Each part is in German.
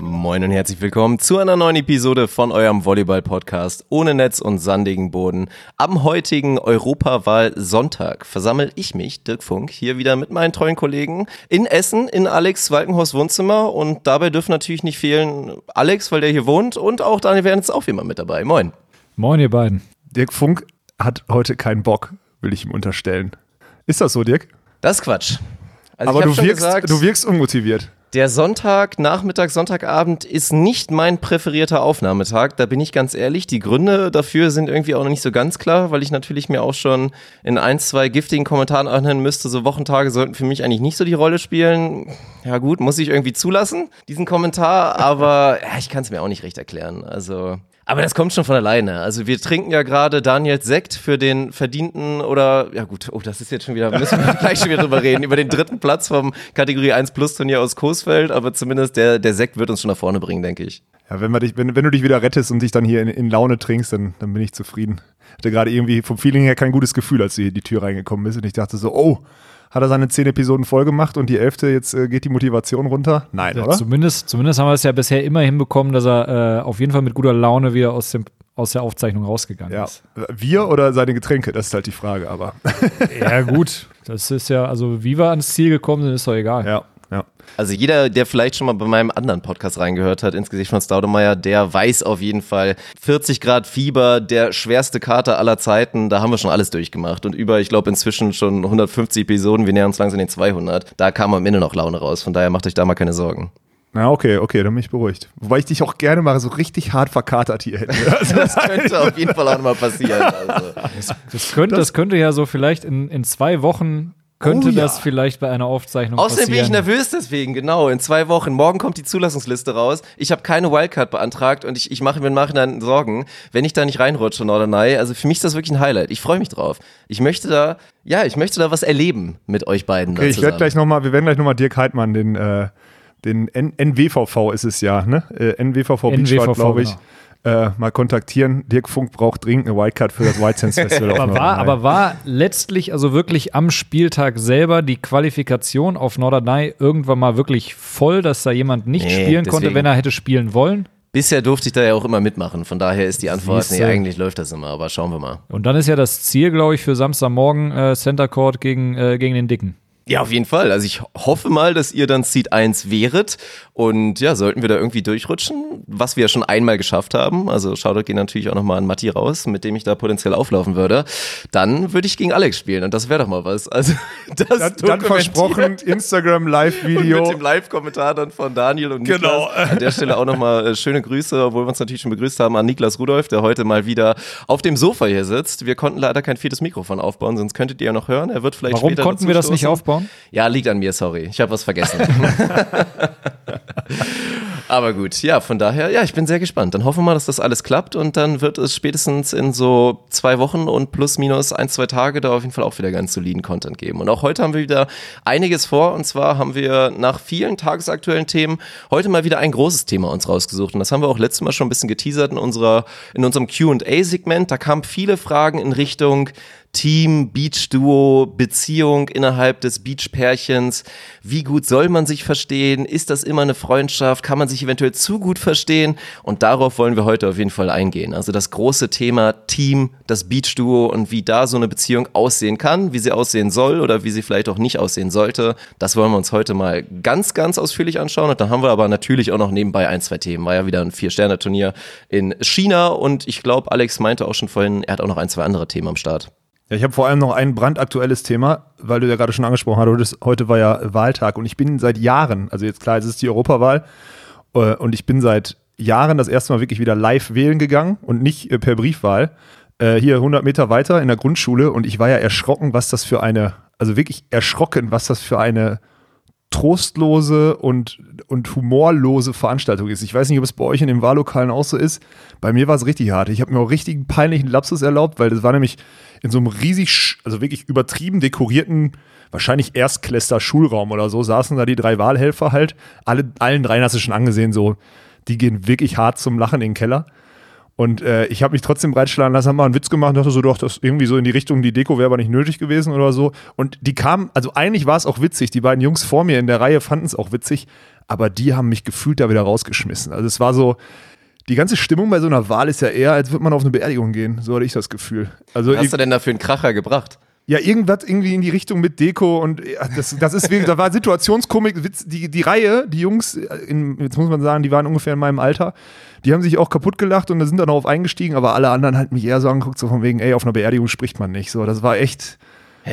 Moin und herzlich willkommen zu einer neuen Episode von eurem Volleyball-Podcast ohne Netz und sandigen Boden. Am heutigen Europawahl-Sonntag versammle ich mich, Dirk Funk, hier wieder mit meinen treuen Kollegen in Essen, in Alex Walkenhorst Wohnzimmer und dabei dürfen natürlich nicht fehlen Alex, weil der hier wohnt und auch Daniel Werner ist auch wie immer mit dabei. Moin. Moin, ihr beiden. Dirk Funk hat heute keinen Bock, will ich ihm unterstellen. Ist das so, Dirk? Das ist Quatsch. Also Aber du wirkst, gesagt, du wirkst unmotiviert. Der Sonntag, Nachmittag, Sonntagabend ist nicht mein präferierter Aufnahmetag. Da bin ich ganz ehrlich. Die Gründe dafür sind irgendwie auch noch nicht so ganz klar, weil ich natürlich mir auch schon in ein, zwei giftigen Kommentaren anhören müsste. So Wochentage sollten für mich eigentlich nicht so die Rolle spielen. Ja gut, muss ich irgendwie zulassen, diesen Kommentar. Aber ja, ich kann es mir auch nicht recht erklären. Also aber das kommt schon von alleine. Also wir trinken ja gerade Daniels Sekt für den verdienten oder, ja gut, oh, das ist jetzt schon wieder, müssen wir gleich schon wieder drüber reden, über den dritten Platz vom Kategorie 1 Plus Turnier aus Coesfeld, aber zumindest der, der Sekt wird uns schon nach vorne bringen, denke ich. Ja, wenn, wir dich, wenn, wenn du dich wieder rettest und dich dann hier in, in Laune trinkst, dann, dann bin ich zufrieden. Hatte gerade irgendwie vom Feeling her kein gutes Gefühl, als du hier die Tür reingekommen bist und ich dachte so, oh, hat er seine zehn Episoden voll gemacht und die elfte, jetzt äh, geht die Motivation runter? Nein, Ja, oder? zumindest, zumindest haben wir es ja bisher immer hinbekommen, dass er äh, auf jeden Fall mit guter Laune wieder aus, dem, aus der Aufzeichnung rausgegangen Ja. ist. Wir oder seine Getränke, das ist halt die Frage, aber Ja, gut. Das ist ja, also wie wir ans Ziel gekommen sind, ist doch egal. ja, ja. Also jeder, der vielleicht schon mal bei meinem anderen Podcast reingehört hat, ins Gesicht von Staudemeyer, der weiß auf jeden Fall, 40 Grad Fieber, der schwerste Kater aller Zeiten, da haben wir schon alles durchgemacht. Und über, ich glaube, inzwischen schon 150 Episoden, wir nähern uns langsam den 200. Da kam am Ende noch Laune raus, von daher macht euch da mal keine Sorgen. Na, okay, okay, dann bin ich beruhigt. Wobei ich dich auch gerne mal so richtig hart verkatert hier hätte. Also, Das könnte auf jeden Fall auch nochmal passieren. Also. Das, könnte, das, könnte ja so vielleicht in, in zwei Wochen, könnte Oh ja. das vielleicht bei einer Aufzeichnung Außerdem bin ich passieren. nervös deswegen, genau. In zwei Wochen. Morgen kommt die Zulassungsliste raus. Ich habe keine Wildcard beantragt und ich, ich mache mir im Nachhinein Sorgen, wenn ich da nicht reinrutsche, Norderney. Also für mich ist das wirklich ein Highlight. Ich freue mich drauf. Ich möchte da, ja, ich möchte da was erleben mit euch beiden. Okay, ich werde gleich nochmal, wir werden gleich nochmal Dirk Heidmann, den, äh, den N NWVV ist es ja, ne? Äh, NWVV Beachwald, NWVV, glaube ich. genau. Äh, mal kontaktieren. Dirk Funk braucht dringend eine Wildcard für das White Sands Festival. aber war, aber war letztlich also wirklich am Spieltag selber die Qualifikation auf Norderney irgendwann mal wirklich voll, dass da jemand nicht Nee, spielen konnte, deswegen. wenn er hätte spielen wollen? Bisher durfte ich da ja auch immer mitmachen. Von daher ist die Antwort, nee, Siehste. eigentlich läuft das immer, aber schauen wir mal. Und dann ist ja das Ziel, glaube ich, für Samstagmorgen äh, Center Court gegen, äh, gegen den Dicken. Ja, auf jeden Fall. Also ich hoffe mal, dass ihr dann Seed 1 wäret. Und ja, sollten wir da irgendwie durchrutschen, was wir ja schon einmal geschafft haben. Also Shoutout geht natürlich auch nochmal an Matti raus, mit dem ich da potenziell auflaufen würde. Dann würde ich gegen Alex spielen und das wäre doch mal was. Also das dann, dann versprochen, Instagram Live-Video. mit dem Live-Kommentar dann von Daniel und Genau. Niklas. An der Stelle auch nochmal äh, schöne Grüße, obwohl wir uns natürlich schon begrüßt haben, an Niklas Rudolf, der heute mal wieder auf dem Sofa hier sitzt. Wir konnten leider kein viertes Mikrofon aufbauen, sonst könntet ihr ja noch hören. Er wird vielleicht Warum später konnten wir das nicht stoßen. Aufbauen? Ja, liegt an mir, sorry. Ich habe was vergessen. Aber gut, ja, von daher, ja, ich bin sehr gespannt. Dann hoffen wir mal, dass das alles klappt und dann wird es spätestens in so zwei Wochen und plus minus ein, zwei Tage da auf jeden Fall auch wieder ganz soliden Content geben. Und auch heute haben wir wieder einiges vor und zwar haben wir nach vielen tagesaktuellen Themen heute mal wieder ein großes Thema uns rausgesucht und das haben wir auch letztes Mal schon ein bisschen geteasert in unserer, in unserem Q&A-Segment. Da kamen viele Fragen in Richtung Team, Beach-Duo, Beziehung innerhalb des Beach-Pärchens. Wie gut soll man sich verstehen? Ist das immer eine Freundschaft? Kann man sich eventuell zu gut verstehen? Und darauf wollen wir heute auf jeden Fall eingehen. Also das große Thema Team, das Beach-Duo und wie da so eine Beziehung aussehen kann, wie sie aussehen soll oder wie sie vielleicht auch nicht aussehen sollte. Das wollen wir uns heute mal ganz, ganz ausführlich anschauen. Und dann haben wir aber natürlich auch noch nebenbei ein, zwei Themen. War ja wieder ein Vier-Sterne-Turnier in China und ich glaube, Alex meinte auch schon vorhin, er hat auch noch ein, zwei andere Themen am Start. Ja, ich habe vor allem noch ein brandaktuelles Thema, weil du ja gerade schon angesprochen hast. Heute, war ja Wahltag und ich bin seit Jahren, also jetzt klar, es ist die Europawahl äh, und ich bin seit Jahren das erste Mal wirklich wieder live wählen gegangen und nicht äh, per Briefwahl. Äh, hier 100 Meter weiter in der Grundschule und ich war ja erschrocken, was das für eine, also wirklich erschrocken, was das für eine trostlose und, und humorlose Veranstaltung ist. Ich weiß nicht, ob es bei euch in den Wahllokalen auch so ist. Bei mir war es richtig hart. Ich habe mir auch richtig einen peinlichen Lapsus erlaubt, weil das war nämlich in so einem riesig, also wirklich übertrieben dekorierten, wahrscheinlich Erstkläster-Schulraum oder so, saßen da die drei Wahlhelfer halt. Alle, allen dreien hast du schon angesehen, so, die gehen wirklich hart zum Lachen in den Keller. Und äh, ich habe mich trotzdem breitschlagen lassen, haben mal einen Witz gemacht und dachte so, doch, das irgendwie so in die Richtung, die Deko wäre aber nicht nötig gewesen oder so. Und die kamen, also eigentlich war es auch witzig, die beiden Jungs vor mir in der Reihe fanden es auch witzig, aber die haben mich gefühlt da wieder rausgeschmissen. Also es war so, die ganze Stimmung bei so einer Wahl ist ja eher, als würde man auf eine Beerdigung gehen. So hatte ich das Gefühl. Also Was hast du denn da für einen Kracher gebracht? Ja, irgendwas irgendwie in die Richtung mit Deko und ja, das, das ist wirklich, da war Situationskomik, Witz, die, die Reihe, die Jungs, in, jetzt muss man sagen, die waren ungefähr in meinem Alter, die haben sich auch kaputt gelacht und da sind dann darauf eingestiegen, aber alle anderen halt mich eher so angeguckt, so von wegen, ey, auf einer Beerdigung spricht man nicht. So, das war echt.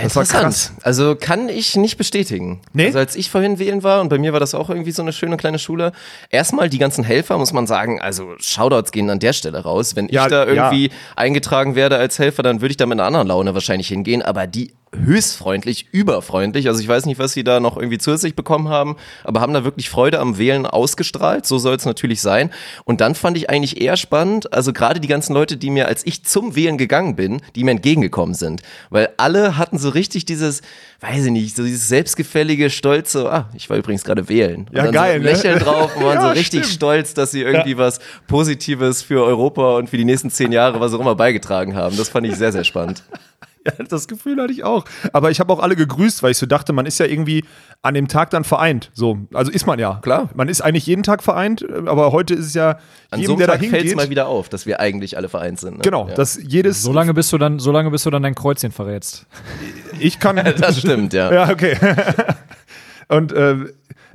Das war Interessant. krass. Also kann ich nicht bestätigen. Nee? Also als ich vorhin wählen war und bei mir war das auch irgendwie so eine schöne kleine Schule. Erstmal die ganzen Helfer, muss man sagen, also Shoutouts gehen an der Stelle raus. Wenn Ja, ich da irgendwie ja. eingetragen werde als Helfer, dann würde ich da mit einer anderen Laune wahrscheinlich hingehen. Aber die höchstfreundlich, überfreundlich. Also ich weiß nicht, was sie da noch irgendwie zusätzlich bekommen haben, aber haben da wirklich Freude am Wählen ausgestrahlt. So soll es natürlich sein. Und dann fand ich eigentlich eher spannend, also gerade die ganzen Leute, die mir, als ich zum Wählen gegangen bin, die mir entgegengekommen sind. Weil alle hatten so richtig dieses, weiß ich nicht, so dieses selbstgefällige, stolze, ah, ich war übrigens gerade wählen. Und Ja, geil, so ne? Lächeln drauf und waren so Ja, richtig stimmt. stolz, dass sie irgendwie was Positives für Europa und für die nächsten zehn Jahre, was auch immer, beigetragen haben. Das fand ich sehr, sehr spannend. Ja, das Gefühl hatte ich auch. Aber ich habe auch alle gegrüßt, weil ich so dachte, man ist ja irgendwie an dem Tag dann vereint. So, also ist man ja. Klar. Man ist eigentlich jeden Tag vereint, aber heute ist es ja An jedem, so einem der da Tag fällt es mal wieder auf, dass wir eigentlich alle vereint sind. Ne? Genau, Ja. dass jedes. Solange bis du dann, solange bis du dann dein Kreuzchen verrätst. ich kann. Das stimmt, ja. Ja, okay. Und äh,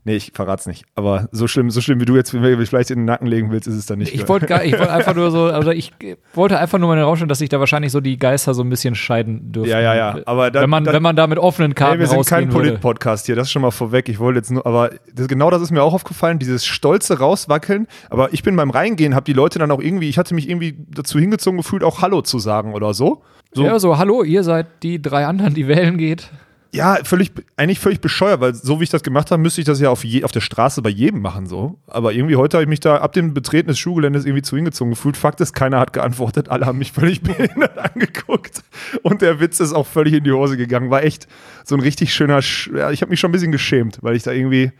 nee, ich verrat's nicht. Aber so schlimm, so schlimm wie du jetzt vielleicht in den Nacken legen willst, ist es dann nicht. Ich wollte wollte einfach nur so, also ich wollte einfach nur mal in den Raum stellen, dass sich da wahrscheinlich so die Geister so ein bisschen scheiden dürfen. Ja, ja, ja. Aber dann- wenn man, dann- wenn man da mit offenen Karten Hey, wir sind kein. Polit-Podcast hier, das ist schon mal vorweg. Ich wollte jetzt nur, aber das, genau das ist mir auch aufgefallen, dieses stolze Rauswackeln. Aber ich bin beim Reingehen, habe die Leute dann auch irgendwie, ich hatte mich irgendwie dazu hingezogen gefühlt, auch Hallo zu sagen oder so. So, Ja, so, hallo, ihr seid die drei anderen, die wählen geht. Ja, völlig, eigentlich völlig bescheuert, weil so wie ich das gemacht habe, müsste ich das ja auf, je, auf der Straße bei jedem machen, so. Aber irgendwie heute habe ich mich da ab dem Betreten des Schulgeländes irgendwie zu hingezogen gefühlt. Fakt ist, keiner hat geantwortet, alle haben mich völlig behindert angeguckt. Und der Witz ist auch völlig in die Hose gegangen. War echt so ein richtig schöner, Sch ja, ich habe mich schon ein bisschen geschämt, weil ich da irgendwie,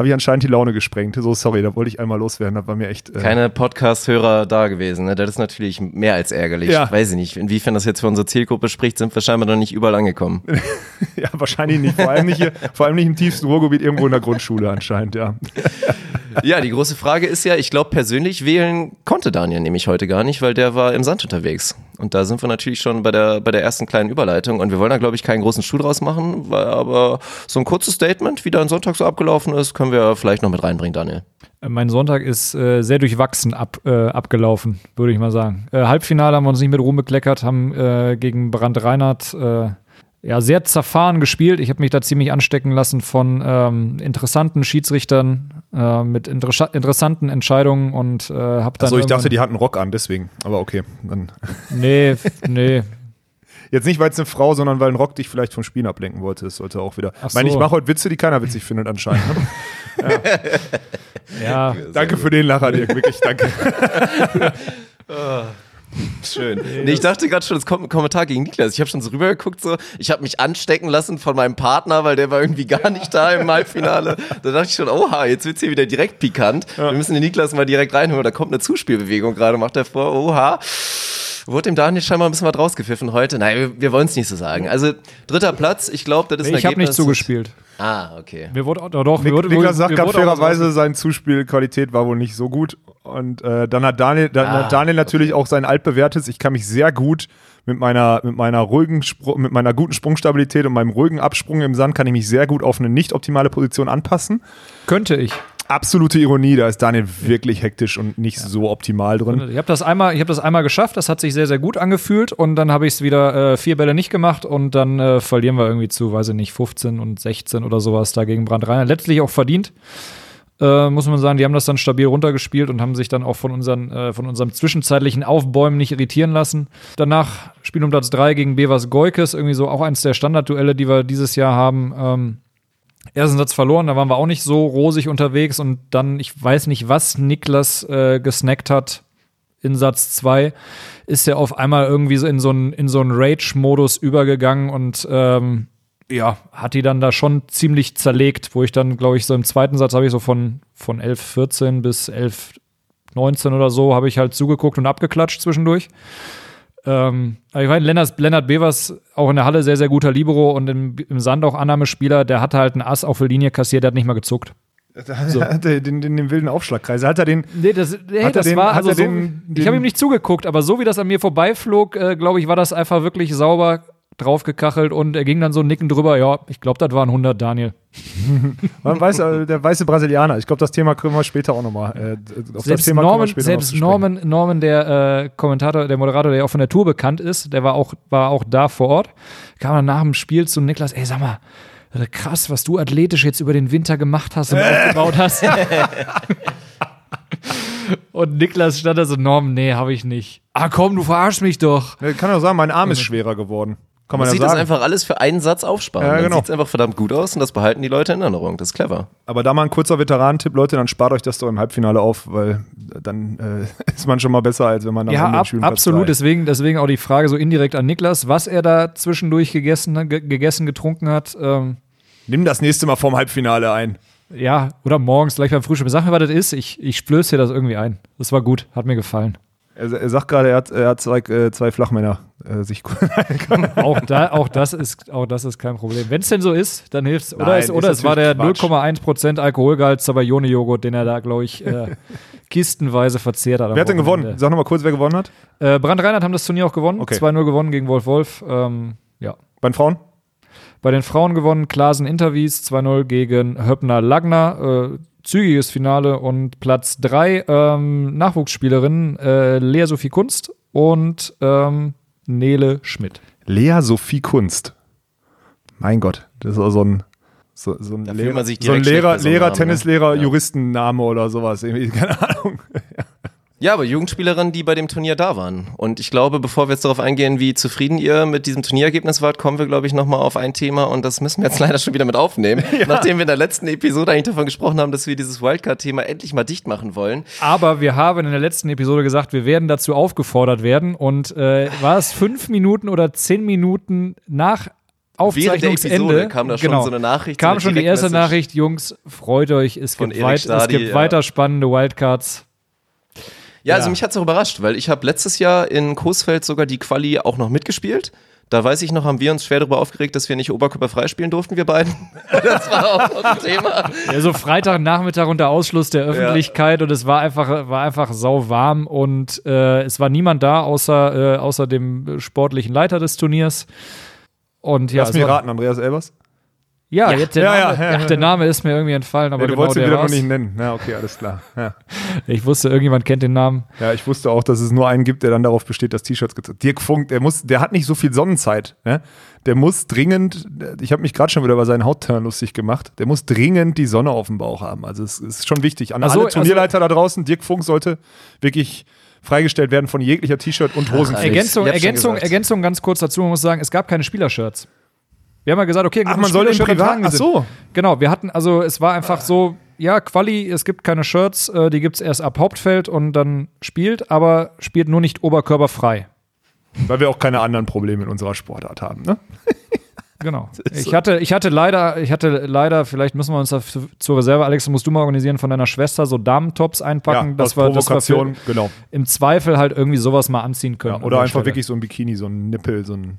habe ich anscheinend die Laune gesprengt. So, sorry, da wollte ich einmal loswerden, das war mir echt. Äh, Keine Podcast-Hörer da gewesen. Ne? Das ist natürlich mehr als ärgerlich. Ja. Weiß ich nicht, inwiefern das jetzt für unsere Zielgruppe spricht, sind wir scheinbar noch nicht überall angekommen. ja, wahrscheinlich nicht. Vor allem nicht, hier, vor allem nicht im tiefsten Ruhrgebiet, irgendwo in der Grundschule anscheinend, ja. ja, die große Frage ist ja, ich glaube persönlich wählen konnte Daniel nämlich heute gar nicht, weil der war im Sand unterwegs. Und da sind wir natürlich schon bei der, bei der ersten kleinen Überleitung. Und wir wollen da, glaube ich, keinen großen Schuh draus machen, weil aber so ein kurzes Statement, wie dein Sonntag so abgelaufen ist, können wir vielleicht noch mit reinbringen, Daniel. Äh, Mein Sonntag ist äh, sehr durchwachsen ab, äh, abgelaufen, würde ich mal sagen. Äh, Halbfinale haben wir uns nicht mit Ruhm bekleckert, haben äh, gegen Brand Reinhardt äh, ja, sehr zerfahren gespielt. Ich habe mich da ziemlich anstecken lassen von ähm, interessanten Schiedsrichtern äh, mit interessa- interessanten Entscheidungen und äh, habe dann. Also ich dachte, die hatten Rock an, deswegen. Aber okay, dann. Nee, nee. Jetzt nicht, weil es eine Frau, sondern weil ein Rock dich vielleicht vom Spiel ablenken wollte. Das sollte auch wieder. Ach Ich meine, ich so. mache heute Witze, die keiner witzig findet anscheinend. Ne? Ja, danke für den Lacher, Dirk. Wirklich, danke. Schön. Nee, ich dachte gerade schon, es kommt ein Kommentar gegen Niklas. Ich habe schon so rübergeguckt, so, ich habe mich anstecken lassen von meinem Partner, weil der war irgendwie gar nicht da im Halbfinale. Da dachte ich schon, oha, jetzt wird's hier wieder direkt pikant. Wir müssen den Niklas mal direkt reinholen. Da kommt eine Zuspielbewegung gerade, macht er vor, oha. Wurde dem Daniel scheinbar ein bisschen was rausgepfiffen heute? Nein, wir, wir wollen es nicht so sagen. Also, dritter Platz, ich glaube, das ist ein ich habe nicht zugespielt. Ah, okay. Mir wurde, doch, doch, Nik wurde, Niklas sagt gerade fairerweise, seine Zuspielqualität war wohl nicht so gut. Und äh, dann hat Daniel, dann Ah, hat Daniel natürlich auch sein altbewährtes. Ich kann mich sehr gut mit meiner, mit meiner ruhigen, Spr mit meiner guten Sprungstabilität und meinem ruhigen Absprung im Sand kann ich mich sehr gut auf eine nicht optimale Position anpassen. Könnte ich. Absolute Ironie, da ist Daniel wirklich hektisch und nicht so optimal drin. Ich habe das einmal, ich habe das einmal geschafft. Das hat sich sehr, sehr gut angefühlt und dann habe ich es wieder äh, vier Bälle nicht gemacht und dann äh, verlieren wir irgendwie zu, weiß ich nicht, 15 und 16 oder sowas da gegen Brand Rhein. Letztlich auch verdient. Äh, muss man sagen, die haben das dann stabil runtergespielt und haben sich dann auch von, unseren, äh, von unserem zwischenzeitlichen Aufbäumen nicht irritieren lassen. Danach Spiel um Platz 3 gegen Bevers Goikes, irgendwie so auch eins der Standardduelle, die wir dieses Jahr haben. Ähm, Ersten Satz verloren, da waren wir auch nicht so rosig unterwegs und dann, ich weiß nicht, was Niklas äh, gesnackt hat in Satz 2, ist er auf einmal irgendwie so in so einen in so einen Rage-Modus übergegangen und ähm, ja, hat die dann da schon ziemlich zerlegt, wo ich dann, glaube ich, so im zweiten Satz habe ich so von, von 11, 14 bis 11, 19 oder so, habe ich halt zugeguckt und abgeklatscht zwischendurch. Ähm, ich meine, Lennart, Lennart Bevers auch in der Halle sehr, sehr guter Libero und im, im Sand auch Annahmespieler, der hatte halt einen Ass auf der Linie kassiert, der hat nicht mal gezuckt. So. Hat er den, den, den wilden Aufschlagkreis. Hat er den. Nee, das, er das den- war also so, den- Ich habe ihm nicht zugeguckt, aber so wie das an mir vorbeiflog, äh, glaube ich, war das einfach wirklich sauber draufgekachelt und er ging dann so nickend drüber. Ja, ich glaube, das waren 100, Daniel. Man weiß, äh, der weiße Brasilianer. Ich glaube, das Thema können wir später auch nochmal. Äh, auf das Selbst Thema können wir Norman, selbst Norman, Norman, der äh, Kommentator, der Moderator, der auch von der Tour bekannt ist, der war auch, war auch da vor Ort, kam dann nach dem Spiel zu Niklas, ey, sag mal, äh, krass, was du athletisch jetzt über den Winter gemacht hast und aufgebaut hast. und Niklas stand da so, Norman, nee, habe ich nicht. Ah, komm, du verarschst mich doch. Kann auch sagen, mein Arm ist schwerer geworden. Kann man, Man ja sieht das sagen. einfach alles für einen Satz aufsparen. Ja, Dann genau. sieht es einfach verdammt gut aus und das behalten die Leute in Erinnerung. Das ist clever. Aber da mal ein kurzer Veteranentipp, Leute, dann spart euch das doch im Halbfinale auf, weil dann äh, ist man schon mal besser, als wenn man am Ja, Ende ab, absolut. drei- Deswegen, deswegen auch die Frage so indirekt an Niklas, was er da zwischendurch gegessen, ge gegessen getrunken hat. Ähm, Nimm das nächste Mal vorm Halbfinale ein. Ja, oder morgens gleich beim Frühstück. Sag mir, was das ist. Ich, ich splöß dir das irgendwie ein. Das war gut, hat mir gefallen. Er, er sagt gerade, er hat, er hat zwei, äh, zwei Flachmänner äh, sich. Auch, da, auch, das ist, auch das ist kein Problem. Wenn es denn so ist, dann. Oder, Nein, es, ist oder es war der natürlich Quatsch. 0,1% Alkoholgehalt Zabayone-Joghurt, den er da, glaube ich, äh, kistenweise verzehrt hat. wer hat denn gewonnen? Sag nochmal kurz, wer gewonnen hat. Äh, Brand Reinhardt haben das Turnier auch gewonnen. Okay. 2-0 gewonnen gegen Wolf Wolf. Ähm, ja. Bei den Frauen? Bei den Frauen gewonnen Klasen Intervies 2-0 gegen Höppner Lagner. Äh, zügiges Finale und Platz 3 ähm, Nachwuchsspielerin äh, Lea Sophie Kunst und ähm, Nele Schmidt. Lea Sophie Kunst. Mein Gott, das ist auch so ein. So, so ein Lehrer, so ein Lehrer, Lehrer ne? Tennislehrer, Ja. Juristenname oder sowas. Keine Ahnung. Ja, aber Jugendspielerinnen, die bei dem Turnier da waren. Und ich glaube, bevor wir jetzt darauf eingehen, wie zufrieden ihr mit diesem Turnierergebnis wart, kommen wir, glaube ich, nochmal auf ein Thema und das müssen wir jetzt leider schon wieder mit aufnehmen. Nachdem wir in der letzten Episode eigentlich davon gesprochen haben, dass wir dieses Wildcard-Thema endlich mal dicht machen wollen. Aber wir haben in der letzten Episode gesagt, wir werden dazu aufgefordert werden. Und äh, war es fünf Minuten oder zehn Minuten nach Aufzeichnungsende kam da schon genau, so eine Nachricht, so Kam eine schon die erste. Nachricht, Jungs, freut euch, es Von gibt, weit, es Stadi, gibt ja. weiter spannende Wildcards. Ja, also Ja. mich hat's auch überrascht, weil ich habe letztes Jahr in Coesfeld sogar die Quali auch noch mitgespielt. Da weiß ich noch, haben wir uns schwer darüber aufgeregt, dass wir nicht oberkörperfrei spielen durften, wir beiden. Das war auch ein Thema. Ja, so Freitagnachmittag unter Ausschluss der Öffentlichkeit und es war einfach, war einfach sau warm und äh, es war niemand da außer, äh, außer dem sportlichen Leiter des Turniers. Und ja, Lass es mir raten, Andreas Elbers. Ja, jetzt der, Ja, ja, Name, ja, ach, ja. der Name ist mir irgendwie entfallen, aber Ja, du genau wolltest ihn noch nicht nennen. Ja, okay, alles klar. Ja. Ich wusste, irgendjemand kennt den Namen. ja, ich wusste auch, dass es nur einen gibt, der dann darauf besteht, dass T-Shirts gezogen Dirk Funk, der muss, der hat nicht so viel Sonnenzeit. Ne? Der muss dringend, ich habe mich gerade schon wieder über seinen Hautturn lustig gemacht, der muss dringend die Sonne auf dem Bauch haben. Also es ist schon wichtig. An Ach so, alle Turnierleiter da draußen, Dirk Funk sollte wirklich freigestellt werden von jeglicher T-Shirt und Hosenpflicht. Ergänzung, Ergänzung. Ergänzung ganz kurz dazu, man muss sagen, es gab keine Spielershirts. Wir haben ja gesagt, okay, Ach, man soll Spielershirts Privat- ach so. Genau, wir hatten, also es war einfach so, ja, Quali, es gibt keine Shirts, äh, die gibt es erst ab Hauptfeld und dann spielt, aber spielt nur nicht oberkörperfrei. Weil wir auch keine anderen Probleme in unserer Sportart haben. Ne? Genau. Ich hatte, ich hatte leider, ich hatte leider, vielleicht müssen wir uns das zur Reserve, Alex, musst du mal organisieren, von deiner Schwester so Damentops einpacken. das, aus war, das war für, genau. im Zweifel halt irgendwie sowas mal anziehen können. Ja, oder der einfach Stelle. wirklich so ein Bikini, so ein Nippel, so ein,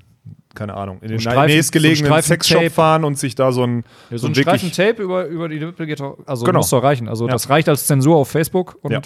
keine Ahnung, in den So ein Streifen- nächstgelegenen so ein Sexshop fahren und sich da so ein, Ja, so ein wirklich- Streifen Tape über, über die Nippel geht also Genau. muss doch reichen. Also Ja. das reicht als Zensur auf Facebook und Ja.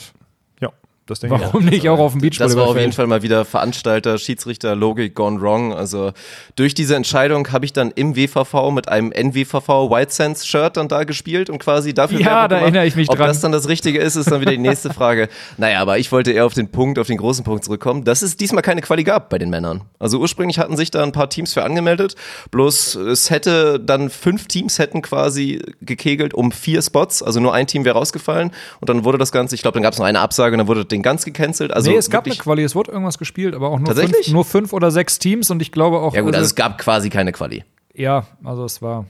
Das denke ich auch. warum nicht auch auf dem Das war auf jeden? Fall mal wieder Veranstalter, Schiedsrichter, Logik gone wrong. Also durch diese Entscheidung habe ich dann im WVV mit einem NWVV White Sense Shirt dann da gespielt und quasi dafür Ja, da gemacht. erinnere ich mich Ob dran. das dann das Richtige ist, ist dann wieder die nächste Frage. Naja, aber ich wollte eher auf den Punkt, auf den großen Punkt zurückkommen, dass es diesmal keine Quali gab bei den Männern. Also ursprünglich hatten sich da ein paar Teams für angemeldet, bloß es hätte dann fünf Teams hätten quasi gekegelt um vier Spots, also nur ein Team wäre rausgefallen und dann wurde das Ganze, ich glaube, dann gab es noch eine Absage und dann wurde das Ding ganz gecancelt. Also nee, es gab eine Quali, es wurde irgendwas gespielt, aber auch nur Tatsächlich? fünf, nur fünf oder sechs Teams und ich glaube auch. Ja gut, also es gab quasi keine Quali. ja, also es war,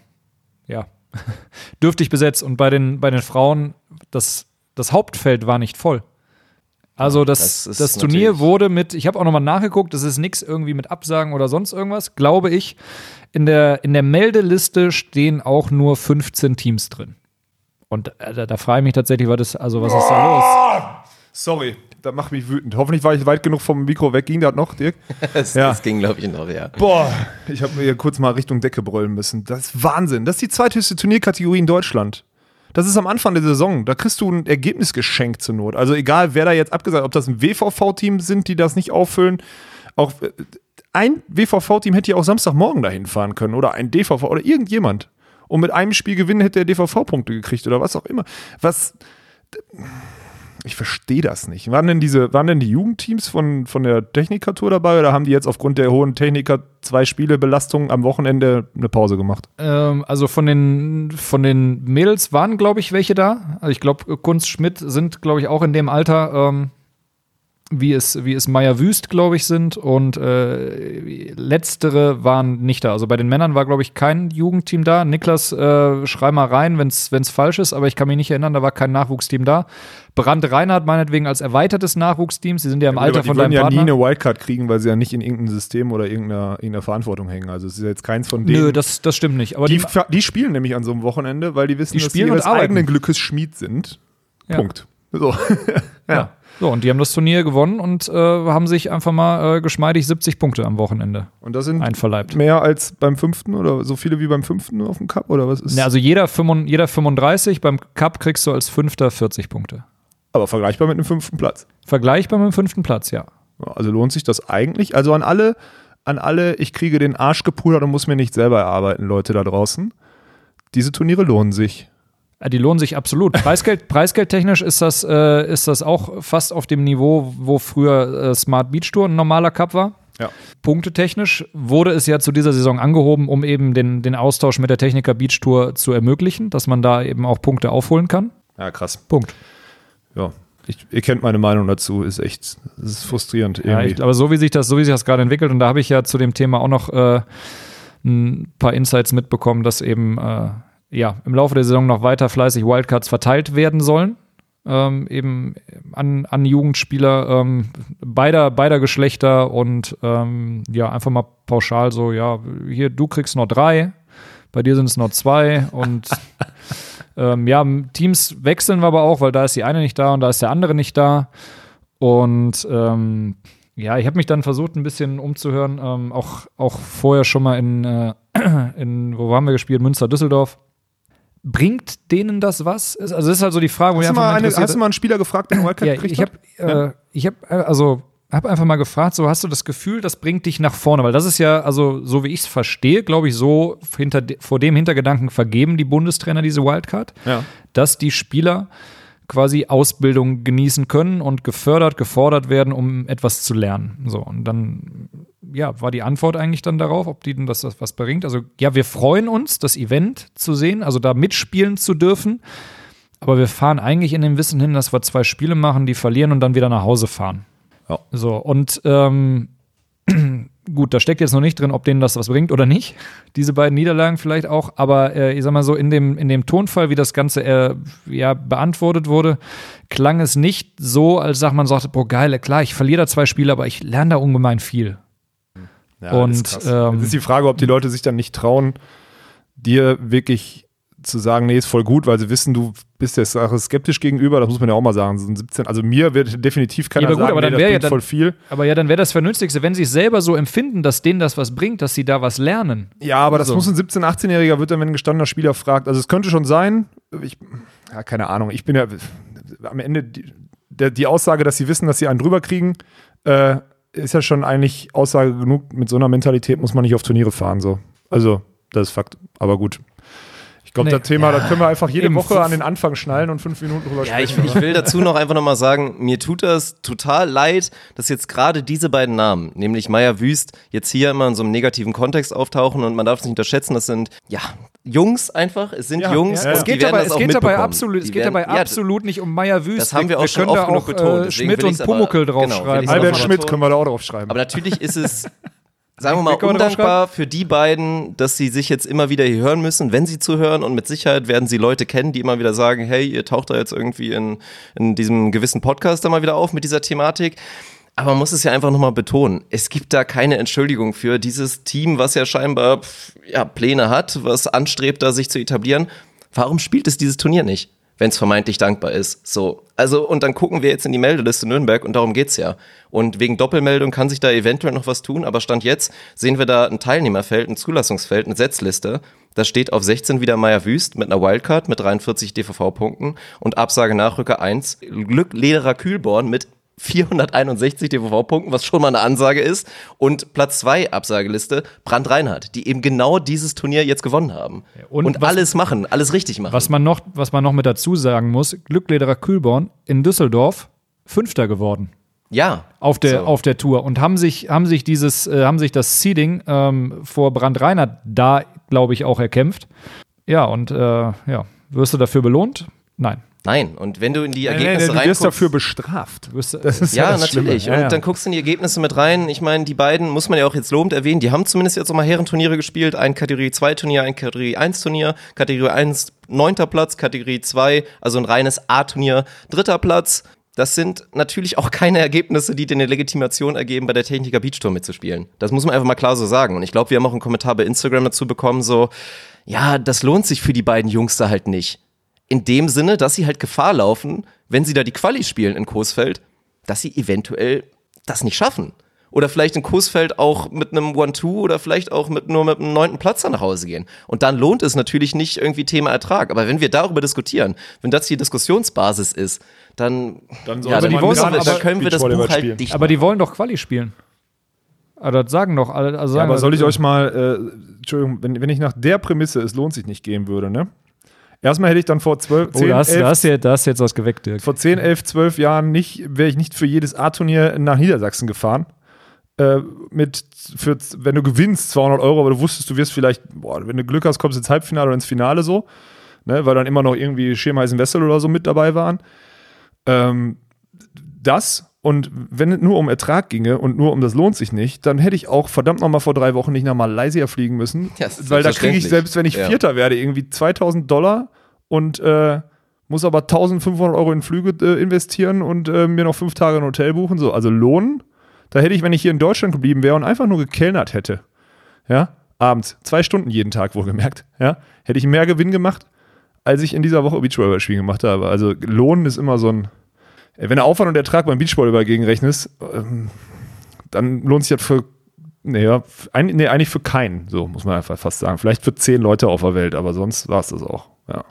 ja. dürftig besetzt. Und bei den, bei den Frauen, das, das Hauptfeld war nicht voll. Also das, das das, Turnier wurde mit, ich habe auch nochmal nachgeguckt, das ist nichts irgendwie mit Absagen oder sonst irgendwas, glaube ich. In der, in der Meldeliste stehen auch nur 15 Teams drin. Und äh, da, da frage ich mich tatsächlich, was ist, also was ist da los? Sorry, das macht mich wütend. Hoffentlich war ich weit genug vom Mikro weg. Ging das noch, Dirk? Das, Ja. das ging, glaube ich, noch, ja. Boah, ich habe mir hier kurz mal Richtung Decke brüllen müssen. Das ist Wahnsinn. Das ist die zweithöchste Turnierkategorie in Deutschland. Das ist am Anfang der Saison. Da kriegst du ein Ergebnis geschenkt zur Not. Also egal, wer da jetzt abgesagt, ob das ein WVV-Team sind, die das nicht auffüllen. Auch äh, ein WVV-Team hätte ja auch Samstagmorgen dahin fahren können oder ein DVV oder irgendjemand. Und mit einem Spiel gewinnen hätte der DVV Punkte gekriegt oder was auch immer. Was ich verstehe das nicht. Waren denn diese, waren denn die Jugendteams von, von der Technikertour dabei oder haben die jetzt aufgrund der hohen Techniker zwei Spiele Belastung am Wochenende eine Pause gemacht? Ähm, also von den, von den Mädels waren, glaube ich, welche da. Also ich glaube, Kunst Schmidt sind, glaube ich, auch in dem Alter, ähm, wie es, wie es Meier Wüst, glaube ich, sind. Und äh, letztere waren nicht da. Also bei den Männern war, glaube ich, kein Jugendteam da. Niklas, äh, schrei mal rein, wenn es falsch ist, aber ich kann mich nicht erinnern, da war kein Nachwuchsteam da. Brand Reinhardt meinetwegen als erweitertes Nachwuchsteam. Sie sind ja im Alter die von würden deinem ja Partner. nie eine Wildcard kriegen, weil sie ja nicht in irgendeinem System oder irgendeiner, irgendeiner Verantwortung hängen. Also es ist jetzt keins von denen. Nö, das, das stimmt nicht. Aber die, die, die spielen nämlich an so einem Wochenende, weil die wissen, Die dass sie ihres eigenen Glückes Schmied sind. Ja. Punkt. So. Ja. So, und die haben das Turnier gewonnen und äh, haben sich einfach mal äh, geschmeidig 70 Punkte am Wochenende Und das sind einverleibt. mehr als beim fünften oder so viele wie beim fünften auf dem Cup oder was ist? Ne, also jeder, 35, jeder 35, beim Cup kriegst du als Fünfter 40 Punkte. aber vergleichbar mit einem fünften Platz. Vergleichbar mit dem fünften Platz, ja. Ja, Also lohnt sich das eigentlich? Also an alle, an alle, ich kriege den Arsch gepudert und muss mir nicht selber erarbeiten, Leute da draußen. Diese Turniere lohnen sich. Äh, Die lohnen sich absolut. Preisgeld, preisgeldtechnisch ist das, äh, ist das auch fast auf dem Niveau, wo früher äh, Smart Beach Tour ein normaler Cup war. Ja. Punktetechnisch wurde es ja zu dieser Saison angehoben, um eben den, den Austausch mit der Techniker Beach Tour zu ermöglichen, dass man da eben auch Punkte aufholen kann. Ja, krass. Punkt. Ja. Ich, ihr kennt meine Meinung dazu, ist echt, ist frustrierend Ja, irgendwie. ich, aber so wie sich das, so wie sich das gerade entwickelt, und da habe ich ja zu dem Thema auch noch äh, ein paar Insights mitbekommen, dass eben äh, ja im Laufe der Saison noch weiter fleißig Wildcards verteilt werden sollen. Ähm, eben an, an Jugendspieler ähm, beider, beider Geschlechter und ähm, ja, einfach mal pauschal so, ja, hier, du kriegst noch drei, bei dir sind es noch zwei und ähm, ja, Teams wechseln wir aber auch, weil da ist die eine nicht da und da ist der andere nicht da. Und ähm, ja, ich habe mich dann versucht, ein bisschen umzuhören, ähm, auch, auch vorher schon mal in, äh, in, wo haben wir gespielt? Münster, Düsseldorf. Bringt denen das was? Also, das ist halt so die Frage, wo Hast du, mal eine, hast du mal einen Spieler gefragt, der einen Wildcard ja, gekriegt ich habe, hat? äh, ich habe, äh, also habe einfach mal gefragt, so hast du das Gefühl, das bringt dich nach vorne, weil das ist ja, also so wie ich es verstehe, glaube ich, so hinter, vor dem Hintergedanken vergeben die Bundestrainer diese Wildcard, Ja. dass die Spieler quasi Ausbildung genießen können und gefördert, gefordert werden, um etwas zu lernen. So und dann ja, war die Antwort eigentlich dann darauf, ob die denn das, das was bringt. Also ja, wir freuen uns, das Event zu sehen, also da mitspielen zu dürfen. Aber wir fahren eigentlich in dem Wissen hin, dass wir zwei Spiele machen, die verlieren und dann wieder nach Hause fahren. Ja. So, und ähm, gut, da steckt jetzt noch nicht drin, ob denen das was bringt oder nicht. Diese beiden Niederlagen vielleicht auch, aber äh, ich sag mal so, in dem, in dem Tonfall, wie das Ganze äh, ja, beantwortet wurde, klang es nicht so, als sagt man sagte, boah, geil, klar, ich verliere da zwei Spiele, aber ich lerne da ungemein viel. Ja, Und, ist ähm, Jetzt ist die Frage, ob die Leute sich dann nicht trauen, dir wirklich zu sagen, nee, ist voll gut, weil sie wissen, du bist der Sache skeptisch gegenüber. Das muss man ja auch mal sagen. So ein 17, also mir wird definitiv keiner Ja, aber gut, sagen, aber nee, dann das wär ja dann- voll viel. Aber ja, dann wäre das Vernünftigste, wenn sie es selber so empfinden, dass denen das was bringt, dass sie da was lernen. Ja, aber das So. muss ein 17-, 18-Jähriger wird dann, wenn ein gestandener Spieler fragt. Also es könnte schon sein, ich, ja, keine Ahnung, ich bin ja am Ende die, der, die Aussage, dass sie wissen, dass sie einen drüber kriegen, äh, ist ja schon eigentlich Aussage genug. Mit so einer Mentalität muss man nicht auf Turniere fahren. So. Also, das ist Fakt. Aber gut. Ich glaube, Nee. das Thema, das können wir einfach jede Eben. Woche an den Anfang schnallen und fünf Minuten drüber Ja, ich, sprechen. ich will dazu noch einfach nochmal sagen, mir tut das total leid, dass jetzt gerade diese beiden Namen, nämlich Meier Wüst, jetzt hier immer in so einem negativen Kontext auftauchen und man darf es nicht unterschätzen, das sind, ja, Jungs einfach, es sind Ja, Jungs. ja, ja. und Es die geht, dabei, es auch geht dabei absolut, es geht werden- dabei ja, absolut nicht um Meier Wüst. Das haben wir auch wir schon oft genug betont, äh, deswegen Schmidt und Pumuckel genau, draufschreiben. ich's Albert Schmidt können wir da auch drauf schreiben. Aber natürlich ist es sagen wir mal, undankbar für die beiden, dass sie sich jetzt immer wieder hier hören müssen, wenn sie zuhören. Und mit Sicherheit werden sie Leute kennen, die immer wieder sagen, hey, ihr taucht da jetzt irgendwie in, in diesem gewissen Podcast da mal wieder auf mit dieser Thematik. Aber man muss es ja einfach nochmal betonen. Es gibt da keine Entschuldigung für dieses Team, was ja scheinbar ja, Pläne hat, was anstrebt, da sich zu etablieren. Warum spielt es dieses Turnier nicht? Wenn es vermeintlich dankbar ist. So. Also, und dann gucken wir jetzt in die Meldeliste Nürnberg und darum geht's ja. Und wegen Doppelmeldung kann sich da eventuell noch was tun, aber Stand jetzt sehen wir da ein Teilnehmerfeld, ein Zulassungsfeld, eine Setzliste. Da steht auf 16 wieder Meier Wüst mit einer Wildcard mit 43 DVV-Punkten und Absage Nachrücker 1 Glück Lederer Kühlborn mit 461 DVV-Punkten, was schon mal eine Ansage ist. Und Platz 2 Absageliste, Brand Reinhardt, die eben genau dieses Turnier jetzt gewonnen haben. und und was- alles machen, alles richtig machen. Was man noch, was man noch mit dazu sagen muss, Glücklederer Kühlborn in Düsseldorf Fünfter geworden ja. auf der, So. auf der Tour und haben sich, haben sich dieses, äh, haben sich das Seeding ähm, vor Brand Reinhardt da, glaube ich, auch erkämpft. Ja, und äh, ja, wirst du dafür belohnt? Nein. Nein, und wenn du in die Nee, nee, Ergebnisse du wirst dafür bestraft. Das ist ja, das Schlimme. natürlich. Ja, und ja. dann guckst du in die Ergebnisse mit rein. Ich meine, die beiden muss man ja auch jetzt lobend erwähnen. Die haben zumindest jetzt auch mal Herrenturniere gespielt. Ein Kategorie 2 Turnier, ein Kategorie 1 Turnier. Kategorie 1 neunter Platz, Kategorie 2, also ein reines A-Turnier, dritter Platz. Das sind natürlich auch keine Ergebnisse, die dir eine Legitimation ergeben, bei der Techniker Beach Tour mitzuspielen. Das muss man einfach mal klar so sagen. Und ich glaube, wir haben auch einen Kommentar bei Instagram dazu bekommen, so, ja, das lohnt sich für die beiden Jungs da halt nicht. In dem Sinne, dass sie halt Gefahr laufen, wenn sie da die Quali spielen in Coesfeld, dass sie eventuell das nicht schaffen. Oder vielleicht in Coesfeld auch mit einem One-Two oder vielleicht auch mit nur mit einem neunten Platz nach Hause gehen. Und dann lohnt es natürlich nicht irgendwie Thema Ertrag. Aber wenn wir darüber diskutieren, wenn das die Diskussionsbasis ist, dann, Dann ja, dann, die wollen wir, aber dann können wir das Buch halt spielen. dicht aber die wollen doch Quali spielen. Aber das sagen doch alle. Also Ja, sagen aber soll ich euch mal, äh, Entschuldigung, wenn, wenn ich nach der Prämisse, es lohnt sich nicht gehen würde, ne? Erstmal hätte ich dann vor 12, Oh, 10, da hast, 11, da, hast, da jetzt was geweckt, Dirk. vor 10, 11, 12 Jahren nicht, wäre ich nicht für jedes A-Turnier nach Niedersachsen gefahren. Äh, mit, für, wenn du gewinnst, 200 Euro, aber du wusstest, du wirst vielleicht, boah, wenn du Glück hast, kommst du ins Halbfinale oder ins Finale so, ne, weil dann immer noch irgendwie Schemheisen Wessel oder so mit dabei waren. Ähm, das und wenn es nur um Ertrag ginge und nur um das lohnt sich nicht, dann hätte ich auch verdammt nochmal vor drei Wochen nicht nach Malaysia fliegen müssen. Ja, weil da kriege ich, selbst wenn ich Ja. Vierter werde, irgendwie 2000 Dollar und äh, muss aber 1500 Euro in Flüge äh, investieren und äh, mir noch fünf Tage ein Hotel buchen. So, also Lohn, da hätte ich, wenn ich hier in Deutschland geblieben wäre und einfach nur gekellnert hätte, ja, abends, zwei Stunden jeden Tag wohlgemerkt, ja, hätte ich mehr Gewinn gemacht, als ich in dieser Woche Beachvolleyball spielen gemacht habe. Also Lohn ist immer so ein, wenn du Aufwand und Ertrag beim Beachvolleyball gegenrechnest, ähm, dann lohnt sich das für, nee, ja, ein, nee, eigentlich für keinen, so muss man einfach fast sagen. Vielleicht für zehn Leute auf der Welt, aber sonst war es das auch, ja.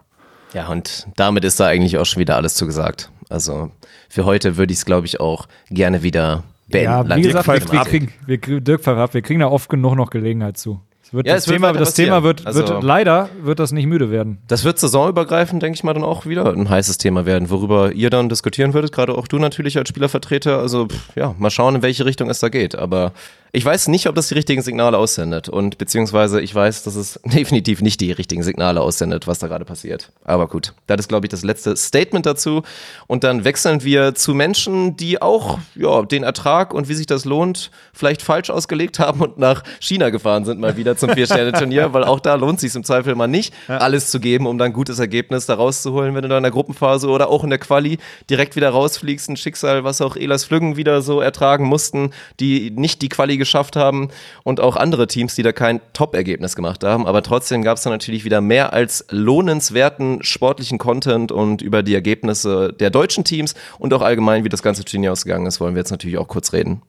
Ja, und damit ist da eigentlich auch schon wieder alles zugesagt. Also für heute würde ich es, glaube ich, auch gerne wieder beenden. Ja, wie gesagt, wir, kriegen, wir, kriegen- Dirk ab, wir kriegen da oft genug noch Gelegenheit zu. Wird Ja, das Thema, das passieren. Thema wird, Also- wird, leider wird das nicht müde werden. Das wird saisonübergreifend, denke ich mal, dann auch wieder ein heißes Thema werden, worüber ihr dann diskutieren würdet, gerade auch du natürlich als Spielervertreter. Also pff, ja, mal schauen, in welche Richtung es da geht. Aber ich weiß nicht, ob das die richtigen Signale aussendet. Und beziehungsweise ich weiß, dass es definitiv nicht die richtigen Signale aussendet, was da gerade passiert. Aber gut, das ist, glaube ich, das letzte Statement dazu. Und dann wechseln wir zu Menschen, die auch ja, den Ertrag und wie sich das lohnt, vielleicht falsch ausgelegt haben und nach China gefahren sind mal wieder zum Vier-Sterne-Turnier, weil auch da lohnt sich im Zweifel mal nicht, alles zu geben, um dann ein gutes Ergebnis da rauszuholen, wenn du da in der Gruppenphase oder auch in der Quali direkt wieder rausfliegst. Ein Schicksal, was auch Elas Flüggen wieder so ertragen mussten, die nicht die Quali geschafft haben und auch andere Teams, die da kein Top-Ergebnis gemacht haben. Aber trotzdem gab es da natürlich wieder mehr als lohnenswerten sportlichen Content und über die Ergebnisse der deutschen Teams und auch allgemein, wie das ganze Turnier ausgegangen ist, wollen wir jetzt natürlich auch kurz reden.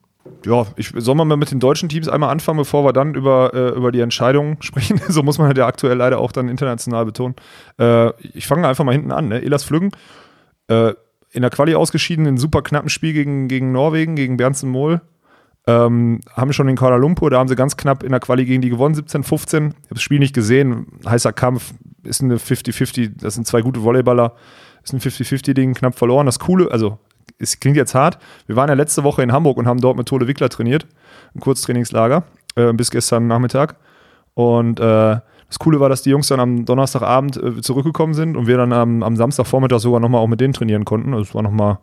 Ja, ich soll man mal mit den deutschen Teams einmal anfangen, bevor wir dann über, äh, über die Entscheidungen sprechen. so muss man halt ja aktuell leider auch dann international betonen. Äh, ich fange einfach mal hinten an. Ne? Elas Flüggen, äh, in der Quali ausgeschieden, in super knappen Spiel gegen, gegen Norwegen, gegen Bernsen Mohl. Ähm, haben schon in Kuala Lumpur, da haben sie ganz knapp in der Quali gegen die gewonnen, 17, 15. Ich habe das Spiel nicht gesehen. Heißer Kampf, ist eine 50-50, das sind zwei gute Volleyballer, ist ein 50-50-Ding, knapp verloren. Das Coole, also es klingt jetzt hart. Wir waren ja letzte Woche in Hamburg und haben dort mit Tole Wickler trainiert, ein Kurztrainingslager, äh, bis gestern Nachmittag. Und äh, das Coole war, dass die Jungs dann am Donnerstagabend äh, zurückgekommen sind und wir dann am, am Samstagvormittag sogar nochmal auch mit denen trainieren konnten. Also es war nochmal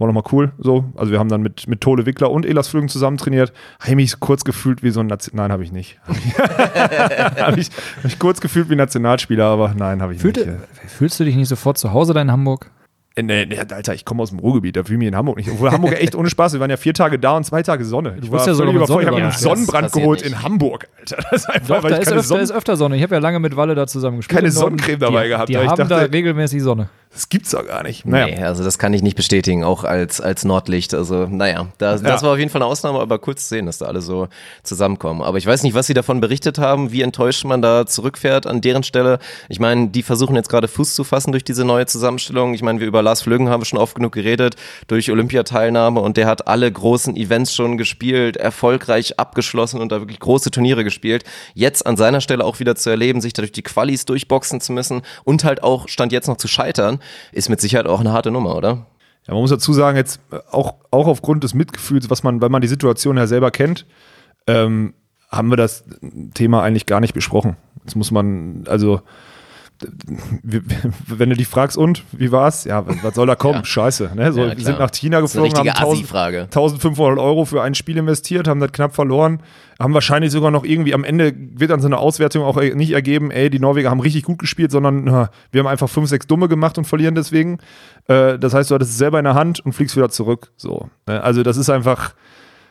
war nochmal cool. So. Also wir haben dann mit, mit Tole Wickler und Elas Flügen zusammen trainiert. Habe ich mich kurz gefühlt wie so ein Nation Nein, habe ich nicht. habe ich, hab ich kurz gefühlt wie Nationalspieler, aber nein, habe ich Fühlte, nicht. fühlst du dich nicht sofort zu Hause da in Hamburg? Äh, Nee, nee, Alter, ich komme aus dem Ruhrgebiet, da fühle ich mich in Hamburg nicht. Obwohl Hamburg echt ohne Spaß. Wir waren ja vier Tage da und zwei Tage Sonne. Ich bist ja sogar völlig mit Sonne. Ich habe da. einen Sonnenbrand geholt nicht. in Hamburg, Alter. Das ist einfach, Doch, weil da ist öfter, Sonne ist öfter Sonne. Ich habe ja lange mit Walle da zusammen gespielt. Keine. Sonnencreme dabei die, gehabt, Die haben da dachte- regelmäßig Sonne. Das gibt's doch gar nicht. Naja. Nee, also das kann ich nicht bestätigen, auch als, als Nordlicht. Also, naja, das, das Ja. war auf jeden Fall eine Ausnahme, aber cool zu sehen, dass da alle so zusammenkommen. Aber ich weiß nicht, was sie davon berichtet haben, wie enttäuscht man da zurückfährt an deren Stelle. Ich meine, die versuchen jetzt gerade Fuß zu fassen durch diese neue Zusammenstellung. Ich meine, wir über Lars Flögen haben wir schon oft genug geredet, durch Olympiateilnahme und der hat alle großen Events schon gespielt, erfolgreich abgeschlossen und da wirklich große Turniere gespielt. Jetzt an seiner Stelle auch wieder zu erleben, sich da durch die Qualis durchboxen zu müssen und halt auch Stand jetzt noch zu scheitern, ist mit Sicherheit auch eine harte Nummer, oder? Ja, man muss dazu sagen, jetzt äh, auch, auch aufgrund des Mitgefühls, was man, weil man die Situation ja selber kennt, ähm, haben wir das Thema eigentlich gar nicht besprochen. Jetzt muss man, also, wenn du dich fragst, und wie war's? Ja, was soll da kommen? Ja. Scheiße. Ne? So, Ja, wir sind nach China Das ist eine geflogen, haben richtige 1000, Assi-Frage. 1500 Euro für ein Spiel investiert, haben das knapp verloren, haben wahrscheinlich sogar noch irgendwie am Ende wird dann so eine Auswertung auch nicht ergeben, ey, die Norweger haben richtig gut gespielt, sondern na, wir haben einfach fünf, sechs Dumme gemacht und verlieren deswegen. Äh, das heißt, du hattest es selber in der Hand und fliegst wieder zurück. So. ne? Also, das ist einfach,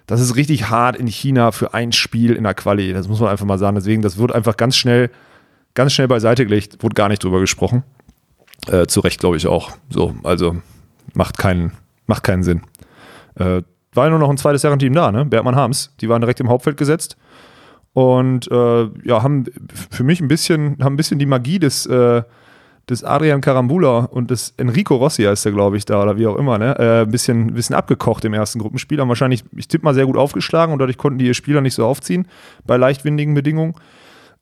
das ist richtig hart in China für ein Spiel in der Quali. Das muss man einfach mal sagen. Deswegen, das wird einfach ganz schnell, ganz schnell beiseite gelegt, wurde gar nicht drüber gesprochen. Äh, zu Recht, glaube ich auch. So, also macht keinen, macht keinen Sinn. Äh, war ja nur noch ein zweites Herrenteam da, ne? Bergmann Harms. Die waren direkt im Hauptfeld gesetzt. Und äh, ja, haben für mich ein bisschen, haben ein bisschen die Magie des, äh, des Adrian Carambula und des Enrico Rossi heißt der, glaube ich, da oder wie auch immer, ne? Äh, ein bisschen, bisschen abgekocht im ersten Gruppenspiel. Haben wahrscheinlich, ich tippe mal, sehr gut aufgeschlagen und dadurch konnten die ihr Spieler nicht so aufziehen bei leichtwindigen Bedingungen.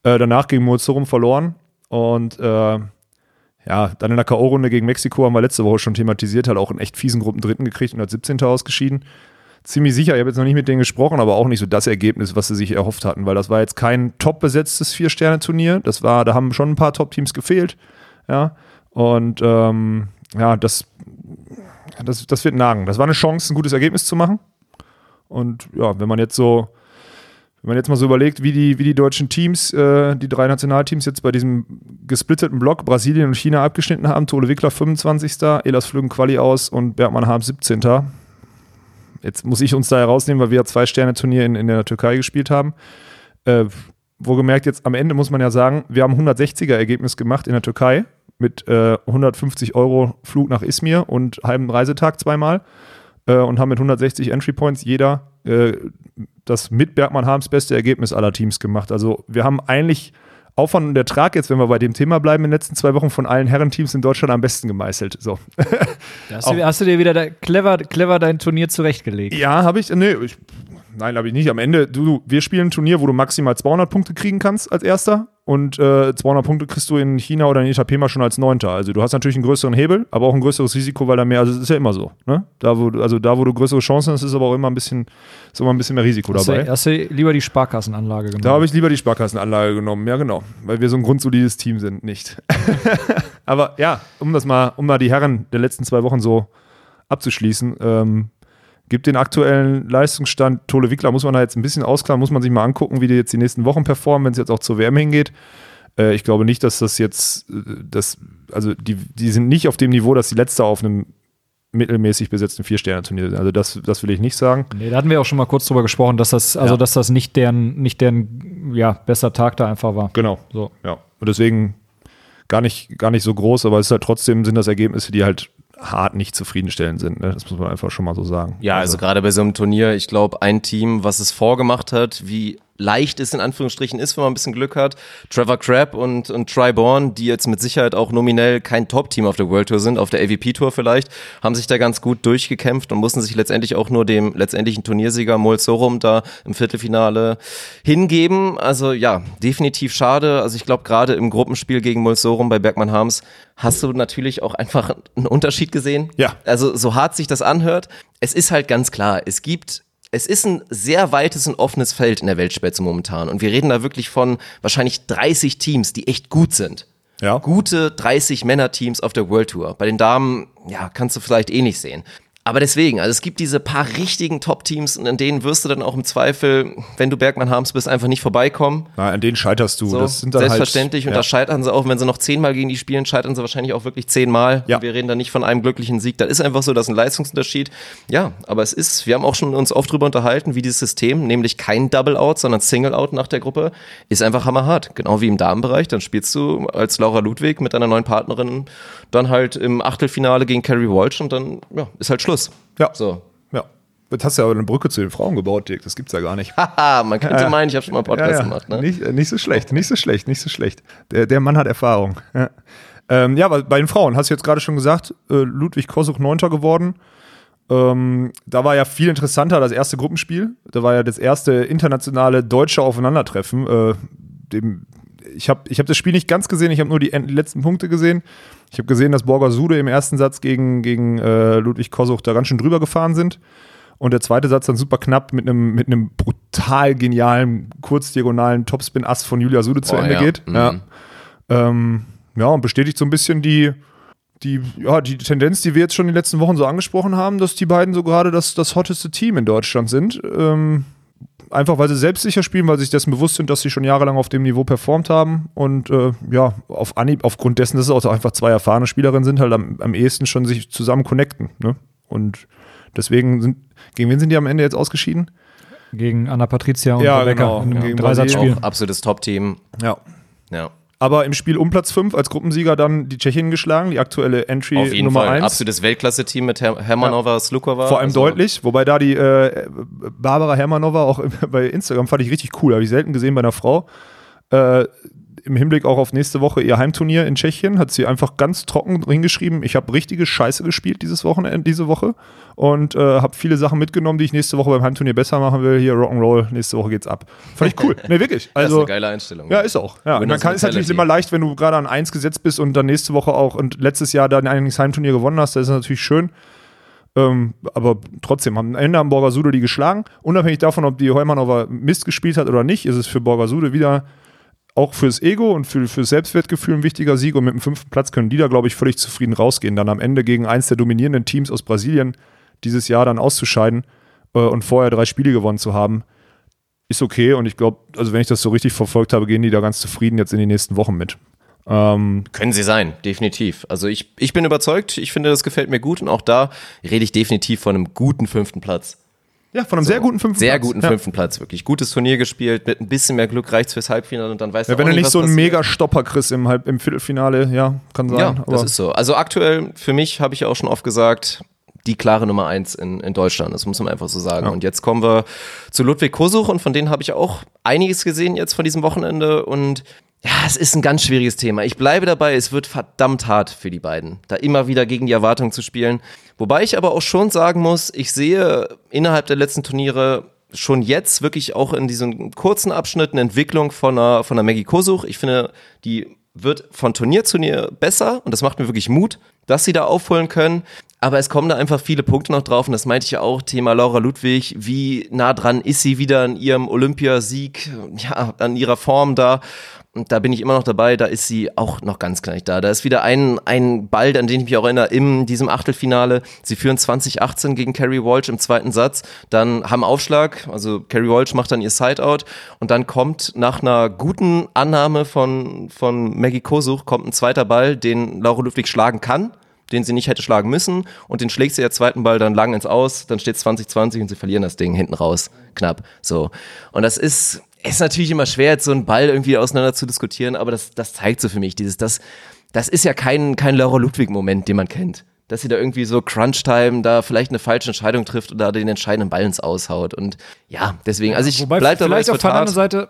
Äh, danach gegen Mozorum verloren und äh, ja, dann in der K.O.-Runde gegen Mexiko haben wir letzte Woche schon thematisiert, halt auch einen echt fiesen Gruppendritten gekriegt und als 17. ausgeschieden. Ziemlich sicher, ich habe jetzt noch nicht mit denen gesprochen, aber auch nicht so das Ergebnis, was sie sich erhofft hatten, weil das war jetzt kein top besetztes Vier-Sterne-Turnier. Das war, da haben schon ein paar Top-Teams gefehlt. Ja. Und ähm, ja, das, das, das wird nagen. Das war eine Chance, ein gutes Ergebnis zu machen. Und ja, wenn man jetzt so, wenn man jetzt mal so überlegt, wie die, wie die deutschen Teams, äh, die drei Nationalteams jetzt bei diesem gesplitteten Block Brasilien und China abgeschnitten haben, Tole Wickler 25. Elas Flügen Quali aus und Bergmann Harms 17. Jetzt muss ich uns da herausnehmen, weil wir zwei Sterne-Turnier in, in der Türkei gespielt haben. Äh, wohlgemerkt, jetzt am Ende muss man ja sagen, wir haben 160er-Ergebnis gemacht in der Türkei mit äh, 150 Euro Flug nach Izmir und halben Reisetag zweimal äh, und haben mit 160 Entry Points jeder äh, das mit Bergmann Harms beste Ergebnis aller Teams gemacht. Also wir haben eigentlich Aufwand und Ertrag jetzt, wenn wir bei dem Thema bleiben, in den letzten zwei Wochen von allen Herrenteams in Deutschland am besten gemeißelt. So. Hast du, hast du dir wieder da clever, clever dein Turnier zurechtgelegt? Ja, habe ich. Nee, ich, nein, habe ich nicht. Am Ende, du, du, wir spielen ein Turnier, wo du maximal 200 Punkte kriegen kannst als Erster. Und äh, 200 Punkte kriegst du in China oder in Itapema schon als Neunter. Also du hast natürlich einen größeren Hebel, aber auch ein größeres Risiko, weil da mehr, also es ist ja immer so. Ne? Da, wo, du- also da, wo du größere Chancen hast, ist aber auch immer ein bisschen, ist immer ein bisschen mehr Risiko Hast dabei. du, hast du lieber die Sparkassenanlage genommen? Da habe ich lieber die Sparkassenanlage genommen, ja genau, weil wir so ein grundsolides Team sind, nicht. Aber ja, um das mal, um mal die Herren der letzten zwei Wochen so abzuschließen, ähm, gibt den aktuellen Leistungsstand Tole Wickler, muss man da jetzt ein bisschen ausklammern, muss man sich mal angucken, wie die jetzt die nächsten Wochen performen, wenn es jetzt auch zur WM hingeht. Äh, ich glaube nicht, dass das jetzt, äh, das, also die, die sind nicht auf dem Niveau, dass die letzte auf einem mittelmäßig besetzten Vier-Sterne-Turnier sind. Also das, das will ich nicht sagen. Nee, da hatten wir auch schon mal kurz drüber gesprochen, dass das, also Ja. dass das nicht deren, nicht deren, ja, bester Tag da einfach war. Genau. So. Ja. Und deswegen gar nicht, gar nicht so groß, aber es ist halt trotzdem sind das Ergebnisse, die halt hart nicht zufriedenstellend sind. Ne? Das muss man einfach schon mal so sagen. Ja, also gerade bei so einem Turnier, ich glaube, ein Team, was es vorgemacht hat, wie leicht es in Anführungsstrichen ist, wenn man ein bisschen Glück hat. Trevor Crabb und, und Triborn, die jetzt mit Sicherheit auch nominell kein Top-Team auf der World Tour sind, auf der AVP-Tour vielleicht, haben sich da ganz gut durchgekämpft und mussten sich letztendlich auch nur dem letztendlichen Turniersieger Mol Sorum da im Viertelfinale hingeben. Also ja, definitiv schade. Also ich glaube, gerade im Gruppenspiel gegen Mol Sorum bei Bergmann Harms hast du natürlich auch einfach einen Unterschied gesehen. Ja. Also so hart sich das anhört, es ist halt ganz klar, es gibt es ist ein sehr weites und offenes Feld in der Weltspitze momentan. Und wir reden da wirklich von wahrscheinlich 30 Teams, die echt gut sind. Ja. Gute 30 Männerteams auf der World Tour. Bei den Damen, ja, kannst du vielleicht eh nicht sehen. Aber deswegen, also es gibt diese paar richtigen Top-Teams und an denen wirst du dann auch im Zweifel, wenn du Bergmann Harms bist, einfach nicht vorbeikommen. Na, an denen scheiterst du. So, das sind dann selbstverständlich. Halt, und da scheitern sie auch, wenn sie noch zehnmal gegen die spielen, scheitern sie wahrscheinlich auch wirklich zehnmal. Ja. Und wir reden da nicht von einem glücklichen Sieg. Das ist einfach so, das ist ein Leistungsunterschied. Ja, aber es ist, wir haben auch schon uns oft drüber unterhalten, wie dieses System, nämlich kein Double-Out, sondern Single-Out nach der Gruppe, ist einfach hammerhart. Genau wie im Damenbereich. Dann spielst du als Laura Ludwig mit deiner neuen Partnerin dann halt im Achtelfinale gegen Carrie Walsh und dann ja, ist halt Schluss. Ja. So. Ja. Jetzt hast du ja aber eine Brücke zu den Frauen gebaut, Dirk. Das gibt's ja gar nicht. Haha, man könnte meinen, ich habe schon mal einen Podcast Ja, ja. gemacht. Ne? Nicht, äh, nicht so schlecht, nicht so schlecht, nicht so schlecht. Der, der Mann hat Erfahrung. Ja, ähm, ja aber bei den Frauen, hast du jetzt gerade schon gesagt, äh, Ludwig Kosuch Neunter geworden. Ähm, da war ja viel interessanter das erste Gruppenspiel. Da war ja das erste internationale deutsche Aufeinandertreffen. Äh, dem, ich habe ich hab das Spiel nicht ganz gesehen, ich habe nur die letzten Punkte gesehen. Ich habe gesehen, dass Borger Sude im ersten Satz gegen, gegen äh, Ludwig Kosuch da ganz schön drüber gefahren sind. Und der zweite Satz dann super knapp mit einem mit einem brutal genialen, kurzdiagonalen Topspin-Ass von Julia Sude zu Oh, Ende ja. geht. Mhm. Ja. Ähm, ja, und bestätigt so ein bisschen die, die, ja, die Tendenz, die wir jetzt schon in den letzten Wochen so angesprochen haben, dass die beiden so gerade das, das hotteste Team in Deutschland sind. Ähm, einfach weil sie selbstsicher spielen, weil sie sich dessen bewusst sind, dass sie schon jahrelang auf dem Niveau performt haben und äh, ja, auf Anhieb, aufgrund dessen, dass es auch einfach zwei erfahrene Spielerinnen sind, halt am, am ehesten schon sich zusammen connecten. Ne? Und deswegen sind, gegen wen sind die am Ende jetzt ausgeschieden? Gegen Anna Patricia und Ja, Rebecca genau. in einem Gegen Dreisatzspiel. Absolutes Top-Team. Ja. Ja. Aber im Spiel um Platz 5 als Gruppensieger dann die Tschechien geschlagen, die aktuelle Entry Auf jeden Nummer Fall. 1. Absolutes Weltklasse-Team mit Her Hermanova, Slukova. Vor allem Also, deutlich, wobei da die äh, Barbara Hermanova auch bei Instagram fand ich richtig cool, habe ich selten gesehen bei einer Frau. Äh, Im Hinblick auch auf nächste Woche ihr Heimturnier in Tschechien hat sie einfach ganz trocken hingeschrieben, ich habe richtige Scheiße gespielt dieses Wochenende, diese Woche und äh, habe viele Sachen mitgenommen, die ich nächste Woche beim Heimturnier besser machen will. Hier Rock'n'Roll, nächste Woche geht's ab. Fand ich cool. Nee, wirklich. Das ist Also eine geile Einstellung. ja, ist auch. Ja, und dann kann es natürlich immer leicht, wenn du gerade an 1 gesetzt bist und dann nächste Woche auch und letztes Jahr dann ein Heimturnier gewonnen hast, das ist natürlich schön. Ähm, aber trotzdem, am Ende haben Borger Sude die geschlagen. Unabhängig davon, ob die Heumanova Mist gespielt hat oder nicht, ist es für Borger Sude wieder auch fürs Ego und für, fürs Selbstwertgefühl ein wichtiger Sieg. Und mit dem fünften Platz können die da, glaube ich, völlig zufrieden rausgehen. Dann am Ende gegen eins der dominierenden Teams aus Brasilien dieses Jahr dann auszuscheiden äh, und vorher drei Spiele gewonnen zu haben, ist okay. Und ich glaube, also wenn ich das so richtig verfolgt habe, gehen die da ganz zufrieden jetzt in die nächsten Wochen mit. Ähm, Können sie sein, definitiv. Also ich, ich bin überzeugt, ich finde, das gefällt mir gut und auch da rede ich definitiv von einem guten fünften Platz. Ja, von einem sehr guten fünften Sehr Platz. guten ja. fünften Platz, wirklich. Gutes Turnier gespielt, mit ein bisschen mehr Glück reicht's fürs Halbfinale und dann weißt Ja, du wenn du nicht was so einen. Mega-Stopper kriegst im, Halb im Viertelfinale, ja, kann sein. Ja, aber das ist so. Also aktuell, für mich, habe ich ja auch schon oft gesagt, die klare Nummer eins in, in Deutschland. Das muss man einfach so sagen. Ja. Und jetzt kommen wir zu Ludwig Kosuch und von denen habe ich auch einiges gesehen jetzt von diesem Wochenende und ja, es ist ein ganz schwieriges Thema. Ich bleibe dabei, es wird verdammt hart für die beiden, da immer wieder gegen die Erwartungen zu spielen. Wobei ich aber auch schon sagen muss, ich sehe innerhalb der letzten Turniere schon jetzt wirklich auch in diesen kurzen Abschnitten Entwicklung von einer, von einer Maggie Kosuch. Ich finde, die wird von Turnier zu Turnier besser und das macht mir wirklich Mut, dass sie da aufholen können. Aber es kommen da einfach viele Punkte noch drauf und das meinte ich ja auch, Thema Laura Ludwig, wie nah dran ist sie wieder an ihrem Olympiasieg, ja, an ihrer Form da. Da bin ich immer noch dabei, da ist sie auch noch ganz nicht da. Da ist wieder ein, ein Ball, an den ich mich auch erinnere, in diesem Achtelfinale. Sie führen 2018 gegen Carrie Walsh im zweiten Satz, dann haben Aufschlag, also Carrie Walsh macht dann ihr Sideout und dann kommt nach einer guten Annahme von, von Maggie Kosuch, kommt ein zweiter Ball, den Laura Ludwig schlagen kann den sie nicht hätte schlagen müssen und den schlägt sie ihr zweiten Ball dann lang ins Aus, dann steht 2020 und sie verlieren das Ding hinten raus, knapp, so. Und das ist, ist natürlich immer schwer, jetzt so einen Ball irgendwie auseinander zu diskutieren, aber das, das zeigt so für mich, dieses, das, das ist ja kein, kein Laura Ludwig-Moment, den man kennt. Dass sie da irgendwie so Crunch-Time da vielleicht eine falsche Entscheidung trifft oder den entscheidenden Ball ins Aushaut. Und ja, deswegen, also ich Wobei bleib vielleicht es auf der anderen Seite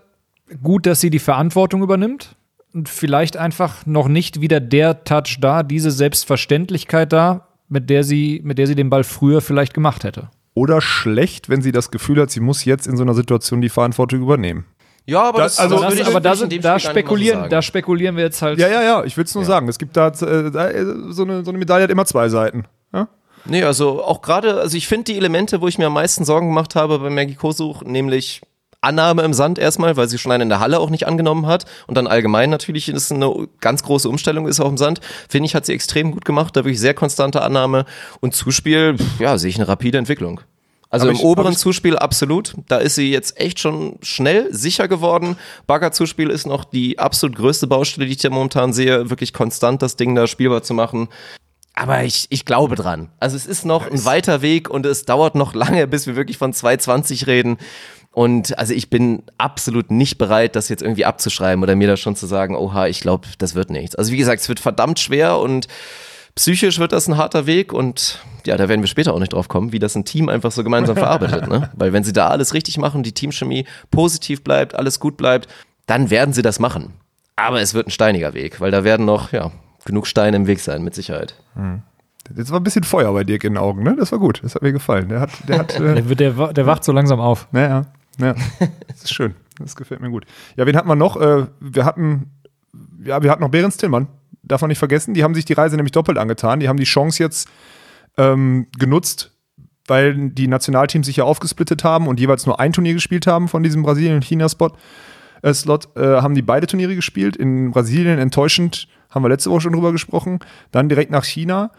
gut, dass sie die Verantwortung übernimmt und vielleicht einfach noch nicht wieder der Touch da, diese Selbstverständlichkeit da, mit der sie, mit der sie den Ball früher vielleicht gemacht hätte. Oder schlecht, wenn sie das Gefühl hat, sie muss jetzt in so einer Situation die Verantwortung übernehmen. Ja, aber Das- das, also das Das, würde ich aber da, sind, da so spekulieren, sagen. da spekulieren wir jetzt halt. Ja, ja, ja, ich will es nur sagen. Es gibt da, äh, da äh, so, eine, so eine Medaille hat immer zwei Seiten. Ja? Nee, also auch gerade, also ich finde die Elemente, wo ich mir am meisten Sorgen gemacht habe bei Maggie Kosuch, nämlich Annahme im Sand erstmal, weil sie schon einen in der Halle auch nicht angenommen hat. Und dann allgemein natürlich ist eine ganz große Umstellung ist auch im Sand. Finde ich, hat sie extrem gut gemacht. Da wirklich sehr konstante Annahme. Und Zuspiel, ja, sehe ich eine rapide Entwicklung. Also Hab im ich- oberen ich- Zuspiel absolut. Da ist sie jetzt echt schon schnell sicher geworden. Bagger-Zuspiel ist noch die absolut größte Baustelle, die ich da momentan sehe. Wirklich konstant das Ding da spielbar zu machen. Aber ich, ich glaube dran. Also es ist noch ein weiter Weg und es dauert noch lange, bis wir wirklich von 220 reden. Und also ich bin absolut nicht bereit, das jetzt irgendwie abzuschreiben oder mir da schon zu sagen, oha, ich glaube, das wird nichts. Also wie gesagt, es wird verdammt schwer und psychisch wird das ein harter Weg und ja, da werden wir später auch nicht drauf kommen, wie das ein Team einfach so gemeinsam verarbeitet. Ne? Weil wenn sie da alles richtig machen, die Teamchemie positiv bleibt, alles gut bleibt, dann werden sie das machen. Aber es wird ein steiniger Weg, weil da werden noch ja, genug Steine im Weg sein, mit Sicherheit. Jetzt war ein bisschen Feuer bei Dirk in den Augen, ne? Das war gut. Das hat mir gefallen. Der hat, der hat, äh, Der, der, der wacht so langsam auf. Naja, ja. Das ist schön. Das gefällt mir gut. Ja, wen hatten wir noch? Äh, wir hatten, ja, wir hatten noch Behrens Tillmann. Darf man nicht vergessen. Die haben sich die Reise nämlich doppelt angetan. Die haben die Chance jetzt ähm, genutzt, weil die Nationalteams sich ja aufgesplittet haben und jeweils nur ein Turnier gespielt haben von diesem Brasilien- und China-Spot. Äh, Slot äh, haben die beide Turniere gespielt. In Brasilien enttäuschend, haben wir letzte Woche schon drüber gesprochen. Dann direkt nach China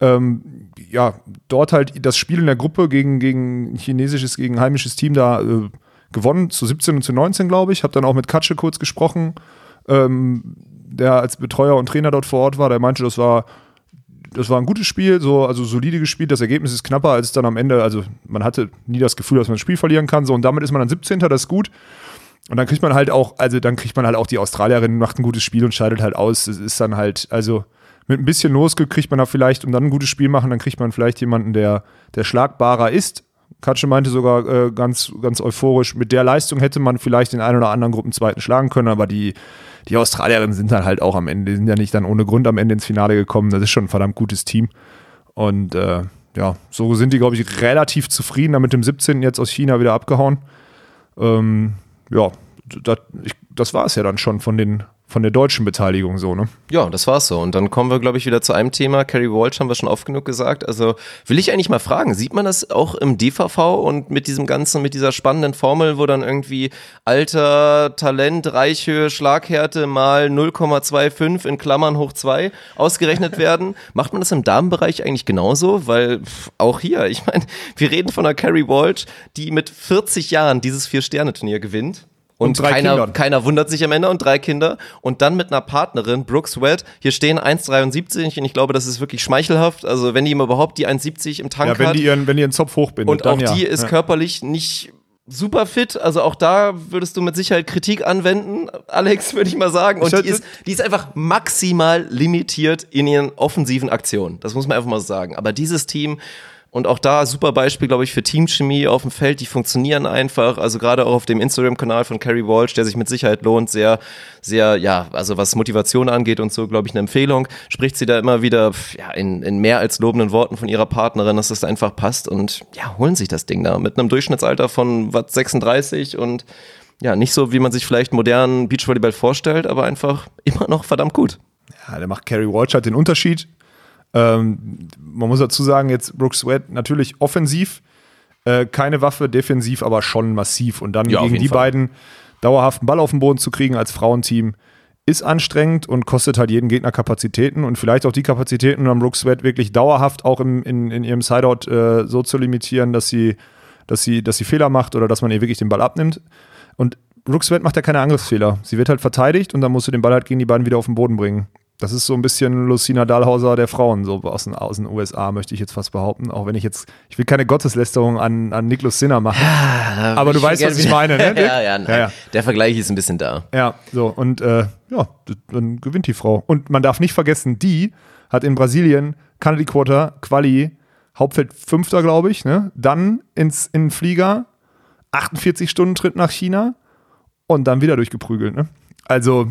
ähm, ja, dort halt das Spiel in der Gruppe gegen, gegen chinesisches, gegen heimisches Team da äh, gewonnen, zu 17 und zu 19, glaube ich. Hab dann auch mit Katsche kurz gesprochen, ähm, der als Betreuer und Trainer dort vor Ort war. Der meinte, das war, das war ein gutes Spiel, so, also solide gespielt. Das Ergebnis ist knapper als dann am Ende. Also man hatte nie das Gefühl, dass man das Spiel verlieren kann. So, und damit ist man dann 17. Das ist gut. Und dann kriegt man halt auch, also dann kriegt man halt auch die Australierin, macht ein gutes Spiel und scheidet halt aus. Das ist dann halt, also mit ein bisschen Losglück kriegt man da vielleicht und dann ein gutes Spiel machen, dann kriegt man vielleicht jemanden, der, der schlagbarer ist. Katsche meinte sogar äh, ganz, ganz euphorisch, mit der Leistung hätte man vielleicht den einen oder anderen Gruppenzweiten schlagen können, aber die, die Australierinnen sind dann halt auch am Ende, die sind ja nicht dann ohne Grund am Ende ins Finale gekommen. Das ist schon ein verdammt gutes Team. Und äh, ja, so sind die, glaube ich, relativ zufrieden, damit dem 17. jetzt aus China wieder abgehauen. Ähm, ja, das, ich, das war es ja dann schon von, den, von der deutschen Beteiligung so, ne? Ja, das war's so. Und dann kommen wir, glaube ich, wieder zu einem Thema. Carrie Walsh haben wir schon oft genug gesagt. Also will ich eigentlich mal fragen, sieht man das auch im DVV und mit diesem ganzen, mit dieser spannenden Formel, wo dann irgendwie Alter, Talent, Reichhöhe, Schlaghärte mal 0,25 in Klammern hoch 2 ausgerechnet werden? Macht man das im Damenbereich eigentlich genauso? Weil pff, auch hier, ich meine, wir reden von einer Carrie Walsh, die mit 40 Jahren dieses Vier-Sterne-Turnier gewinnt. Und, Und keiner, Kindern. keiner wundert sich am Ende und drei Kinder und dann mit einer Partnerin, Brooke Sweat, hier stehen 1,73 und ich glaube, das ist wirklich schmeichelhaft. Also wenn die ihm überhaupt die 1,70 im Tank Ja, wenn hat die ihren, wenn die ihren Zopf hochbindet. und auch ja. die ist ja. körperlich nicht super fit, also auch da würdest du mit Sicherheit Kritik anwenden, Alex, würde ich mal sagen. Und die ist, die ist einfach maximal limitiert in ihren offensiven Aktionen. Das muss man einfach mal so sagen. Aber dieses Team und auch da super Beispiel, glaube ich, für Teamchemie auf dem Feld, die funktionieren einfach. Also gerade auch auf dem Instagram-Kanal von Carrie Walsh, der sich mit Sicherheit lohnt, sehr, sehr, ja, also was Motivation angeht und so, glaube ich, eine Empfehlung. Spricht sie da immer wieder ja, in, in mehr als lobenden Worten von ihrer Partnerin, dass das einfach passt und ja, holen sich das Ding da mit einem Durchschnittsalter von was 36 und ja, nicht so, wie man sich vielleicht modernen Beachvolleyball vorstellt, aber einfach immer noch verdammt gut. Ja, der macht Carrie Walsh halt den Unterschied. Ähm, man muss dazu sagen, jetzt Brooke Sweat natürlich offensiv, äh, keine Waffe, defensiv aber schon massiv. Und dann Ja, gegen die Fall. beiden dauerhaften Ball auf den Boden zu kriegen als Frauenteam, ist anstrengend und kostet halt jeden Gegner Kapazitäten und vielleicht auch die Kapazitäten, um Brooke Sweat wirklich dauerhaft auch im, in, in ihrem Sideout äh, so zu limitieren, dass sie, dass, sie, dass sie Fehler macht oder dass man ihr wirklich den Ball abnimmt. Und Brooke Sweat macht ja keine Angriffsfehler. Sie wird halt verteidigt und dann musst du den Ball halt gegen die beiden wieder auf den Boden bringen. Das ist so ein bisschen Lucina Dahlhauser der Frauen, so aus den, aus den USA, möchte ich jetzt fast behaupten. Auch wenn ich jetzt, ich will keine Gotteslästerung an, an Niklas Sinner machen. Aber du weißt, was ich meine, ne? Ja, ja. Ja, ja. Der Vergleich ist ein bisschen da. Ja, so, und äh, ja, dann gewinnt die Frau. Und man darf nicht vergessen, die hat in Brasilien Kennedy Quarter, Quali, Hauptfeld Fünfter, glaube ich, ne? Dann ins, in den Flieger, 48 Stunden Tritt nach China und dann wieder durchgeprügelt, ne? Also,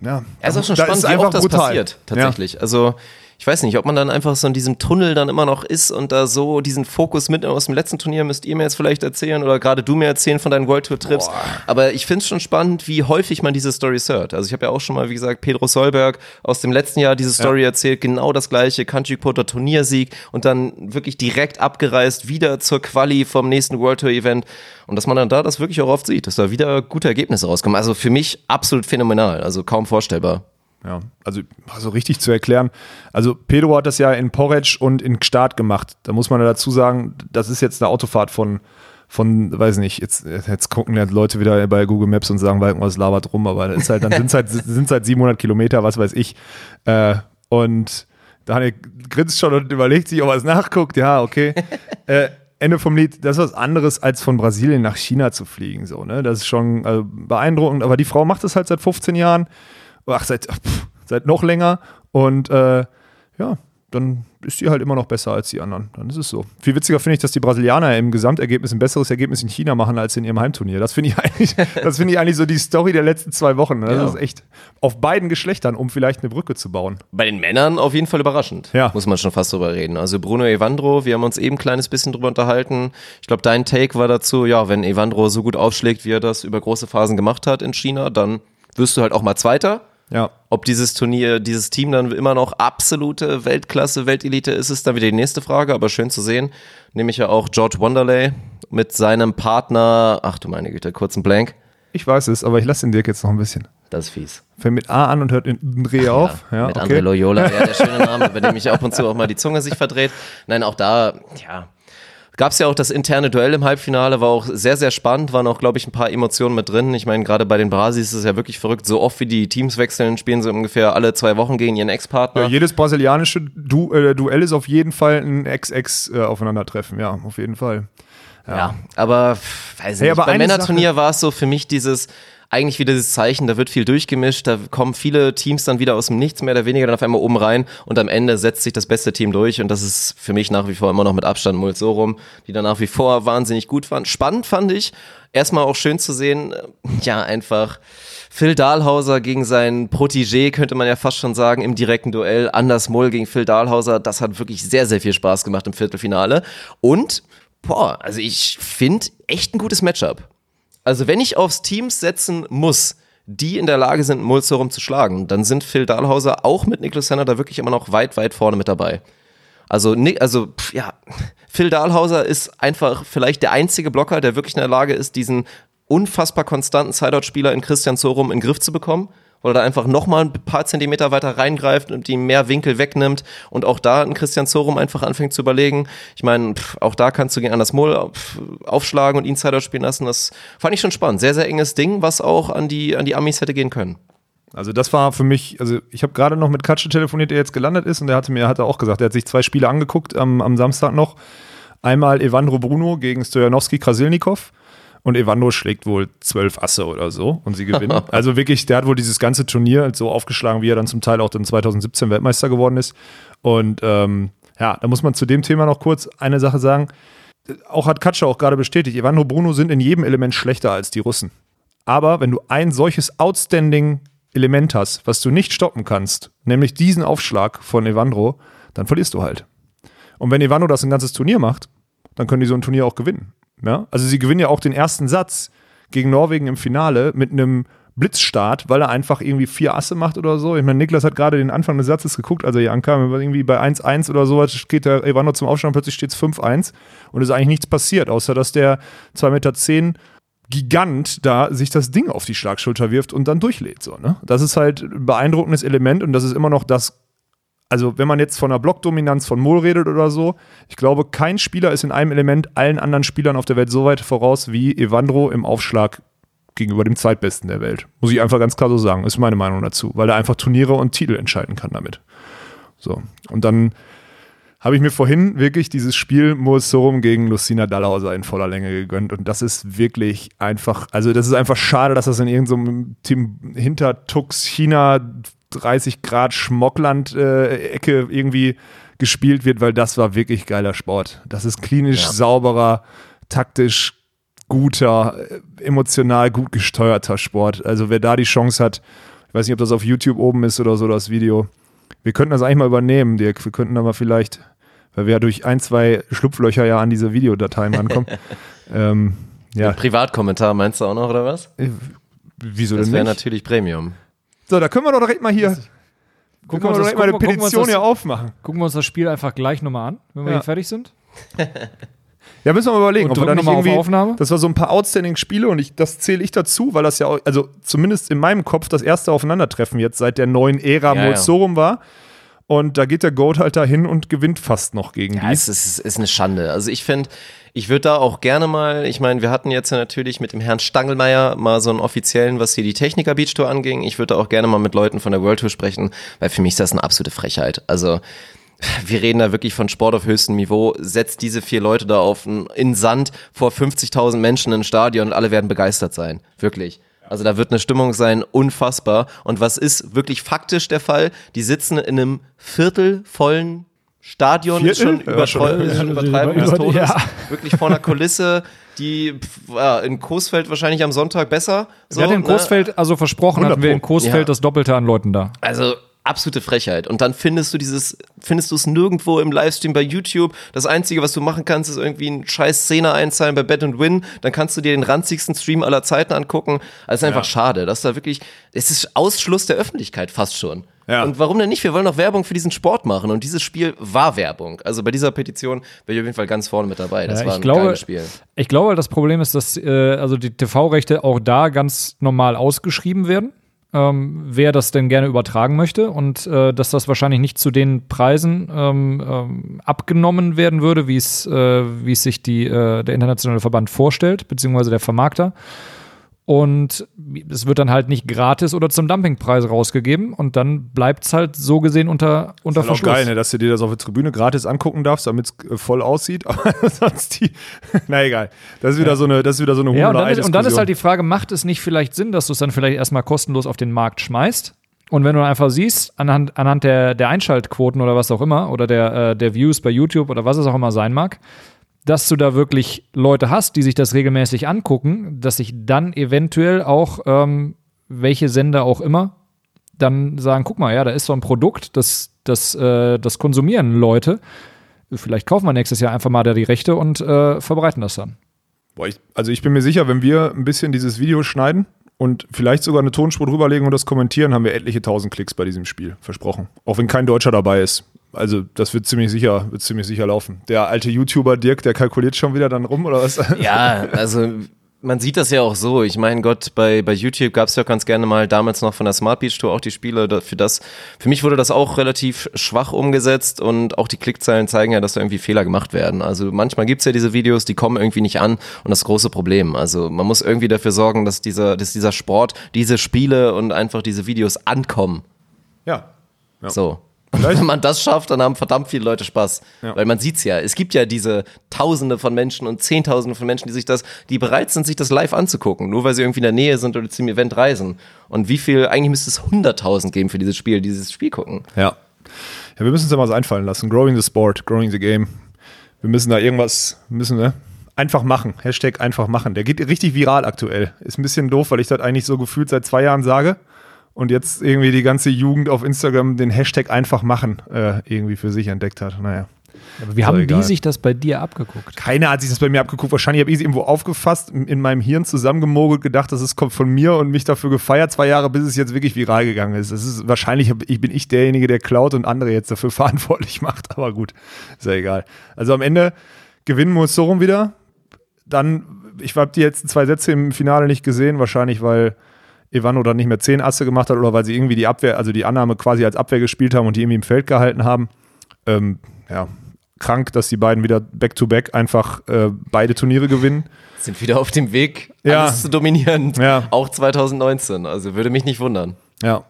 ja. Ja, ist auch schon da spannend, wie einfach oft das brutal. passiert, tatsächlich. Also ich weiß nicht, ob man dann einfach so in diesem Tunnel dann immer noch ist und da so diesen Fokus mit aus dem letzten Turnier müsst ihr mir jetzt vielleicht erzählen oder gerade du mir erzählen von deinen World Tour Trips. Aber ich finde es schon spannend, wie häufig man diese Stories hört. Also ich habe ja auch schon mal, wie gesagt, Pedro Solberg aus dem letzten Jahr diese Story ja. erzählt, genau das gleiche, Country Porter Turniersieg und dann wirklich direkt abgereist, wieder zur Quali vom nächsten World Tour Event. Und dass man dann da das wirklich auch oft sieht, dass da wieder gute Ergebnisse rauskommen. Also für mich absolut phänomenal, also kaum vorstellbar. Ja, also, also richtig zu erklären. Also Pedro hat das ja in Porridge und in Gstaad gemacht. Da muss man ja dazu sagen, das ist jetzt eine Autofahrt von, von, weiß nicht, jetzt, jetzt gucken ja Leute wieder bei Google Maps und sagen, was labert rum, aber ist halt, dann sind es halt, sind's halt 700 Kilometer, was weiß ich. Äh, und Daniel grinst schon und überlegt sich, ob er es nachguckt. Ja, okay. äh, Ende vom Lied, das ist was anderes, als von Brasilien nach China zu fliegen. So, ne? Das ist schon also beeindruckend, aber die Frau macht das halt seit 15 Jahren ach, seit, pff, seit noch länger. Und äh, ja, dann ist die halt immer noch besser als die anderen. Dann ist es so. Viel witziger finde ich, dass die Brasilianer im Gesamtergebnis ein besseres Ergebnis in China machen als in ihrem Heimturnier. Das finde ich eigentlich, das finde ich eigentlich so die Story der letzten zwei Wochen. Das ja. ist echt auf beiden Geschlechtern, um vielleicht eine Brücke zu bauen. Bei den Männern auf jeden Fall überraschend. Ja. Muss man schon fast drüber reden. Also Bruno Evandro, wir haben uns eben ein kleines bisschen drüber unterhalten. Ich glaube, dein Take war dazu, ja, wenn Evandro so gut aufschlägt, wie er das über große Phasen gemacht hat in China, dann wirst du halt auch mal Zweiter. Ja. Ob dieses Turnier, dieses Team dann immer noch absolute Weltklasse, Weltelite ist, ist dann wieder die nächste Frage, aber schön zu sehen. Nehme ich ja auch George Wonderley mit seinem Partner, ach du meine Güte, kurzen Blank. Ich weiß es, aber ich lasse den Dirk jetzt noch ein bisschen. Das ist fies. Fängt mit A an und hört in Dreh ja, auf. Ja, mit okay. André Loyola, ja, der schöne Name, bei dem ich ab und zu auch mal die Zunge sich verdreht. Nein, auch da, ja, Gab es ja auch das interne Duell im Halbfinale, war auch sehr, sehr spannend, waren auch, glaube ich, ein paar Emotionen mit drin. Ich meine, gerade bei den Brasis ist es ja wirklich verrückt. So oft wie die Teams wechseln, spielen sie ungefähr alle zwei Wochen gegen ihren Ex-Partner. Ja, jedes brasilianische du äh, Duell ist auf jeden Fall ein Ex-Ex-Aufeinandertreffen, äh, ja, auf jeden Fall. Ja, ja aber weiß hey, nicht. Aber Beim Männerturnier war es so für mich dieses, eigentlich wieder dieses Zeichen, da wird viel durchgemischt, da kommen viele Teams dann wieder aus dem Nichts mehr oder weniger dann auf einmal oben rein und am Ende setzt sich das beste Team durch und das ist für mich nach wie vor immer noch mit Abstand Mulsorum, die dann nach wie vor wahnsinnig gut waren. Spannend fand ich, erstmal auch schön zu sehen, äh, ja, einfach Phil Dahlhauser gegen seinen Protégé, könnte man ja fast schon sagen, im direkten Duell. Anders Mull gegen Phil Dahlhauser, das hat wirklich sehr, sehr viel Spaß gemacht im Viertelfinale. Und, boah, also ich finde echt ein gutes Matchup. Also wenn ich aufs Teams setzen muss, die in der Lage sind, Mulzorum zu schlagen, dann sind Phil Dahlhauser auch mit Niklas Senner da wirklich immer noch weit, weit vorne mit dabei. Also, also pff, ja, Phil Dahlhauser ist einfach vielleicht der einzige Blocker, der wirklich in der Lage ist, diesen unfassbar konstanten Sideout-Spieler in Christian Zorum in den Griff zu bekommen weil er da einfach nochmal ein paar Zentimeter weiter reingreift und ihm mehr Winkel wegnimmt und auch da ein Christian Zorum einfach anfängt zu überlegen. Ich meine, auch da kannst du gegen Anders Moll aufschlagen und Insider spielen lassen. Das fand ich schon spannend. Sehr, sehr enges Ding, was auch an die, an die Amis hätte gehen können. Also das war für mich, also ich habe gerade noch mit Katsche telefoniert, der jetzt gelandet ist und der hatte mir, hat er auch gesagt, er hat sich zwei Spiele angeguckt am, am Samstag noch. Einmal Evandro Bruno gegen Stojanowski Krasilnikov und Evandro schlägt wohl zwölf Asse oder so und sie gewinnen. also wirklich, der hat wohl dieses ganze Turnier so aufgeschlagen, wie er dann zum Teil auch dann 2017 Weltmeister geworden ist. Und ähm, ja, da muss man zu dem Thema noch kurz eine Sache sagen. Auch hat Katscha auch gerade bestätigt, Evandro Bruno sind in jedem Element schlechter als die Russen. Aber wenn du ein solches outstanding Element hast, was du nicht stoppen kannst, nämlich diesen Aufschlag von Evandro, dann verlierst du halt. Und wenn Evandro das ein ganzes Turnier macht, dann können die so ein Turnier auch gewinnen. Ja? Also sie gewinnen ja auch den ersten Satz gegen Norwegen im Finale mit einem Blitzstart, weil er einfach irgendwie vier Asse macht oder so. Ich meine, Niklas hat gerade den Anfang des Satzes geguckt, als er hier ankam, irgendwie bei 1-1 oder sowas geht der Ivano zum Aufstand, plötzlich steht es 5-1 und es ist eigentlich nichts passiert, außer dass der 2,10 Meter Gigant da sich das Ding auf die Schlagschulter wirft und dann durchlädt. So, ne? Das ist halt ein beeindruckendes Element und das ist immer noch das also wenn man jetzt von einer Blockdominanz von Mohl redet oder so, ich glaube, kein Spieler ist in einem Element allen anderen Spielern auf der Welt so weit voraus wie Evandro im Aufschlag gegenüber dem Zweitbesten der Welt. Muss ich einfach ganz klar so sagen, ist meine Meinung dazu, weil er einfach Turniere und Titel entscheiden kann damit. So, und dann habe ich mir vorhin wirklich dieses Spiel Moesorum gegen Lucina Dallhauser in voller Länge gegönnt und das ist wirklich einfach, also das ist einfach schade, dass das in irgendeinem so Team Hintertux China 30 Grad Schmockland-Ecke äh, irgendwie gespielt wird, weil das war wirklich geiler Sport. Das ist klinisch ja. sauberer, taktisch guter, äh, emotional gut gesteuerter Sport. Also wer da die Chance hat, ich weiß nicht, ob das auf YouTube oben ist oder so, das Video, Wir könnten das eigentlich mal übernehmen, Dirk. Wir könnten da mal vielleicht, weil wir ja durch ein, zwei Schlupflöcher ja an diese Videodateien rankommen. ähm, ja. Privatkommentar meinst du auch noch, oder was? Wieso Das denn wäre nicht? natürlich Premium. So, da können wir doch direkt mal hier, Gucken wir wir uns doch das, direkt mal eine Petition das, hier aufmachen. gucken wir uns das Spiel einfach gleich nochmal an, wenn wir Ja. hier fertig sind. Ja, müssen wir mal überlegen, Und ob wir da nicht auf irgendwie, Aufnahme? das war so ein paar Outstanding-Spiele und ich, das zähle ich dazu, weil das ja auch, also zumindest in meinem Kopf das erste Aufeinandertreffen jetzt seit der neuen Ära Ja, Molsorum war. Und da geht der Goat halt dahin und gewinnt fast noch gegen Ja, die. es ist, es ist eine Schande. Also ich finde, ich würde da auch gerne mal, ich meine, wir hatten jetzt ja natürlich mit dem Herrn Stangelmeier mal so einen offiziellen, was hier die Techniker Beach Tour anging. Ich würde da auch gerne mal mit Leuten von der World Tour sprechen, weil für mich ist das eine absolute Frechheit. Also wir reden da wirklich von Sport auf höchstem Niveau. Setzt diese vier Leute da auf in Sand vor 50.000 Menschen in ein Stadion und alle werden begeistert sein. Wirklich. Also da wird eine Stimmung sein, unfassbar. Und was ist wirklich faktisch der Fall? Die sitzen in einem viertelvollen Stadion, ist schon, Viertel? Ja, schon. ist schon Übertreibung des Ja. Todes. Wirklich vor einer Kulisse, die pf, ja, in Coesfeld wahrscheinlich am Sonntag besser. So, wir hatten in ne? Coesfeld, also versprochen 100 hatten wir in. Coesfeld Ja. das Doppelte an Leuten da. Also absolute Frechheit. Und dann findest du dieses, findest du es nirgendwo im Livestream bei YouTube. Das Einzige, was du machen kannst, ist irgendwie ein scheiß Szene einzahlen bei Bet and Win. Dann kannst du dir den ranzigsten Stream aller Zeiten angucken. Also es ist einfach schade, dass da wirklich, es ist Ausschluss der Öffentlichkeit fast schon. Ja. Und warum denn nicht? Wir wollen doch Werbung für diesen Sport machen. Und dieses Spiel war Werbung. Also bei dieser Petition bin ich auf jeden Fall ganz vorne mit dabei. Das Ja, war ein glaube- geiles Spiel. Ich glaube, das Problem ist, dass äh, also die TV-Rechte auch da ganz normal ausgeschrieben werden, ähm, wer das denn gerne übertragen möchte und äh, dass das wahrscheinlich nicht zu den Preisen ähm, ähm, abgenommen werden würde, wie es äh, es sich die, äh, der internationale Verband vorstellt, beziehungsweise der Vermarkter. Und es wird dann halt nicht gratis oder zum Dumpingpreis rausgegeben und dann bleibt es halt so gesehen unter, unter Das ist auch Verschluss. geil, ne, dass du dir das auf der Tribüne gratis angucken darfst, damit es äh, voll aussieht. Aber sonst die. Na egal. Das ist wieder so eine, das ist wieder so eine Ja, und dann, ist, und dann ist halt die Frage, macht es nicht vielleicht Sinn, dass du es dann vielleicht erstmal kostenlos auf den Markt schmeißt? Und wenn du dann einfach siehst, anhand, anhand der, der Einschaltquoten oder was auch immer, oder der, äh, der Views bei YouTube oder was es auch immer sein mag, dass du da wirklich Leute hast, die sich das regelmäßig angucken, dass sich dann eventuell auch, ähm, welche Sender auch immer, dann sagen, guck mal, ja, da ist so ein Produkt, das, das, äh, das konsumieren Leute. Vielleicht kaufen wir nächstes Jahr einfach mal da die Rechte und äh, verbreiten das dann. Boah, ich, also ich bin mir sicher, wenn wir ein bisschen dieses Video schneiden und vielleicht sogar eine Tonspur drüberlegen und das kommentieren, haben wir etliche tausend Klicks bei diesem Spiel. Versprochen. Auch wenn kein Deutscher dabei ist. Also das wird ziemlich sicher, wird ziemlich sicher laufen. Der alte YouTuber Dirk, der kalkuliert schon wieder dann rum oder was? Ja, also man sieht das ja auch so. Ich meine, Gott, bei, bei YouTube gab es ja ganz gerne mal damals noch von der Smart Beach Tour auch die Spiele. Für das, für mich wurde das auch relativ schwach umgesetzt und auch die Klickzahlen zeigen ja, dass da irgendwie Fehler gemacht werden. Also manchmal gibt's ja diese Videos, die kommen irgendwie nicht an und das große Problem. Also man muss irgendwie dafür sorgen, dass dieser, dass dieser Sport, diese Spiele und einfach diese Videos ankommen. Ja. So. Vielleicht- wenn man das schafft, dann haben verdammt viele Leute Spaß. Ja. Weil man sieht's ja. Es gibt ja diese Tausende von Menschen und Zehntausende von Menschen, die sich das, die bereit sind, sich das live anzugucken, nur weil sie irgendwie in der Nähe sind oder zum Event reisen. Und wie viel, eigentlich müsste es 100.000 geben für dieses Spiel, die dieses Spiel gucken. Ja. Ja, wir müssen uns da mal was einfallen lassen. Growing the sport, growing the game. Wir müssen da irgendwas, müssen wir einfach machen. Hashtag einfach machen. Der geht richtig viral aktuell. Ist ein bisschen doof, weil ich das eigentlich so gefühlt seit zwei Jahren sage. Und jetzt irgendwie die ganze Jugend auf Instagram den Hashtag einfach machen äh, irgendwie für sich entdeckt hat. Naja. Aber wie haben egal. die sich das bei dir abgeguckt? Keiner hat sich das bei mir abgeguckt. Wahrscheinlich habe ich es irgendwo aufgefasst, in in meinem Hirn zusammengemogelt, gedacht, das ist, kommt von mir und mich dafür gefeiert, zwei Jahre, bis es jetzt wirklich viral gegangen ist. Das ist wahrscheinlich ich bin ich derjenige, der klaut und andere jetzt dafür verantwortlich macht. Aber gut, ist ja egal. Also am Ende gewinnen muss so rum wieder. Dann, ich habe die letzten zwei Sätze im Finale nicht gesehen, wahrscheinlich weil Ivano dann nicht mehr zehn Asse gemacht hat oder weil sie irgendwie die Abwehr, also die Annahme quasi als Abwehr gespielt haben und die irgendwie im Feld gehalten haben. Ähm, ja, krank, dass die beiden wieder back-to-back einfach äh, beide Turniere gewinnen. Sind wieder auf dem Weg, Ja. alles zu dominieren. Ja. Auch 2019. Also würde mich nicht wundern. Ja.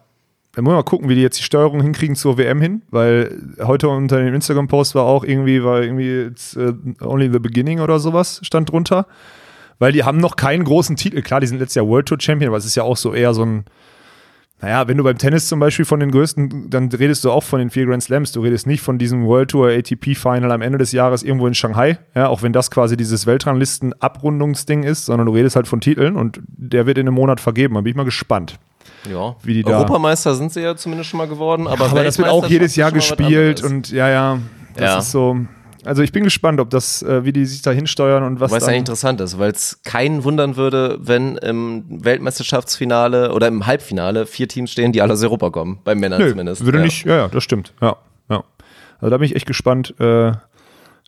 Dann wollen wir mal gucken, wie die jetzt die Steuerung hinkriegen zur WM hin, weil heute unter dem Instagram-Post war auch irgendwie, war irgendwie it's, uh, only the beginning oder sowas, stand drunter. Weil die haben noch keinen großen Titel. Klar, die sind letztes Jahr World Tour Champion, aber es ist ja auch so eher so ein, naja, wenn du beim Tennis zum Beispiel von den größten, dann redest du auch von den vier Grand Slams. Du redest nicht von diesem World Tour ATP Final am Ende des Jahres irgendwo in Shanghai, ja, auch wenn das quasi dieses Weltranglisten-Abrundungsding ist, sondern du redest halt von Titeln und der wird in einem Monat vergeben. Da bin ich mal gespannt. Ja. Wie die da- Europameister sind sie ja zumindest schon mal geworden, aber, Aber das wird auch jedes Jahr gespielt und ja, ja, das Ja. ist so. Also ich bin gespannt, ob das, äh, wie die sich da hinsteuern und was Weil es dann, eigentlich interessant ist, weil es keinen wundern würde, wenn im Weltmeisterschaftsfinale oder im Halbfinale vier Teams stehen, die alle aus Europa kommen, bei Männern Nö, zumindest. würde ja. nicht, ja, ja, das stimmt. Ja, ja. Also da bin ich echt gespannt, äh,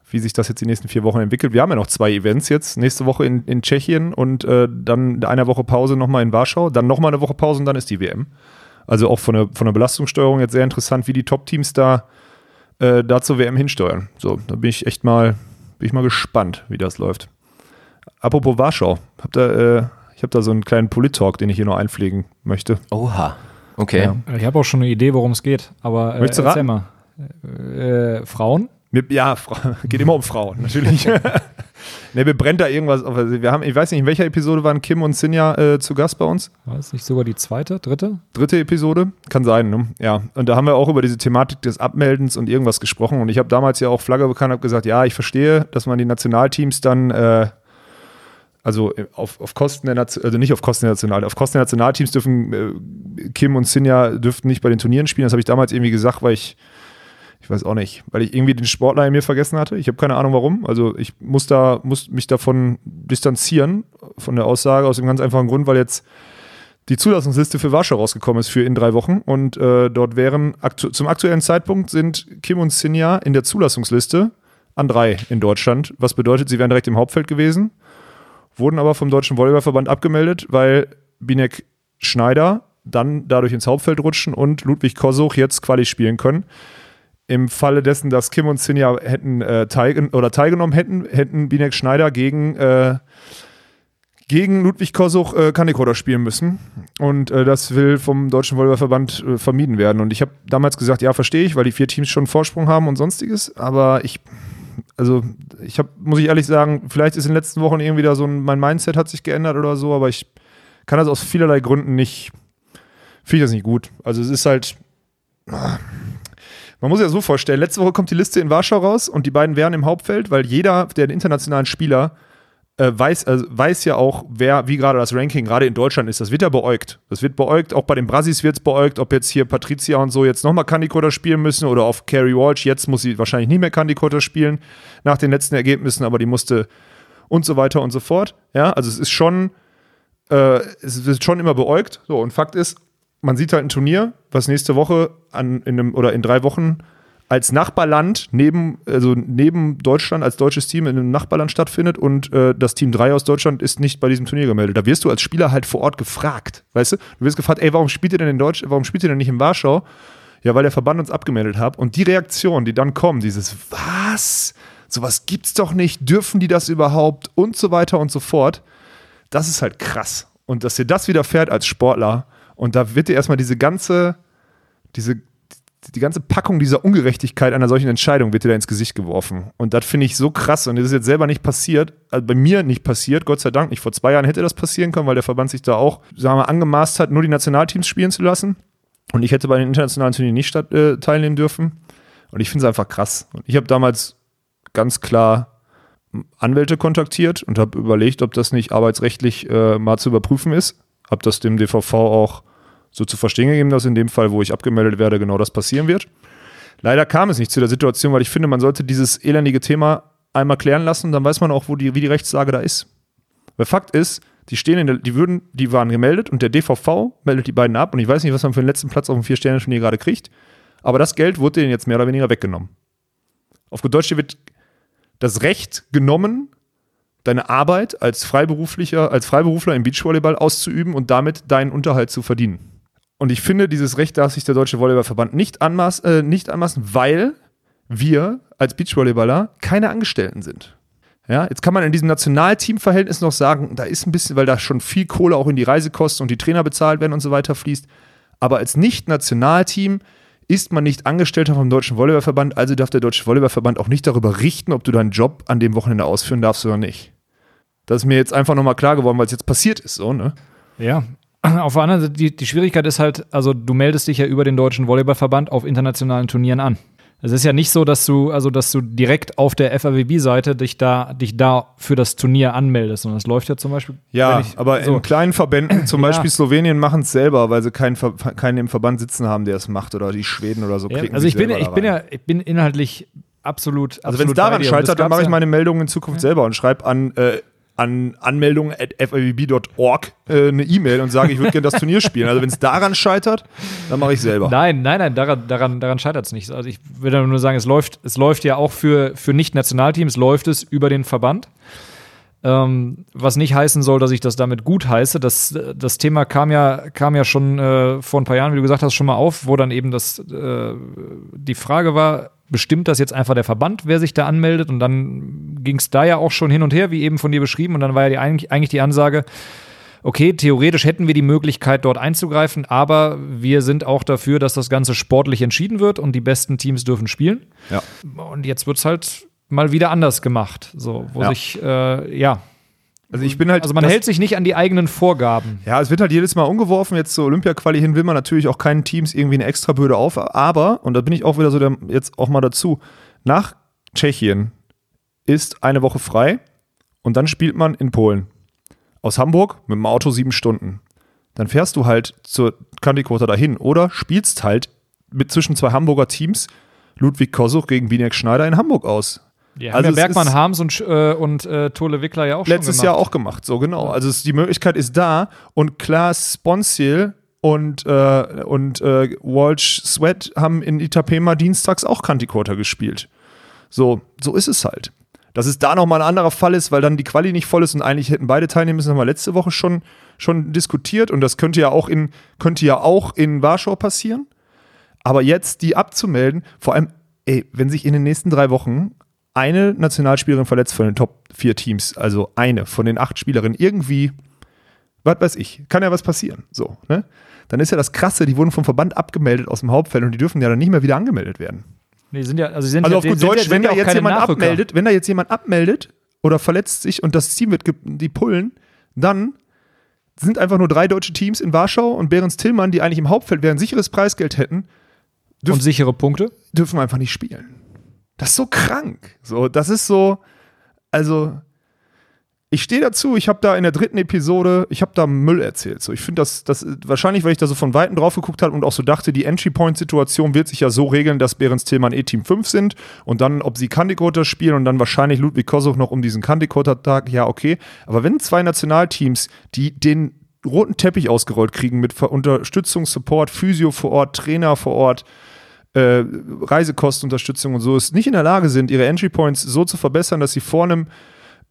wie sich das jetzt die nächsten vier Wochen entwickelt. Wir haben ja noch zwei Events jetzt. Nächste Woche in, in Tschechien und äh, dann eine Woche Pause nochmal in Warschau, dann nochmal eine Woche Pause und dann ist die WM. Also auch von der, von der Belastungssteuerung jetzt sehr interessant, wie die Top-Teams da, äh, da zur WM hinsteuern. So, da bin ich echt mal, bin ich mal gespannt, wie das läuft. Apropos Warschau, habt ihr, äh, ich habe da so einen kleinen Polit-Talk, den ich hier noch einpflegen möchte. Oha. Okay. Ja. Ich habe auch schon eine Idee, worum es geht, aber äh, Möchtest du erzähl raten? mal. Äh, Frauen? Mir, ja, geht immer um Frauen, natürlich. ne, mir brennt da irgendwas. auf. Wir haben, ich weiß nicht, in welcher Episode waren Kim und Sinja äh, zu Gast bei uns? War es nicht sogar die zweite, dritte? Dritte Episode? Kann sein, ne? Ja. Und da haben wir auch über diese Thematik des Abmeldens und irgendwas gesprochen. Und ich habe damals ja auch Flagge bekannt, habe gesagt, ja, ich verstehe, dass man die Nationalteams dann, äh, also auf, auf Kosten der Nation, also nicht auf Kosten der National, auf Kosten der Nationalteams dürfen äh, Kim und Sinja dürften nicht bei den Turnieren spielen. Das habe ich damals irgendwie gesagt, weil ich ich weiß auch nicht, weil ich irgendwie den Sportler in mir vergessen hatte. Ich habe keine Ahnung warum. Also ich muss da, muss mich davon distanzieren, von der Aussage, aus dem ganz einfachen Grund, weil jetzt die Zulassungsliste für Warschau rausgekommen ist für in drei Wochen. Und äh, dort wären aktu zum aktuellen Zeitpunkt sind Kim und Sinja in der Zulassungsliste an drei in Deutschland. Was bedeutet, sie wären direkt im Hauptfeld gewesen, wurden aber vom Deutschen Volleyballverband abgemeldet, weil Binek Schneider dann dadurch ins Hauptfeld rutschen und Ludwig Kosuch jetzt Quali spielen können. Im Falle dessen, dass Kim und Sinja hätten äh, teilgen oder teilgenommen hätten, hätten Binek Schneider gegen, äh, gegen Ludwig Kosuch äh, Kanikoder spielen müssen. Und äh, das will vom Deutschen Volleyballverband äh, vermieden werden. Und ich habe damals gesagt, ja, verstehe ich, weil die vier Teams schon Vorsprung haben und sonstiges. Aber ich, also ich habe, muss ich ehrlich sagen, vielleicht ist in den letzten Wochen irgendwie da so ein, mein Mindset hat sich geändert oder so, aber ich kann das aus vielerlei Gründen nicht, finde ich das nicht gut. Also es ist halt, man muss ja so vorstellen, letzte Woche kommt die Liste in Warschau raus und die beiden wären im Hauptfeld, weil jeder der internationalen Spieler äh, weiß, also weiß ja auch, wer, wie gerade das Ranking gerade in Deutschland ist. Das wird ja beäugt. Das wird beäugt, auch bei den Brasis wird es beäugt, ob jetzt hier Patricia und so jetzt nochmal Candy Coder spielen müssen oder auf Carrie Walsh. Jetzt muss sie wahrscheinlich nie mehr Candy Coder spielen nach den letzten Ergebnissen, aber die musste und so weiter und so fort. Ja, also es ist schon, äh, es wird schon immer beäugt. So, und Fakt ist, man sieht halt ein Turnier, was nächste Woche an, in einem, oder in drei Wochen als Nachbarland neben, also neben Deutschland als deutsches Team in einem Nachbarland stattfindet und äh, das Team 3 aus Deutschland ist nicht bei diesem Turnier gemeldet. Da wirst du als Spieler halt vor Ort gefragt, weißt du? Du wirst gefragt, ey, warum spielt ihr denn in Deutsch, warum spielt ihr denn nicht in Warschau? Ja, weil der Verband uns abgemeldet hat. Und die Reaktion, die dann kommen, dieses Was? Sowas gibt's doch nicht, dürfen die das überhaupt? Und so weiter und so fort. Das ist halt krass. Und dass dir das widerfährt als Sportler und da wird dir erstmal diese ganze, diese, die ganze Packung dieser Ungerechtigkeit einer solchen Entscheidung wird dir da ins Gesicht geworfen. Und das finde ich so krass. Und das ist jetzt selber nicht passiert, also bei mir nicht passiert, Gott sei Dank nicht. Vor zwei Jahren hätte das passieren können, weil der Verband sich da auch, sagen wir, angemaßt hat, nur die Nationalteams spielen zu lassen. Und ich hätte bei den internationalen Turnieren nicht statt, äh, teilnehmen dürfen. Und ich finde es einfach krass. Und ich habe damals ganz klar Anwälte kontaktiert und habe überlegt, ob das nicht arbeitsrechtlich äh, mal zu überprüfen ist. Habe das dem DVV auch so zu verstehen gegeben, dass in dem Fall, wo ich abgemeldet werde, genau das passieren wird. Leider kam es nicht zu der Situation, weil ich finde, man sollte dieses elendige Thema einmal klären lassen, dann weiß man auch, wo die, wie die Rechtslage da ist. Weil Fakt ist, die stehen in der, die würden, die waren gemeldet und der DVV meldet die beiden ab und ich weiß nicht, was man für den letzten Platz auf dem Vier-Sterne-Turnier gerade kriegt, aber das Geld wurde denen jetzt mehr oder weniger weggenommen. Auf gut Deutsch wird das Recht genommen, deine Arbeit als Freiberuflicher, als Freiberufler im Beachvolleyball auszuüben und damit deinen Unterhalt zu verdienen. Und ich finde, dieses Recht darf sich der Deutsche Volleyballverband nicht, anmaß, äh, nicht anmaßen, weil wir als Beachvolleyballer keine Angestellten sind. Ja, jetzt kann man in diesem Nationalteamverhältnis noch sagen, da ist ein bisschen, weil da schon viel Kohle auch in die Reisekosten und die Trainer bezahlt werden und so weiter fließt. Aber als Nicht-Nationalteam ist man nicht Angestellter vom Deutschen Volleyballverband, also darf der Deutsche Volleyballverband auch nicht darüber richten, ob du deinen Job an dem Wochenende ausführen darfst oder nicht. Das ist mir jetzt einfach nochmal klar geworden, weil es jetzt passiert ist, so, ne? Ja. Auf der anderen Seite, die, die Schwierigkeit ist halt, also du meldest dich ja über den Deutschen Volleyballverband auf internationalen Turnieren an. Es ist ja nicht so, dass du, also dass du direkt auf der FAWB-Seite dich da, dich da für das Turnier anmeldest. Und das läuft ja zum Beispiel. Ja, wenn ich- aber so. in kleinen Verbänden, zum Ja. Beispiel Slowenien, machen es selber, weil sie keinen, keinen im Verband sitzen haben, der es macht. Oder die Schweden oder so Ja, also ich bin, ich bin ja, ich bin inhaltlich absolut. Also wenn es absolut bei daran dir. Und das scheitert, dann mache ich ja- meine Meldungen in Zukunft selber und schreibe an, äh, an anmeldungen at fawb.org äh, eine E-Mail und sage, ich würde gerne das Turnier spielen. Also wenn es daran scheitert, dann mache ich selber. Nein, nein, nein, daran, daran, daran scheitert es nicht. Also ich will nur sagen, es läuft, es läuft ja auch für, für Nicht-Nationalteams, läuft es über den Verband. Ähm, was nicht heißen soll, dass ich das damit gut heiße. Das, das Thema kam ja, kam ja schon äh, vor ein paar Jahren, wie du gesagt hast, schon mal auf, wo dann eben das, äh, die Frage war, bestimmt das jetzt einfach der Verband, wer sich da anmeldet? Und dann ging es da ja auch schon hin und her, wie eben von dir beschrieben. Und dann war ja die, eigentlich, die Ansage, okay, theoretisch hätten wir die Möglichkeit, dort einzugreifen, aber wir sind auch dafür, dass das Ganze sportlich entschieden wird und die besten Teams dürfen spielen. Ja. Und jetzt wird es halt mal wieder anders gemacht. So, wo Ja. sich, äh, ja. Also ich bin halt. Also man hält sich nicht an die eigenen Vorgaben. Ja, es wird halt jedes Mal umgeworfen. Jetzt zur Olympia-Quali hin will man natürlich auch keinen Teams irgendwie eine Extrabürde auf. Aber, und da bin ich auch wieder so der, jetzt auch mal dazu, nach Tschechien ist eine Woche frei und dann spielt man in Polen. Aus Hamburg mit dem Auto sieben Stunden. Dann fährst du halt zur Kandiquota dahin oder spielst halt mit zwischen zwei Hamburger Teams Ludwig Kosuch gegen Binek Schneider in Hamburg aus. Ja, Also ja Bergmann Harms und, äh, und äh, Tole Wickler ja auch letztes schon Jahr gemacht. auch gemacht, so genau. Also es, die Möglichkeit ist da und Klaas Sponsil und, äh, und äh, Walsh Sweat haben in Itapema dienstags auch Kantikota gespielt. So, so ist es halt. Dass es da nochmal ein anderer Fall ist, weil dann die Quali nicht voll ist und eigentlich hätten beide teilnehmen müssen, haben wir letzte Woche schon, schon diskutiert und das könnte ja auch in, könnte ja auch in Warschau passieren. Aber jetzt die abzumelden, vor allem, ey, wenn sich in den nächsten drei Wochen eine Nationalspielerin verletzt von den Top 4 Teams, also eine von den acht Spielerinnen, irgendwie, was weiß ich, kann ja was passieren. So, ne? Dann ist ja das Krasse, die wurden vom Verband abgemeldet aus dem Hauptfeld und die dürfen ja dann nicht mehr wieder angemeldet werden. Nee, sind ja, also sie sind Also ja, auf die gut Deutsch, ja, wenn ja da jetzt jemand Nachrücker. abmeldet, wenn da jetzt jemand abmeldet oder verletzt sich und das Team wird die pullen, dann sind einfach nur drei deutsche Teams in Warschau und Behrens Tillmann, die eigentlich im Hauptfeld wären, sicheres Preisgeld hätten, Und sichere Punkte. dürfen einfach nicht spielen. Das ist so krank. So, das ist so, also ich stehe dazu, ich habe da in der dritten Episode, ich habe da Müll erzählt. So, ich finde das, das wahrscheinlich, weil ich da so von Weitem drauf geguckt habe und auch so dachte, die Entry-Point-Situation wird sich ja so regeln, dass Behrens Tillmann eh Team 5 sind und dann, ob sie Kandikota spielen und dann wahrscheinlich Ludwig Kosow noch um diesen Kandikota-Tag, ja, okay. Aber wenn zwei Nationalteams, die den roten Teppich ausgerollt kriegen mit Unterstützung, Support, Physio vor Ort, Trainer vor Ort, äh, Reisekostenunterstützung und so ist nicht in der Lage sind, ihre Entry Points so zu verbessern, dass sie vor einem,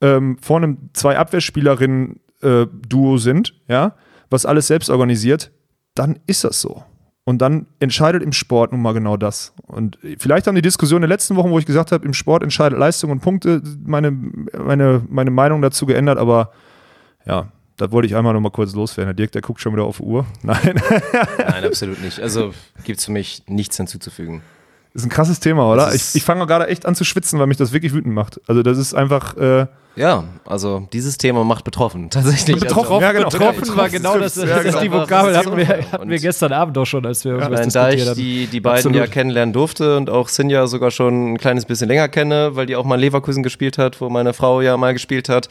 ähm, vor einem zwei Abwehrspielerinnen äh, Duo sind, ja, was alles selbst organisiert, dann ist das so. Und dann entscheidet im Sport nun mal genau das. Und vielleicht haben die Diskussionen in den letzten Wochen, wo ich gesagt habe, im Sport entscheidet Leistung und Punkte, meine, meine, meine Meinung dazu geändert, aber ja, da wollte ich einmal noch mal kurz loswerden. Der Dirk, der guckt schon wieder auf die Uhr. Nein, Nein, absolut nicht. Also gibt es für mich nichts hinzuzufügen. ist ein krasses Thema, oder? Das Ich, ich fange gerade echt an zu schwitzen, weil mich das wirklich wütend macht. Also das ist einfach, äh, Ja, also dieses Thema macht betroffen, tatsächlich. Betroffen, Also, ja, genau. Betroffen war genau das, Ja, das ist genau. die Vokabel, hatten wir, hatten wir gestern Abend doch schon, als wir irgendwas Nein, da ich die, die beiden Absolut. ja kennenlernen durfte und auch Sinja sogar schon ein kleines bisschen länger kenne, weil die auch mal in Leverkusen gespielt hat, wo meine Frau ja mal gespielt hat,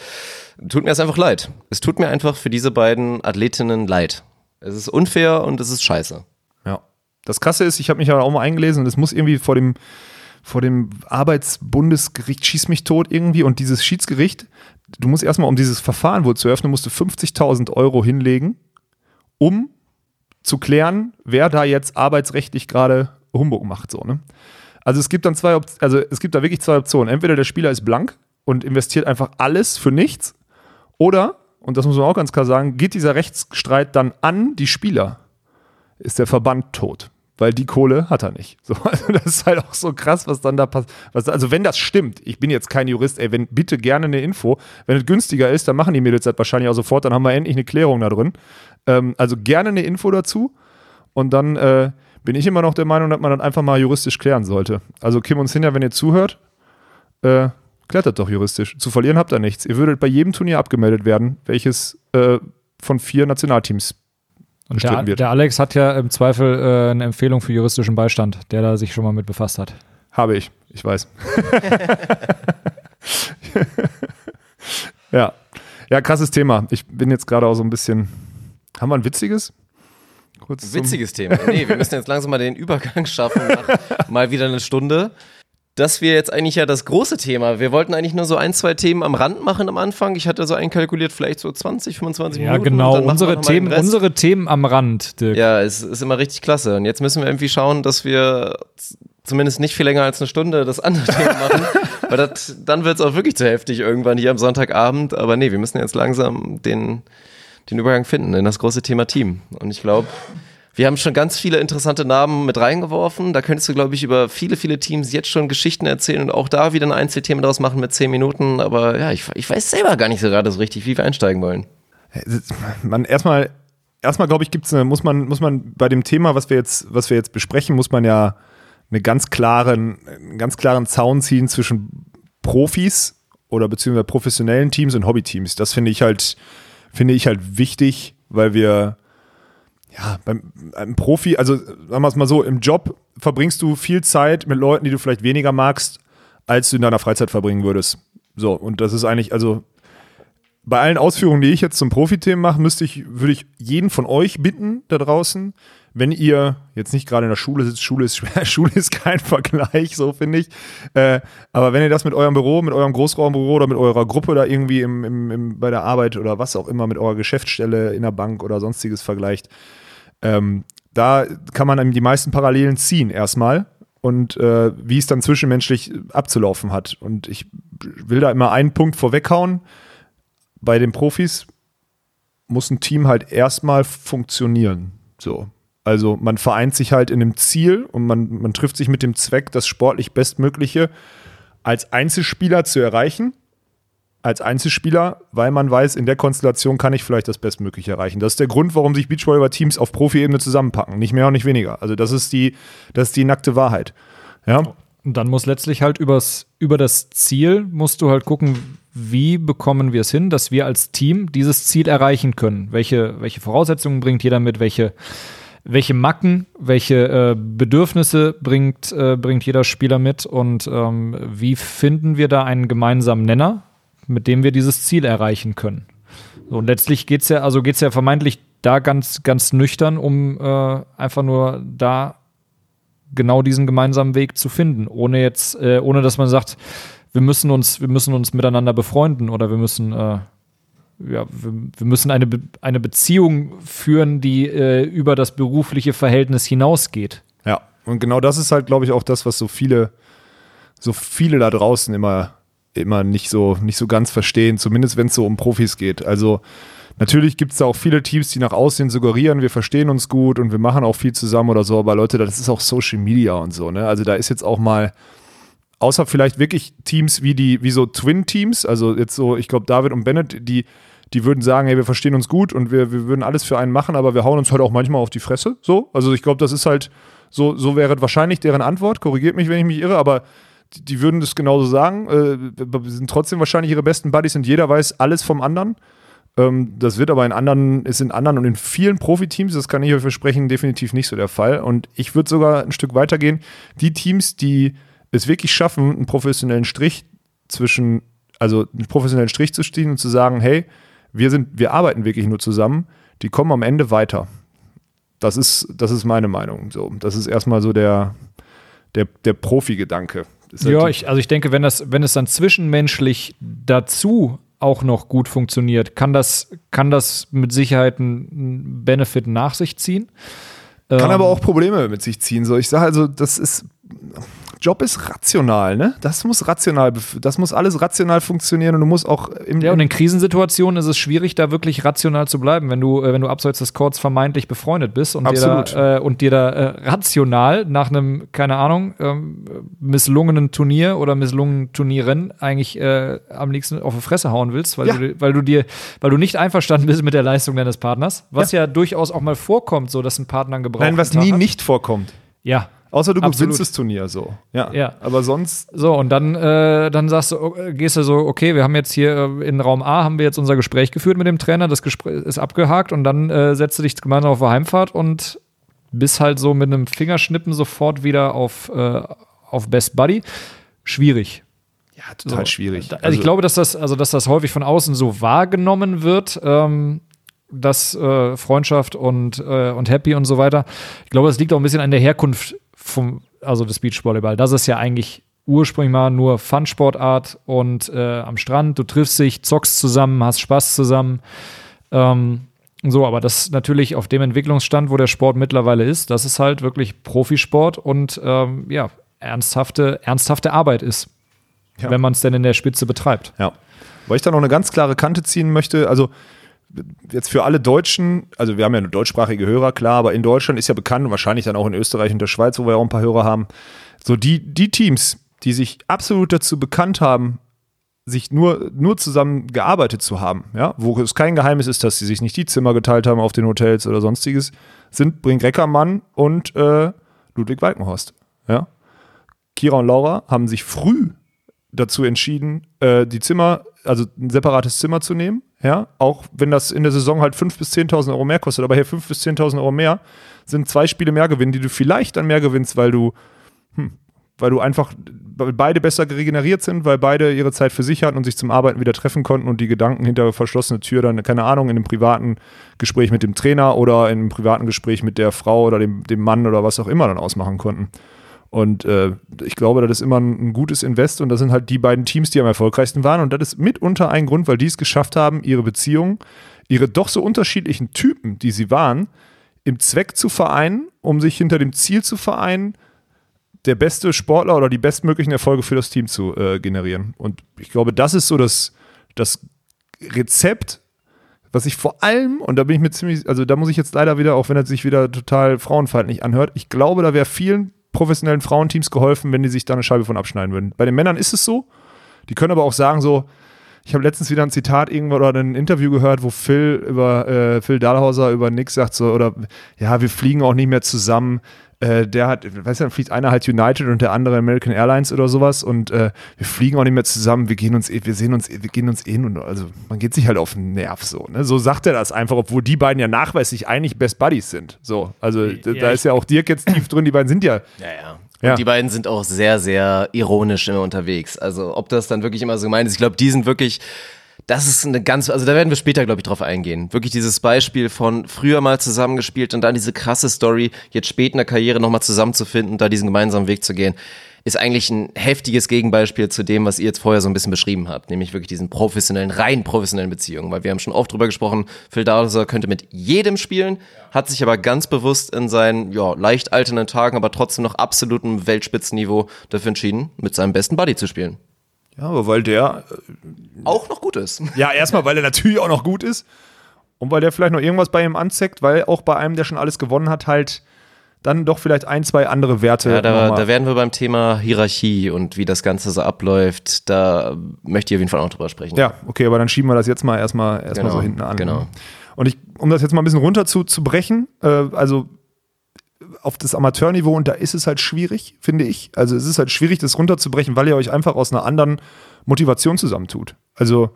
tut mir es einfach leid. Es tut mir einfach für diese beiden Athletinnen leid. Es ist unfair und es ist scheiße. ja. Das Krasse ist, ich habe mich ja auch mal eingelesen und es muss irgendwie vor dem, vor dem Arbeitsbundesgericht schieß mich tot irgendwie und dieses Schiedsgericht, du musst erstmal, um dieses Verfahren wohl zu eröffnen, musst du 50.000 Euro hinlegen, um zu klären, wer da jetzt arbeitsrechtlich gerade Humbug macht, so, ne? Also es gibt dann zwei, also es gibt da wirklich zwei Optionen. Entweder der Spieler ist blank und investiert einfach alles für nichts, oder, und das muss man auch ganz klar sagen, geht dieser Rechtsstreit dann an die Spieler, ist der Verband tot. Weil die Kohle hat er nicht. So, also das ist halt auch so krass, was dann da passiert. Also, wenn das stimmt, ich bin jetzt kein Jurist, ey, wenn bitte gerne eine Info. Wenn es günstiger ist, dann machen die Mädels das wahrscheinlich auch sofort, dann haben wir endlich eine Klärung da drin. Ähm, also gerne eine Info dazu. Und dann äh, bin ich immer noch der Meinung, dass man das einfach mal juristisch klären sollte. Also Kim und Sinja, wenn ihr zuhört, äh, klärt das doch juristisch. Zu verlieren habt ihr nichts. Ihr würdet bei jedem Turnier abgemeldet werden, welches äh, von vier Nationalteams Und der, wird. der Alex hat ja im Zweifel äh, eine Empfehlung für juristischen Beistand, der da sich schon mal mit befasst hat. Habe ich, ich weiß. ja. Ja, krasses Thema. Ich bin jetzt gerade auch so ein bisschen. Haben wir ein witziges? Kurz Witziges Thema. Nee, wir müssen jetzt langsam mal den Übergang schaffen nach mal wieder eine Stunde. Das wäre jetzt eigentlich ja das große Thema. Wir wollten eigentlich nur so ein, zwei Themen am Rand machen am Anfang. Ich hatte so einkalkuliert, vielleicht so 20, 25 ja, Minuten. Ja, genau. Unsere Themen, unsere Themen am Rand, Dirk. Ja, es ist immer richtig klasse. Und jetzt müssen wir irgendwie schauen, dass wir zumindest nicht viel länger als eine Stunde das andere Thema machen. weil das, dann wird es auch wirklich zu heftig irgendwann hier am Sonntagabend. Aber nee, wir müssen jetzt langsam den, den Übergang finden in das große Thema Team. Und ich glaube, wir haben schon ganz viele interessante Namen mit reingeworfen. Da könntest du, glaube ich, über viele, viele Teams jetzt schon Geschichten erzählen und auch da wieder ein Einzelthema daraus machen mit zehn Minuten. Aber ja, ich, ich weiß selber gar nicht so gerade so richtig, wie wir einsteigen wollen. Man erstmal, erstmal glaube ich, gibt's eine, muss man, muss man bei dem Thema, was wir jetzt, was wir jetzt besprechen, muss man ja eine ganz klaren, einen ganz klaren Zaun ziehen zwischen Profis oder beziehungsweise professionellen Teams und Hobbyteams. Das finde ich halt, finde ich halt wichtig, weil wir ja, beim, beim Profi, also sagen wir es mal so, im Job verbringst du viel Zeit mit Leuten, die du vielleicht weniger magst, als du in deiner Freizeit verbringen würdest. So, und das ist eigentlich, also bei allen Ausführungen, die ich jetzt zum Profi-Themen mache, müsste ich, würde ich jeden von euch bitten da draußen, wenn ihr jetzt nicht gerade in der Schule sitzt, Schule ist schwer, Schule ist kein Vergleich, so finde ich. Äh, aber wenn ihr das mit eurem Büro, mit eurem Großraumbüro oder mit eurer Gruppe da irgendwie im, im, im, bei der Arbeit oder was auch immer, mit eurer Geschäftsstelle in der Bank oder sonstiges vergleicht, ähm, da kann man die meisten Parallelen ziehen erstmal und äh, wie es dann zwischenmenschlich abzulaufen hat. Und ich will da immer einen Punkt vorweghauen. Bei den Profis muss ein Team halt erstmal funktionieren. So. Also man vereint sich halt in einem Ziel und man, man trifft sich mit dem Zweck, das sportlich Bestmögliche als Einzelspieler zu erreichen als Einzelspieler, weil man weiß, in der Konstellation kann ich vielleicht das Bestmögliche erreichen. Das ist der Grund, warum sich Beachvolleyball-Teams auf Profi-Ebene zusammenpacken. Nicht mehr und nicht weniger. Also das ist die, das ist die nackte Wahrheit. Ja. Und dann muss letztlich halt übers, über das Ziel, musst du halt gucken, wie bekommen wir es hin, dass wir als Team dieses Ziel erreichen können. Welche, welche Voraussetzungen bringt jeder mit, welche, welche Macken, welche äh, Bedürfnisse bringt, äh, bringt jeder Spieler mit und ähm, wie finden wir da einen gemeinsamen Nenner, mit dem wir dieses Ziel erreichen können. So, und letztlich geht es ja, also geht ja vermeintlich da ganz, ganz nüchtern, um äh, einfach nur da genau diesen gemeinsamen Weg zu finden, ohne jetzt, äh, ohne dass man sagt, wir müssen uns, wir müssen uns miteinander befreunden oder wir müssen, äh, ja, wir, wir, müssen eine, Be eine Beziehung führen, die äh, über das berufliche Verhältnis hinausgeht. Ja, und genau das ist halt, glaube ich, auch das, was so viele, so viele da draußen immer immer nicht so, nicht so ganz verstehen, zumindest wenn es so um Profis geht. Also natürlich gibt es da auch viele Teams, die nach außen suggerieren, wir verstehen uns gut und wir machen auch viel zusammen oder so, aber Leute, das ist auch Social Media und so, ne? Also da ist jetzt auch mal, außer vielleicht wirklich Teams wie die, wie so Twin-Teams, also jetzt so, ich glaube, David und Bennett, die, die würden sagen, hey, wir verstehen uns gut und wir, wir würden alles für einen machen, aber wir hauen uns halt auch manchmal auf die Fresse. So. Also ich glaube, das ist halt, so, so wäre wahrscheinlich deren Antwort. Korrigiert mich, wenn ich mich irre, aber die würden das genauso sagen, äh, sind trotzdem wahrscheinlich ihre besten Buddies und jeder weiß alles vom anderen. Ähm, das wird aber in anderen, ist in anderen und in vielen Profiteams, das kann ich euch versprechen, definitiv nicht so der Fall. Und ich würde sogar ein Stück weitergehen. Die Teams, die es wirklich schaffen, einen professionellen Strich zwischen, also einen professionellen Strich zu ziehen und zu sagen, hey, wir sind, wir arbeiten wirklich nur zusammen, die kommen am Ende weiter. Das ist, das ist meine Meinung. So, das ist erstmal so der, der, der Profi-Gedanke. Ja, ich, also ich denke, wenn, das, wenn es dann zwischenmenschlich dazu auch noch gut funktioniert, kann das, kann das mit Sicherheit einen Benefit nach sich ziehen. Kann ähm, aber auch Probleme mit sich ziehen. So, ich sage also, das ist Job ist rational, ne? Das muss rational, das muss alles rational funktionieren und du musst auch im Ja, und in Krisensituationen ist es schwierig, da wirklich rational zu bleiben, wenn du, äh, wenn du abseits des Courts vermeintlich befreundet bist und Absolut. dir da, äh, und dir da äh, rational nach einem, keine Ahnung, ähm, misslungenen Turnier oder misslungenen Turnieren eigentlich äh, am liebsten auf die Fresse hauen willst, weil, ja. du, weil du dir, weil du nicht einverstanden bist mit der Leistung deines Partners, was ja, ja durchaus auch mal vorkommt, so dass ein Partner einen gebraucht Nein, was nie hat. nicht vorkommt. Ja. Außer du Absolut. gewinnst das Turnier so. Ja. ja. Aber sonst. So, und dann, äh, dann sagst du, gehst du so, okay, wir haben jetzt hier äh, in Raum A haben wir jetzt unser Gespräch geführt mit dem Trainer, das Gespräch ist abgehakt und dann äh, setzt du dich gemeinsam auf der Heimfahrt und bist halt so mit einem Fingerschnippen sofort wieder auf, äh, auf Best Buddy. Schwierig. Ja, total schwierig. Also, ich glaube, dass das, also dass das häufig von außen so wahrgenommen wird, ähm, dass äh, Freundschaft und, äh, und Happy und so weiter. Ich glaube, das liegt auch ein bisschen an der Herkunft vom, also des Beachvolleyball. Das ist ja eigentlich ursprünglich mal nur Fun-Sportart und äh, am Strand, du triffst dich, zockst zusammen, hast Spaß zusammen. Ähm, so, aber das natürlich auf dem Entwicklungsstand, wo der Sport mittlerweile ist, dass es halt wirklich Profisport und ähm, ja, ernsthafte, ernsthafte Arbeit ist, Ja. wenn man es denn in der Spitze betreibt. Ja. Weil ich da noch eine ganz klare Kante ziehen möchte, also jetzt für alle Deutschen, also wir haben ja nur deutschsprachige Hörer, klar, aber in Deutschland ist ja bekannt und wahrscheinlich dann auch in Österreich und der Schweiz, wo wir auch ein paar Hörer haben, so die, die Teams, die sich absolut dazu bekannt haben, sich nur, nur zusammen gearbeitet zu haben, ja, wo es kein Geheimnis ist, dass sie sich nicht die Zimmer geteilt haben auf den Hotels oder sonstiges, sind Brink Reckermann und äh, Ludwig Walkenhorst, ja. Kira und Laura haben sich früh dazu entschieden, äh, die Zimmer, also ein separates Zimmer zu nehmen. Ja, auch wenn das in der Saison halt 5.000 bis 10.000 Euro mehr kostet, aber hier 5.000 bis 10.000 Euro mehr sind zwei Spiele mehr gewinnen, die du vielleicht dann mehr gewinnst, weil du, hm, weil du einfach, beide besser regeneriert sind, weil beide ihre Zeit für sich hatten und sich zum Arbeiten wieder treffen konnten und die Gedanken hinter verschlossener Tür dann, keine Ahnung, in einem privaten Gespräch mit dem Trainer oder in einem privaten Gespräch mit der Frau oder dem, dem Mann oder was auch immer dann ausmachen konnten. Und äh, ich glaube, das ist immer ein, ein gutes Invest und das sind halt die beiden Teams, die am erfolgreichsten waren. Und das ist mitunter ein Grund, weil die es geschafft haben, ihre Beziehungen, ihre doch so unterschiedlichen Typen, die sie waren, im Zweck zu vereinen, um sich hinter dem Ziel zu vereinen, der beste Sportler oder die bestmöglichen Erfolge für das Team zu äh, generieren. Und ich glaube, das ist so das, das Rezept, was ich vor allem, und da bin ich mir ziemlich, also da muss ich jetzt leider wieder, auch wenn es sich wieder total frauenfeindlich anhört, ich glaube, da wäre vielen professionellen Frauenteams geholfen, wenn die sich da eine Scheibe von abschneiden würden. Bei den Männern ist es so. Die können aber auch sagen so, ich habe letztens wieder ein Zitat irgendwo oder ein Interview gehört, wo Phil über äh, Phil Dahlhauser über Nick sagt so oder ja, wir fliegen auch nicht mehr zusammen. Äh, der hat, weißt du, dann fliegt einer halt United und der andere American Airlines oder sowas und äh, wir fliegen auch nicht mehr zusammen. Wir gehen uns, eh- wir sehen uns, wir gehen uns eh und also man geht sich halt auf den Nerv so. Ne? So sagt er das einfach, obwohl die beiden ja nachweislich eigentlich Best Buddies sind. So, also da, da ist ja auch Dirk jetzt tief drin. Die beiden sind ja Ja, ja. Ja. Und die beiden sind auch sehr, sehr ironisch immer unterwegs. Also ob das dann wirklich immer so gemeint ist, ich glaube, die sind wirklich, das ist eine ganz, also da werden wir später, glaube ich, drauf eingehen. Wirklich dieses Beispiel von früher mal zusammengespielt und dann diese krasse Story, jetzt spät in der Karriere nochmal zusammenzufinden, da diesen gemeinsamen Weg zu gehen, ist eigentlich ein heftiges Gegenbeispiel zu dem, was ihr jetzt vorher so ein bisschen beschrieben habt, nämlich wirklich diesen professionellen, rein professionellen Beziehungen, weil wir haben schon oft drüber gesprochen, Phil Dowser könnte mit jedem spielen, hat sich aber ganz bewusst in seinen, ja, leicht alternden Tagen, aber trotzdem noch absolutem Weltspitzenniveau dafür entschieden, mit seinem besten Buddy zu spielen. Ja, aber weil der, Auch noch gut ist. ja, erstmal, weil er natürlich auch noch gut ist und weil der vielleicht noch irgendwas bei ihm anzeigt, weil auch bei einem, der schon alles gewonnen hat, halt dann doch vielleicht ein, zwei andere Werte. Ja, da, da werden wir beim Thema Hierarchie und wie das Ganze so abläuft, da möchte ich auf jeden Fall auch drüber sprechen. ja, okay, aber dann schieben wir das jetzt mal erstmal erstmal Genau, so hinten an. genau. Und ich, um das jetzt mal ein bisschen runter zu, zu brechen, äh, also auf das Amateurniveau und da ist es halt schwierig, finde ich. Also es ist halt schwierig, das runterzubrechen, weil ihr euch einfach aus einer anderen Motivation zusammentut. Also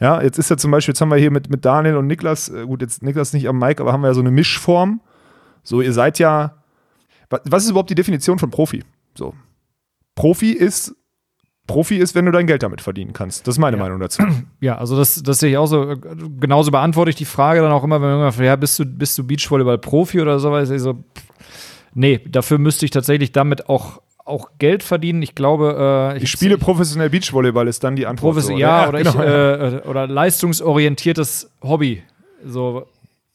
ja, jetzt ist ja zum Beispiel, jetzt haben wir hier mit, mit Daniel und Niklas, äh, gut, jetzt Niklas nicht am Mic, aber haben wir ja so eine Mischform. So, ihr seid ja, wa- was ist überhaupt die Definition von Profi? So, Profi ist, Profi ist, wenn du dein Geld damit verdienen kannst. Das ist meine Meinung dazu. Ja, also das, das sehe ich auch so. Genauso beantworte ich die Frage dann auch immer, wenn irgendwer fragt, ja, bist du, bist du Beachvolleyball-Profi oder sowas? Ich so, pff, nee, dafür müsste ich tatsächlich damit auch, auch Geld verdienen. Ich glaube, äh, Ich spiele professionell Beachvolleyball, ist dann die Antwort. Profes so, ja, ne? oder, genau. ich, äh, oder leistungsorientiertes Hobby. So.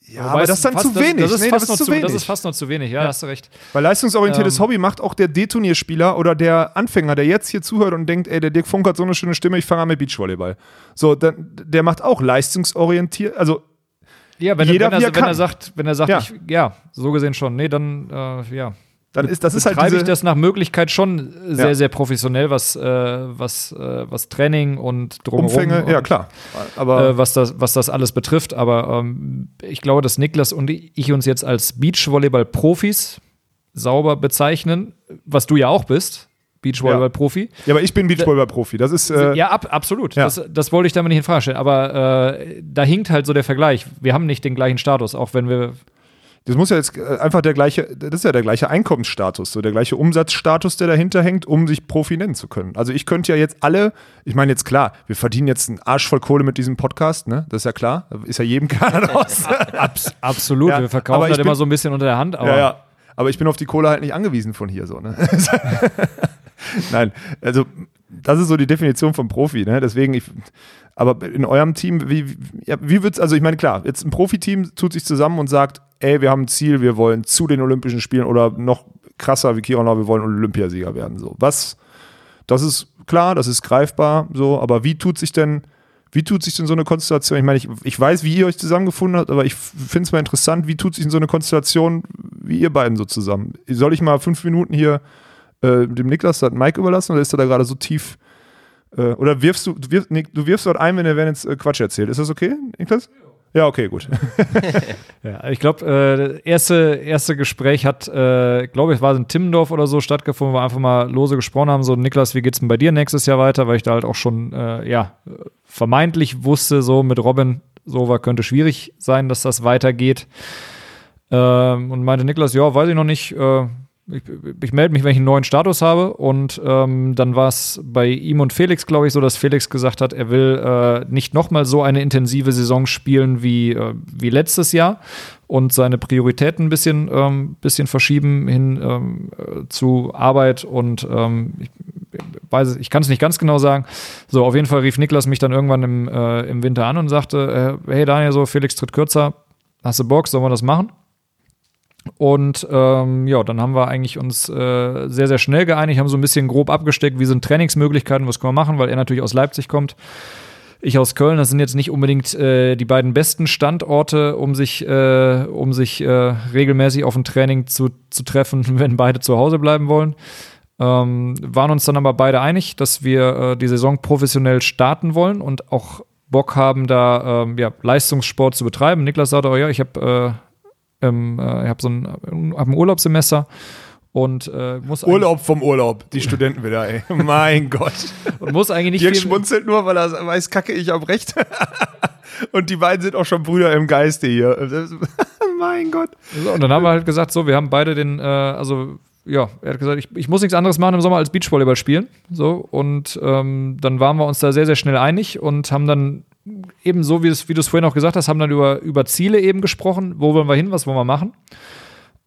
ja, Wobei aber das ist dann fast- zu wenig. Das ist, Nee, fast das noch ist zu zu, wenig. das ist fast noch zu wenig, ja, hast du recht. Weil leistungsorientiertes Ähm. Hobby macht auch der D-Turnierspieler oder der Anfänger, der jetzt hier zuhört und denkt, ey, der Dirk Funk hat so eine schöne Stimme, ich fange an mit Beachvolleyball. So, dann, der macht auch leistungsorientiert, also Ja, wenn, Jeder, wenn, er, wenn er sagt, wenn er sagt, Ja. ich, ja, so gesehen schon. Nee, dann, äh, ja. dann ist das ist halt ich das nach Möglichkeit schon sehr, Ja. sehr professionell, was, äh, was, äh, was Training und drumherum Umfänge, und, ja klar. Aber Äh, was, das, was das alles betrifft. Aber ähm, ich glaube, dass Niklas und ich uns jetzt als Beachvolleyball-Profis sauber bezeichnen, was du ja auch bist, Beachvolleyball-Profi. ja, aber ich bin Beachvolleyball-Profi. Das ist äh, ja, ab, absolut. Ja. Das, das wollte ich damit nicht in Frage stellen. Aber äh, da hinkt halt so der Vergleich. Wir haben nicht den gleichen Status, auch wenn wir das muss ja jetzt äh, einfach der gleiche, das ist ja der gleiche Einkommensstatus, so der gleiche Umsatzstatus, der dahinter hängt, um sich Profi nennen zu können. Also ich könnte ja jetzt alle, ich meine jetzt klar, wir verdienen jetzt einen Arsch voll Kohle mit diesem Podcast, ne? Das ist ja klar, ist ja jedem klar raus. Abs absolut, Ja, wir verkaufen das ich immer so ein bisschen unter der Hand, aber ja, ja. Aber ich bin auf die Kohle halt nicht angewiesen von hier so, ne? Nein, also das ist so die Definition vom Profi, ne? Deswegen, ich, aber in eurem Team, wie, wie, wie wird's, also ich meine, klar, jetzt ein Profiteam tut sich zusammen und sagt, ey, wir haben ein Ziel, wir wollen zu den Olympischen Spielen oder noch krasser wie Kironau, wir wollen Olympiasieger werden. So, was, das ist klar, das ist greifbar, so, aber wie tut sich denn, wie tut sich denn so eine Konstellation? Ich meine, ich, ich weiß, wie ihr euch zusammengefunden habt, aber ich finde es mal interessant, wie tut sich denn so eine Konstellation wie ihr beiden so zusammen? Soll ich mal fünf Minuten hier äh, dem Niklas das Mike überlassen oder ist er da gerade so tief? Äh, oder wirfst du, du wirfst, Nick, du wirfst dort ein, wenn er wenn jetzt äh, Quatsch erzählt. Ist das okay, Niklas? Ja, okay, gut. Ja, ich glaube, äh, das erste, erste Gespräch hat, äh, glaube ich, war in Timmendorf oder so stattgefunden, wo wir einfach mal lose gesprochen haben, so Niklas, wie geht's denn bei dir nächstes Jahr weiter? Weil ich da halt auch schon, äh, ja, vermeintlich wusste, so mit Robin, so war, könnte schwierig sein, dass das weitergeht. Ähm, und meinte Niklas, ja, weiß ich noch nicht, äh, ich, ich melde mich, wenn ich einen neuen Status habe. Und ähm, dann war es bei ihm und Felix, glaube ich, so, dass Felix gesagt hat, er will äh, nicht nochmal so eine intensive Saison spielen wie, äh, wie letztes Jahr und seine Prioritäten ein bisschen, ähm, bisschen verschieben hin ähm, äh, zu Arbeit und ähm, ich, weiß, ich kann es nicht ganz genau sagen. So, auf jeden Fall rief Niklas mich dann irgendwann im, äh, im Winter an und sagte, äh, hey Daniel, so Felix tritt kürzer, hast du Bock, sollen wir das machen? Und ähm, ja, dann haben wir eigentlich uns äh, sehr, sehr schnell geeinigt, haben so ein bisschen grob abgesteckt, wie sind Trainingsmöglichkeiten, was können wir machen, weil er natürlich aus Leipzig kommt. Ich aus Köln, das sind jetzt nicht unbedingt äh, die beiden besten Standorte, um sich, äh, um sich äh, regelmäßig auf ein Training zu, zu treffen, wenn beide zu Hause bleiben wollen. Ähm, waren uns dann aber beide einig, dass wir äh, die Saison professionell starten wollen und auch Bock haben, da ähm, ja, Leistungssport zu betreiben. Niklas sagte, oh ja, ich habe äh, ähm, äh, ich habe so ein, hab ein Urlaubssemester und äh, muss, Urlaub vom Urlaub, die Studenten wieder, ey. mein Gott. und muss eigentlich nicht Dirk viel, schmunzelt nur, weil er weiß, kacke, ich hab recht. Und die beiden sind auch schon Brüder im Geiste hier. mein Gott. So, und dann haben wir halt gesagt, so, wir haben beide den, äh, also ja, er hat gesagt, ich, ich muss nichts anderes machen im Sommer als Beachvolleyball spielen. So, und ähm, dann waren wir uns da sehr, sehr schnell einig und haben dann eben so, wie, es, wie du es vorhin auch gesagt hast, haben dann über, über Ziele eben gesprochen. Wo wollen wir hin, was wollen wir machen?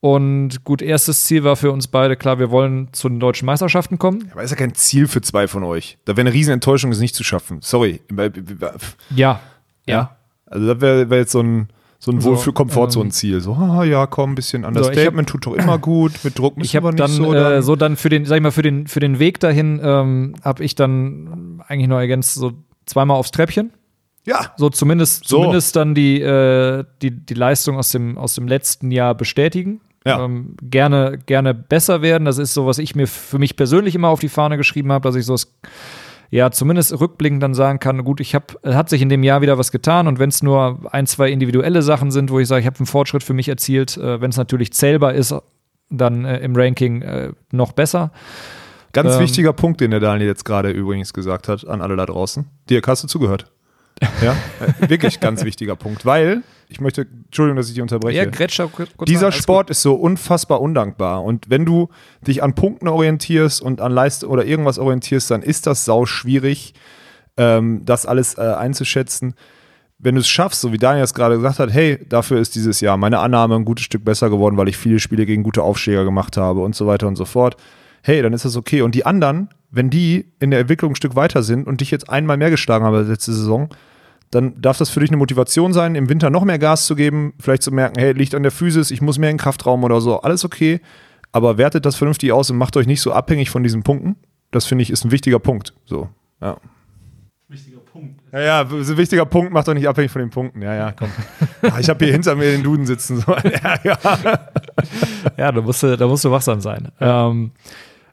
Und gut, erstes Ziel war für uns beide klar, wir wollen zu den deutschen Meisterschaften kommen. Aber ist ja kein Ziel für zwei von euch. Da wäre eine riesen Enttäuschung, es nicht zu schaffen. Sorry. Ja. Ja. Also das wäre wär jetzt so ein, so ein So, Wohlfühl-Komfortzone-Ziel. So, ah, ja, komm, ein bisschen ich Understatement tut doch immer gut. Mit Druck müssen Ich habe wir nicht dann so. so, dann- äh, so dann für den, sag ich mal, für den, für den Weg dahin ähm, habe ich dann eigentlich nur ergänzt, so zweimal aufs Treppchen. Ja, So zumindest, So. zumindest dann die, äh, die, die Leistung aus dem, aus dem letzten Jahr bestätigen. Ja. Ähm, gerne, gerne besser werden. Das ist so, was ich mir für mich persönlich immer auf die Fahne geschrieben habe, dass ich so ja, zumindest rückblickend dann sagen kann, gut, ich habe, hat sich in dem Jahr wieder was getan und wenn es nur ein, zwei individuelle Sachen sind, wo ich sage, ich habe einen Fortschritt für mich erzielt, äh, wenn es natürlich zählbar ist, dann äh, im Ranking äh, noch besser. ganz ähm, wichtiger Punkt, den der Daniel jetzt gerade übrigens gesagt hat an alle da draußen. Dirk, hast du zugehört? Ja, äh, wirklich ganz wichtiger Punkt, weil ich möchte, Entschuldigung, dass ich dich unterbreche. Ja, Gretscher, kurz Dieser Sport ist so unfassbar undankbar. Und wenn du dich an Punkten orientierst und an Leistung oder irgendwas orientierst, dann ist das sau schwierig, ähm, das alles äh, einzuschätzen. Wenn du es schaffst, so wie Daniel es gerade gesagt hat, hey, dafür ist dieses Jahr meine Annahme ein gutes Stück besser geworden, weil ich viele Spiele gegen gute Aufsteiger gemacht habe und so weiter und so fort. Hey, dann ist das okay. Und die anderen, wenn die in der Entwicklung ein Stück weiter sind und dich jetzt einmal mehr geschlagen haben als letzte Saison, dann darf das für dich eine Motivation sein, im Winter noch mehr Gas zu geben, vielleicht zu merken, hey, liegt an der Physis, ich muss mehr in den Kraftraum oder so, alles okay, aber wertet das vernünftig aus und macht euch nicht so abhängig von diesen Punkten. Das finde ich ist ein wichtiger Punkt. So, ja. Wichtiger Punkt. Ja, ja, ist ein wichtiger Punkt macht euch nicht abhängig von den Punkten. Ja, ja, komm. Ah, ich habe hier hinter mir den Duden sitzen. So. Ja, ja. Ja, da musst du, da musst du wachsam sein. Ja, ähm,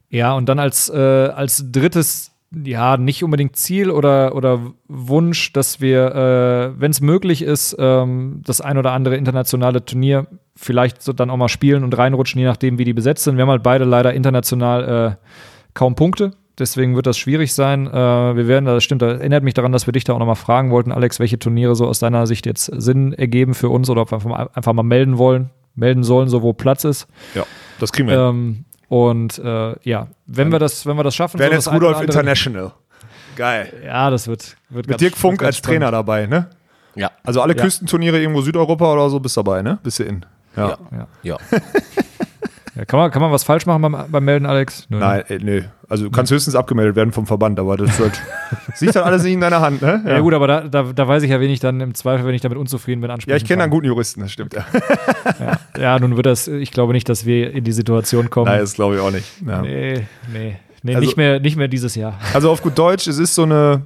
ja und dann als, äh, als drittes, ja, nicht unbedingt Ziel oder, oder Wunsch, dass wir, äh, wenn es möglich ist, ähm, das ein oder andere internationale Turnier vielleicht so dann auch mal spielen und reinrutschen, je nachdem, wie die besetzt sind. Wir haben halt beide leider international äh, kaum Punkte. Deswegen wird das schwierig sein. Äh, wir werden, das stimmt, das erinnert mich daran, dass wir dich da auch nochmal fragen wollten, Alex, welche Turniere so aus deiner Sicht jetzt Sinn ergeben für uns oder ob wir einfach mal, melden wollen, melden sollen, so wo Platz ist. Ja, das kriegen wir. Ähm, und äh, ja, wenn wir das, wenn wir das schaffen, Werden so jetzt Rudolf International. Geil. Ja, das wird, wird Mit Dirk Funk als Trainer dabei, ne? Ja. Also alle Ja. Küstenturniere irgendwo Südeuropa oder so bist dabei, ne? Bist du in. Ja. Ja. Ja. Ja. Ja, kann, man, kann man was falsch machen beim, beim Melden, Alex? Nö, ne? Nein, äh, nö. Also du kannst höchstens abgemeldet werden vom Verband, aber das wird, das liegt dann alles nicht in deiner Hand, ne? Ja. gut, aber da, da, da weiß ich ja, wen ich dann im Zweifel, wenn ich damit unzufrieden bin, ansprechen Ja, ich kenne einen guten Juristen, das stimmt. Ja. Ja, nun wird das, ich glaube nicht, dass wir in die Situation kommen. Nein, das glaube ich auch nicht. Ja. Nee, nee. Nee, Also- nicht, mehr, nicht mehr dieses Jahr. Also auf gut Deutsch, es ist so eine.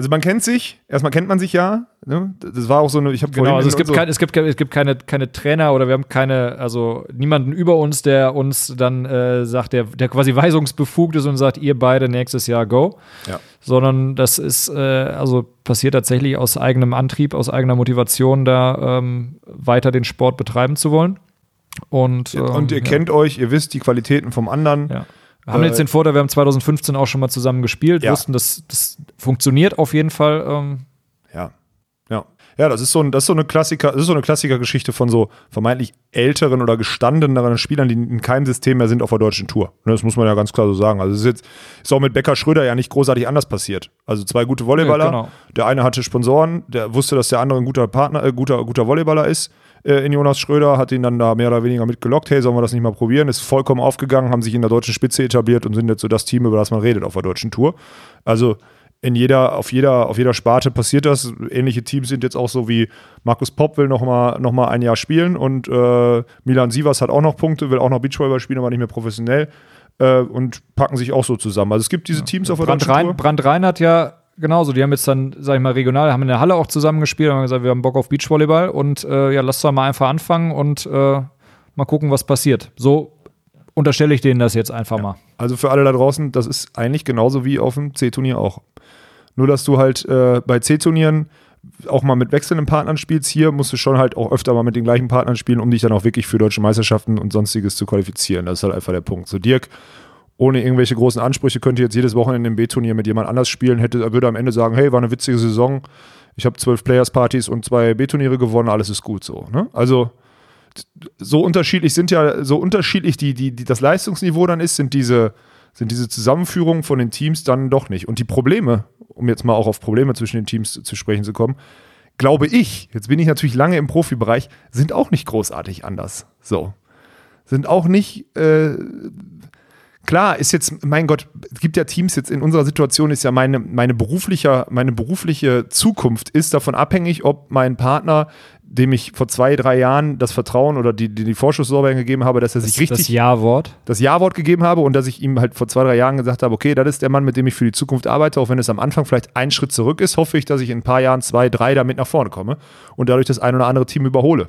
Also man kennt sich, erstmal kennt man sich ja. Ne? Das war auch so eine, ich habe Genau, also es gibt, so, kein, es gibt, es gibt keine, keine Trainer oder wir haben keine, also niemanden über uns, der uns dann äh, sagt, der, der quasi weisungsbefugt ist und sagt, ihr beide nächstes Jahr go. Ja. Sondern das ist, äh, also passiert tatsächlich aus eigenem Antrieb, aus eigener Motivation, da ähm, weiter den Sport betreiben zu wollen. Und, ähm, und ihr ja. kennt euch, ihr wisst die Qualitäten vom anderen. Ja. Wir haben Äh, jetzt den Vorteil, wir haben 2015 auch schon mal zusammen gespielt, Ja. wussten, das, das funktioniert auf jeden Fall. Ähm, Ja. Ja. Ja, das ist so, ein, das ist so eine Klassiker, das ist so eine Klassikergeschichte von so vermeintlich älteren oder gestandeneren Spielern, die in keinem System mehr sind auf der deutschen Tour. Ne, Das muss man ja ganz klar so sagen. Also es ist jetzt ist auch mit Becker Schröder ja nicht großartig anders passiert. Also zwei gute Volleyballer. Ja, genau. Der eine hatte Sponsoren, der wusste, dass der andere ein guter Partner, äh, guter, guter Volleyballer ist. Äh, in Jonas Schröder hat ihn dann da mehr oder weniger mitgelockt. Hey, sollen wir das nicht mal probieren? Ist vollkommen aufgegangen, haben sich in der deutschen Spitze etabliert und sind jetzt so das Team, über das man redet auf der deutschen Tour. Also in jeder, auf jeder, auf jeder Sparte passiert das. Ähnliche Teams sind jetzt auch so wie Markus Popp will noch mal, noch mal ein Jahr spielen und äh, Milan Sievers hat auch noch Punkte, will auch noch Beachvolleyball spielen, aber nicht mehr professionell äh, und packen sich auch so zusammen. Also es gibt diese Teams auf der Brand, deutschen Tour. Rhein, Brand Rhein hat ja genauso, die haben jetzt dann, sag ich mal, regional, haben in der Halle auch zusammen gespielt, haben gesagt, wir haben Bock auf Beachvolleyball und äh, ja, lass doch mal einfach anfangen und äh, mal gucken, was passiert. So unterstelle ich denen das jetzt einfach mal. Also für alle da draußen, das ist eigentlich genauso wie auf dem C-Turnier auch. Nur, dass du halt äh, bei C-Turnieren auch mal mit wechselnden Partnern spielst. Hier musst du schon halt auch öfter mal mit den gleichen Partnern spielen, um dich dann auch wirklich für deutsche Meisterschaften und sonstiges zu qualifizieren. Das ist halt einfach der Punkt. So Dirk, ohne irgendwelche großen Ansprüche, könnte jetzt jedes Wochenende im B-Turnier mit jemand anders spielen, hätte, er würde am Ende sagen, hey, war eine witzige Saison. Ich habe zwölf Players-Partys und zwei B-Turniere gewonnen, alles ist gut so. Ne? Also so unterschiedlich sind ja, so unterschiedlich die, die, die das Leistungsniveau dann ist, sind diese, sind diese Zusammenführungen von den Teams dann doch nicht. Und die Probleme, um jetzt mal auch auf Probleme zwischen den Teams zu, zu sprechen zu kommen, glaube ich, jetzt bin ich natürlich lange im Profibereich, sind auch nicht großartig anders. So. Sind auch nicht, äh, klar, ist jetzt, mein Gott, es gibt ja Teams jetzt in unserer Situation, ist ja meine, meine, berufliche, meine berufliche Zukunft ist davon abhängig, ob mein Partner, dem ich vor zwei, drei Jahren das Vertrauen oder die, die, die Vorschusslorbeeren gegeben habe, dass er sich richtig Das Ja-Wort. das Ja-Wort gegeben habe und dass ich ihm halt vor zwei, drei Jahren gesagt habe, okay, das ist der Mann, mit dem ich für die Zukunft arbeite, auch wenn es am Anfang vielleicht einen Schritt zurück ist, hoffe ich, dass ich in ein paar Jahren zwei, drei damit nach vorne komme und dadurch das ein oder andere Team überhole.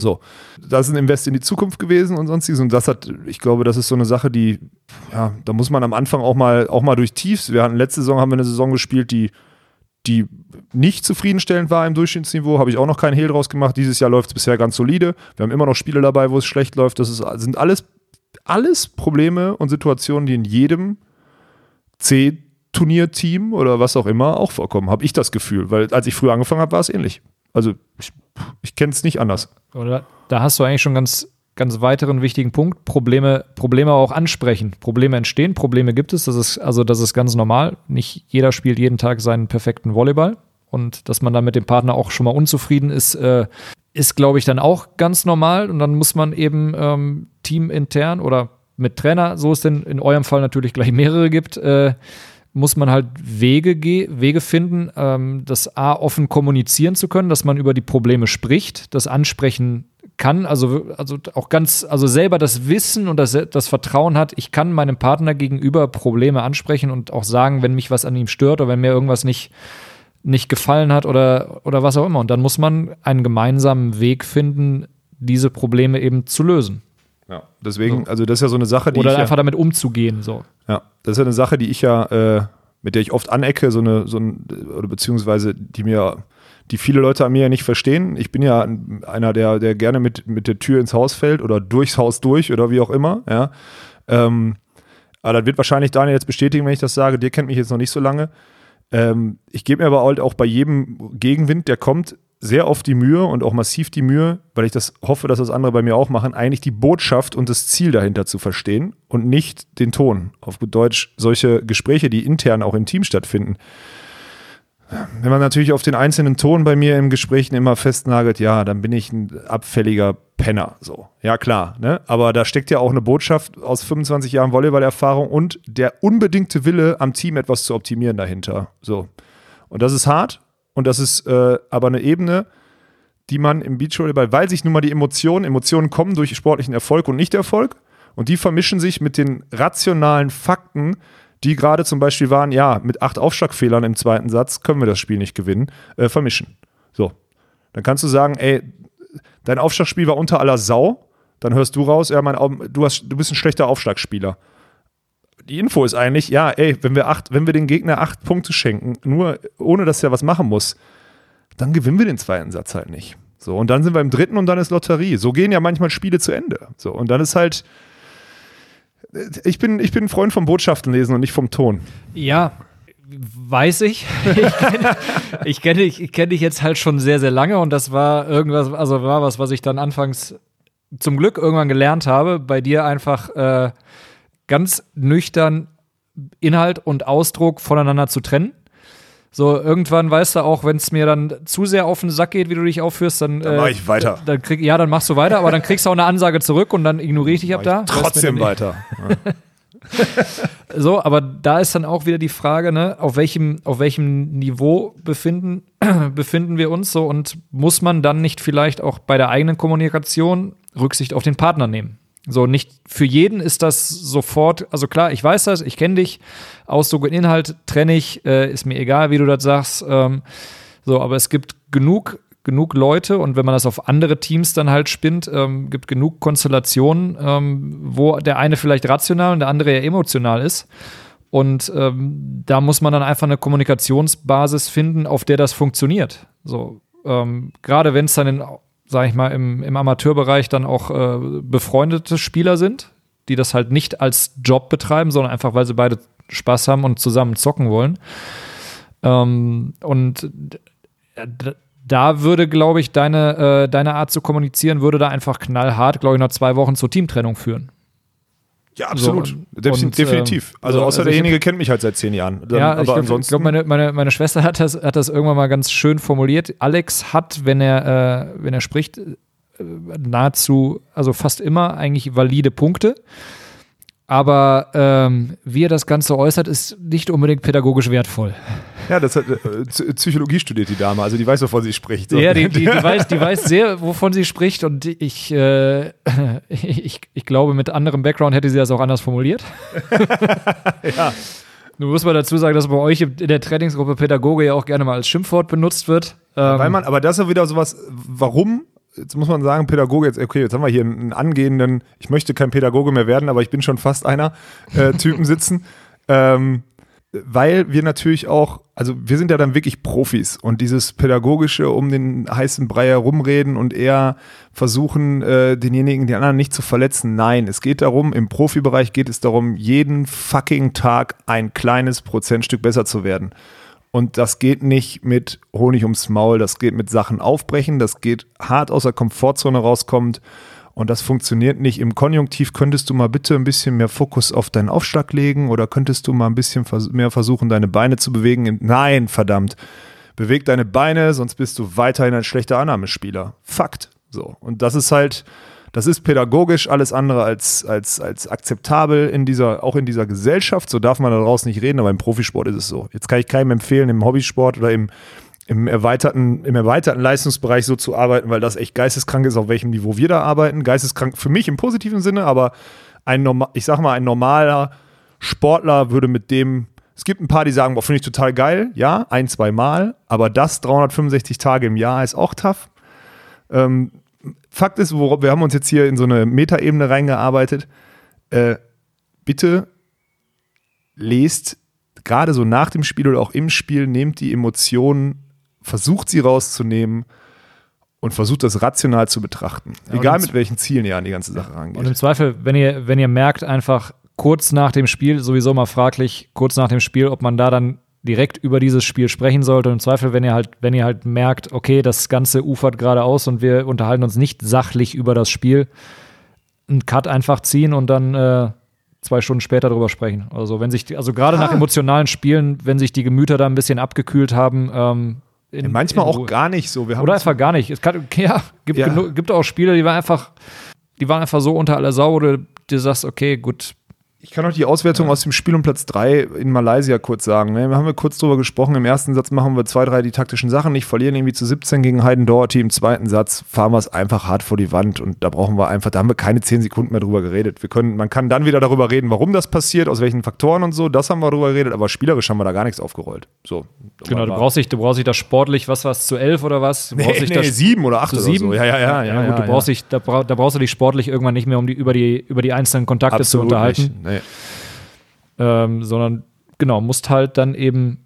So, das ist ein Invest in die Zukunft gewesen und sonstiges. Und das hat, ich glaube, das ist so eine Sache, die, ja, da muss man am Anfang auch mal, auch mal durch Tiefs. Wir hatten letzte Saison haben wir eine Saison gespielt, die, die nicht zufriedenstellend war im Durchschnittsniveau, habe ich auch noch keinen Hehl draus gemacht. Dieses Jahr läuft es bisher ganz solide. Wir haben immer noch Spiele dabei, wo es schlecht läuft. Das ist, sind alles, alles Probleme und Situationen, die in jedem C-Turnierteam oder was auch immer auch vorkommen, habe ich das Gefühl. Weil als ich früher angefangen habe, war es ähnlich. Also ich, ich kenne es nicht anders. Oder da hast du eigentlich schon ganz, ganz weiteren wichtigen Punkt. Probleme, Probleme auch ansprechen. Probleme entstehen, Probleme gibt es. Das ist, also das ist ganz normal. Nicht jeder spielt jeden Tag seinen perfekten Volleyball. Und dass man da mit dem Partner auch schon mal unzufrieden ist, äh, ist, glaube ich, dann auch ganz normal. Und dann muss man eben ähm, teamintern oder mit Trainer, so es denn in eurem Fall natürlich gleich mehrere gibt, äh, muss man halt Wege, ge- Wege finden, ähm, das A offen kommunizieren zu können, dass man über die Probleme spricht, das ansprechen kann, also, also auch ganz, also selber das Wissen und das, das Vertrauen hat, ich kann meinem Partner gegenüber Probleme ansprechen und auch sagen, wenn mich was an ihm stört oder wenn mir irgendwas nicht, nicht gefallen hat oder, oder was auch immer. Und dann muss man einen gemeinsamen Weg finden, diese Probleme eben zu lösen. Ja. Deswegen, also das ist ja so eine Sache, die Oder ich ja, einfach damit umzugehen. So. Ja, das ist ja eine Sache, die ich ja, äh, mit der ich oft anecke, so eine, so ein, oder beziehungsweise die mir, die viele Leute an mir ja nicht verstehen. Ich bin ja einer, der, der gerne mit, mit der Tür ins Haus fällt oder durchs Haus durch oder wie auch immer, ja. Ähm, aber das wird wahrscheinlich Daniel jetzt bestätigen, wenn ich das sage. Der kennt mich jetzt noch nicht so lange. Ähm, ich gebe mir aber halt auch bei jedem Gegenwind, der kommt, sehr oft die Mühe und auch massiv die Mühe, weil ich das hoffe, dass das andere bei mir auch machen, eigentlich die Botschaft und das Ziel dahinter zu verstehen und nicht den Ton. Auf gut Deutsch solche Gespräche, die intern auch im Team stattfinden. Wenn man natürlich auf den einzelnen Ton bei mir im Gespräch immer festnagelt, ja, dann bin ich ein abfälliger Penner. So, ja klar, ne? Aber da steckt ja auch eine Botschaft aus 25 Jahren Volleyballerfahrung und der unbedingte Wille, am Team etwas zu optimieren dahinter. So. Und das ist hart und das ist äh, aber eine Ebene, die man im Beachvolleyball, weil sich nun mal die Emotionen, Emotionen kommen durch sportlichen Erfolg und Nichterfolg und die vermischen sich mit den rationalen Fakten, die gerade zum Beispiel waren, ja, mit acht Aufschlagfehlern im zweiten Satz können wir das Spiel nicht gewinnen, äh, vermischen. So. Dann kannst du sagen, ey, dein Aufschlagspiel war unter aller Sau. Dann hörst du raus, ja, mein, du, hast, du bist ein schlechter Aufschlagspieler. Die Info ist eigentlich, ja, ey, wenn wir, acht, wenn wir den Gegner acht Punkte schenken, nur ohne dass er was machen muss, dann gewinnen wir den zweiten Satz halt nicht. So, und dann sind wir im dritten und dann ist Lotterie. So gehen ja manchmal Spiele zu Ende. So, und dann ist halt, ich bin, ich bin ein Freund vom Botschaften lesen und nicht vom Ton. Ja, weiß ich. Ich kenne ich kenn, dich jetzt halt schon sehr, sehr lange und das war irgendwas, also war was, was ich dann anfangs zum Glück irgendwann gelernt habe, bei dir einfach äh, ganz nüchtern Inhalt und Ausdruck voneinander zu trennen. So, irgendwann weißt du auch, wenn es mir dann zu sehr auf den Sack geht, wie du dich aufführst, dann. Dann mach ich weiter. Dann krieg, ja, dann machst du weiter, aber dann kriegst du auch eine Ansage zurück und dann ignoriere ich dich ab da. Trotzdem weiter. so, aber da ist dann auch wieder die Frage, ne, auf welchem, auf welchem Niveau befinden, befinden wir uns so und muss man dann nicht vielleicht auch bei der eigenen Kommunikation Rücksicht auf den Partner nehmen? So, nicht für jeden ist das sofort, also klar, ich weiß das, ich kenne dich, Ausdruck und Inhalt trenne ich, äh, ist mir egal, wie du das sagst. Ähm, so, aber es gibt genug, genug Leute und wenn man das auf andere Teams dann halt spinnt, ähm, gibt genug Konstellationen, ähm, wo der eine vielleicht rational und der andere eher emotional ist. Und ähm, da muss man dann einfach eine Kommunikationsbasis finden, auf der das funktioniert. So, ähm, gerade wenn es dann in sage ich mal, im, im Amateurbereich dann auch äh, befreundete Spieler sind, die das halt nicht als Job betreiben, sondern einfach, weil sie beide Spaß haben und zusammen zocken wollen. Ähm, und da würde, glaube ich, deine, äh, deine Art zu kommunizieren, würde da einfach knallhart, glaube ich, nach zwei Wochen zur Teamtrennung führen. Ja, absolut. So, und, Definitiv. also, also, außer also derjenige kennt mich halt seit zehn Jahren. Dann, ja, aber ich glaub, ansonsten. Ich glaube, meine, meine, meine Schwester hat das, hat das irgendwann mal ganz schön formuliert. Alex hat, wenn er, äh, wenn er spricht, äh, nahezu, also fast immer eigentlich valide Punkte. Aber ähm, wie er das Ganze äußert, ist nicht unbedingt pädagogisch wertvoll. Ja, das hat äh, Psychologie studiert die Dame, also die weiß, wovon sie spricht. So. Ja, die, die, die, weiß, die weiß sehr, wovon sie spricht und ich, äh, ich, ich glaube, mit anderem Background hätte sie das auch anders formuliert. ja. Nun muss man dazu sagen, dass bei euch in der Trainingsgruppe Pädagoge ja auch gerne mal als Schimpfwort benutzt wird. Ähm, Weil man, aber das ist ja wieder sowas, warum jetzt muss man sagen, Pädagoge, jetzt, okay, jetzt haben wir hier einen angehenden, ich möchte kein Pädagoge mehr werden, aber ich bin schon fast einer, äh, Typen sitzen. Ähm, weil wir natürlich auch, also wir sind ja dann wirklich Profis und dieses pädagogische um den heißen Brei herumreden und eher versuchen, äh, denjenigen, die anderen nicht zu verletzen. Nein, es geht darum, im Profibereich geht es darum, jeden fucking Tag ein kleines Prozentstück besser zu werden. Und das geht nicht mit Honig ums Maul, das geht mit Sachen aufbrechen, das geht hart aus der Komfortzone rauskommt. Und das funktioniert nicht. Im Konjunktiv könntest du mal bitte ein bisschen mehr Fokus auf deinen Aufschlag legen oder könntest du mal ein bisschen mehr versuchen, deine Beine zu bewegen? Nein, verdammt. Beweg deine Beine, sonst bist du weiterhin ein schlechter Annahmespieler. Fakt. So. Und das ist halt, das ist pädagogisch alles andere als, als, als akzeptabel in dieser, auch in dieser Gesellschaft. So darf man daraus nicht reden, aber im Profisport ist es so. Jetzt kann ich keinem empfehlen, im Hobbysport oder im, im erweiterten, im erweiterten Leistungsbereich so zu arbeiten, weil das echt geisteskrank ist, auf welchem Niveau wir da arbeiten. Geisteskrank für mich im positiven Sinne, aber ein ich sag mal, ein normaler Sportler würde mit dem, es gibt ein paar, die sagen, boah, finde ich total geil, ja, ein, zwei Mal, aber das 365 Tage im Jahr ist auch tough. Ähm, Fakt ist, worauf, wir haben uns jetzt hier in so eine Metaebene reingearbeitet. Äh, bitte lest gerade so nach dem Spiel oder auch im Spiel, nehmt die Emotionen, versucht sie rauszunehmen und versucht das rational zu betrachten. Ja, Egal mit welchen Zielen ihr an die ganze Sache rangeht. Und im Zweifel, wenn ihr, wenn ihr merkt, einfach kurz nach dem Spiel, sowieso mal fraglich, kurz nach dem Spiel, ob man da dann direkt über dieses Spiel sprechen sollte. Und Im Zweifel, wenn ihr halt, wenn ihr halt merkt, okay, das Ganze ufert gerade aus und wir unterhalten uns nicht sachlich über das Spiel, einen Cut einfach ziehen und dann äh, zwei Stunden später darüber sprechen. Also wenn sich, also gerade nach emotionalen Spielen, wenn sich die Gemüter da ein bisschen abgekühlt haben, ähm, in, Ja, manchmal auch gar nicht so. Oder einfach gar nicht. Es kann, ja, gibt, Ja. genu- gibt auch Spiele, die waren einfach, die waren einfach so unter aller Sau, wo du dir sagst, okay, gut, Ich kann noch die Auswertung aus dem Spiel um Platz 3 in Malaysia kurz sagen. Ne? Wir haben ja kurz drüber gesprochen. Im ersten Satz machen wir zwei, drei die taktischen Sachen nicht, verlieren irgendwie zu 17 gegen Heiden Doherty. Im zweiten Satz fahren wir es einfach hart vor die Wand und da brauchen wir einfach, da haben wir keine 10 Sekunden mehr drüber geredet. Wir können, man kann dann wieder darüber reden, warum das passiert, aus welchen Faktoren und so. Das haben wir drüber geredet, aber spielerisch haben wir da gar nichts aufgerollt. So. genau, du brauchst dich, du brauchst dich das sportlich, was war's zu elf oder was? Du brauchst Nee, dich nee, das sieben oder acht zu oder sieben. so. Ja, ja, ja, ja, gut, ja, du brauchst ja. dich, da, da brauchst du dich sportlich irgendwann nicht mehr um die über die über die einzelnen Kontakte zu Absolut unterhalten. nicht. Nee. ähm, sondern genau, musst halt dann eben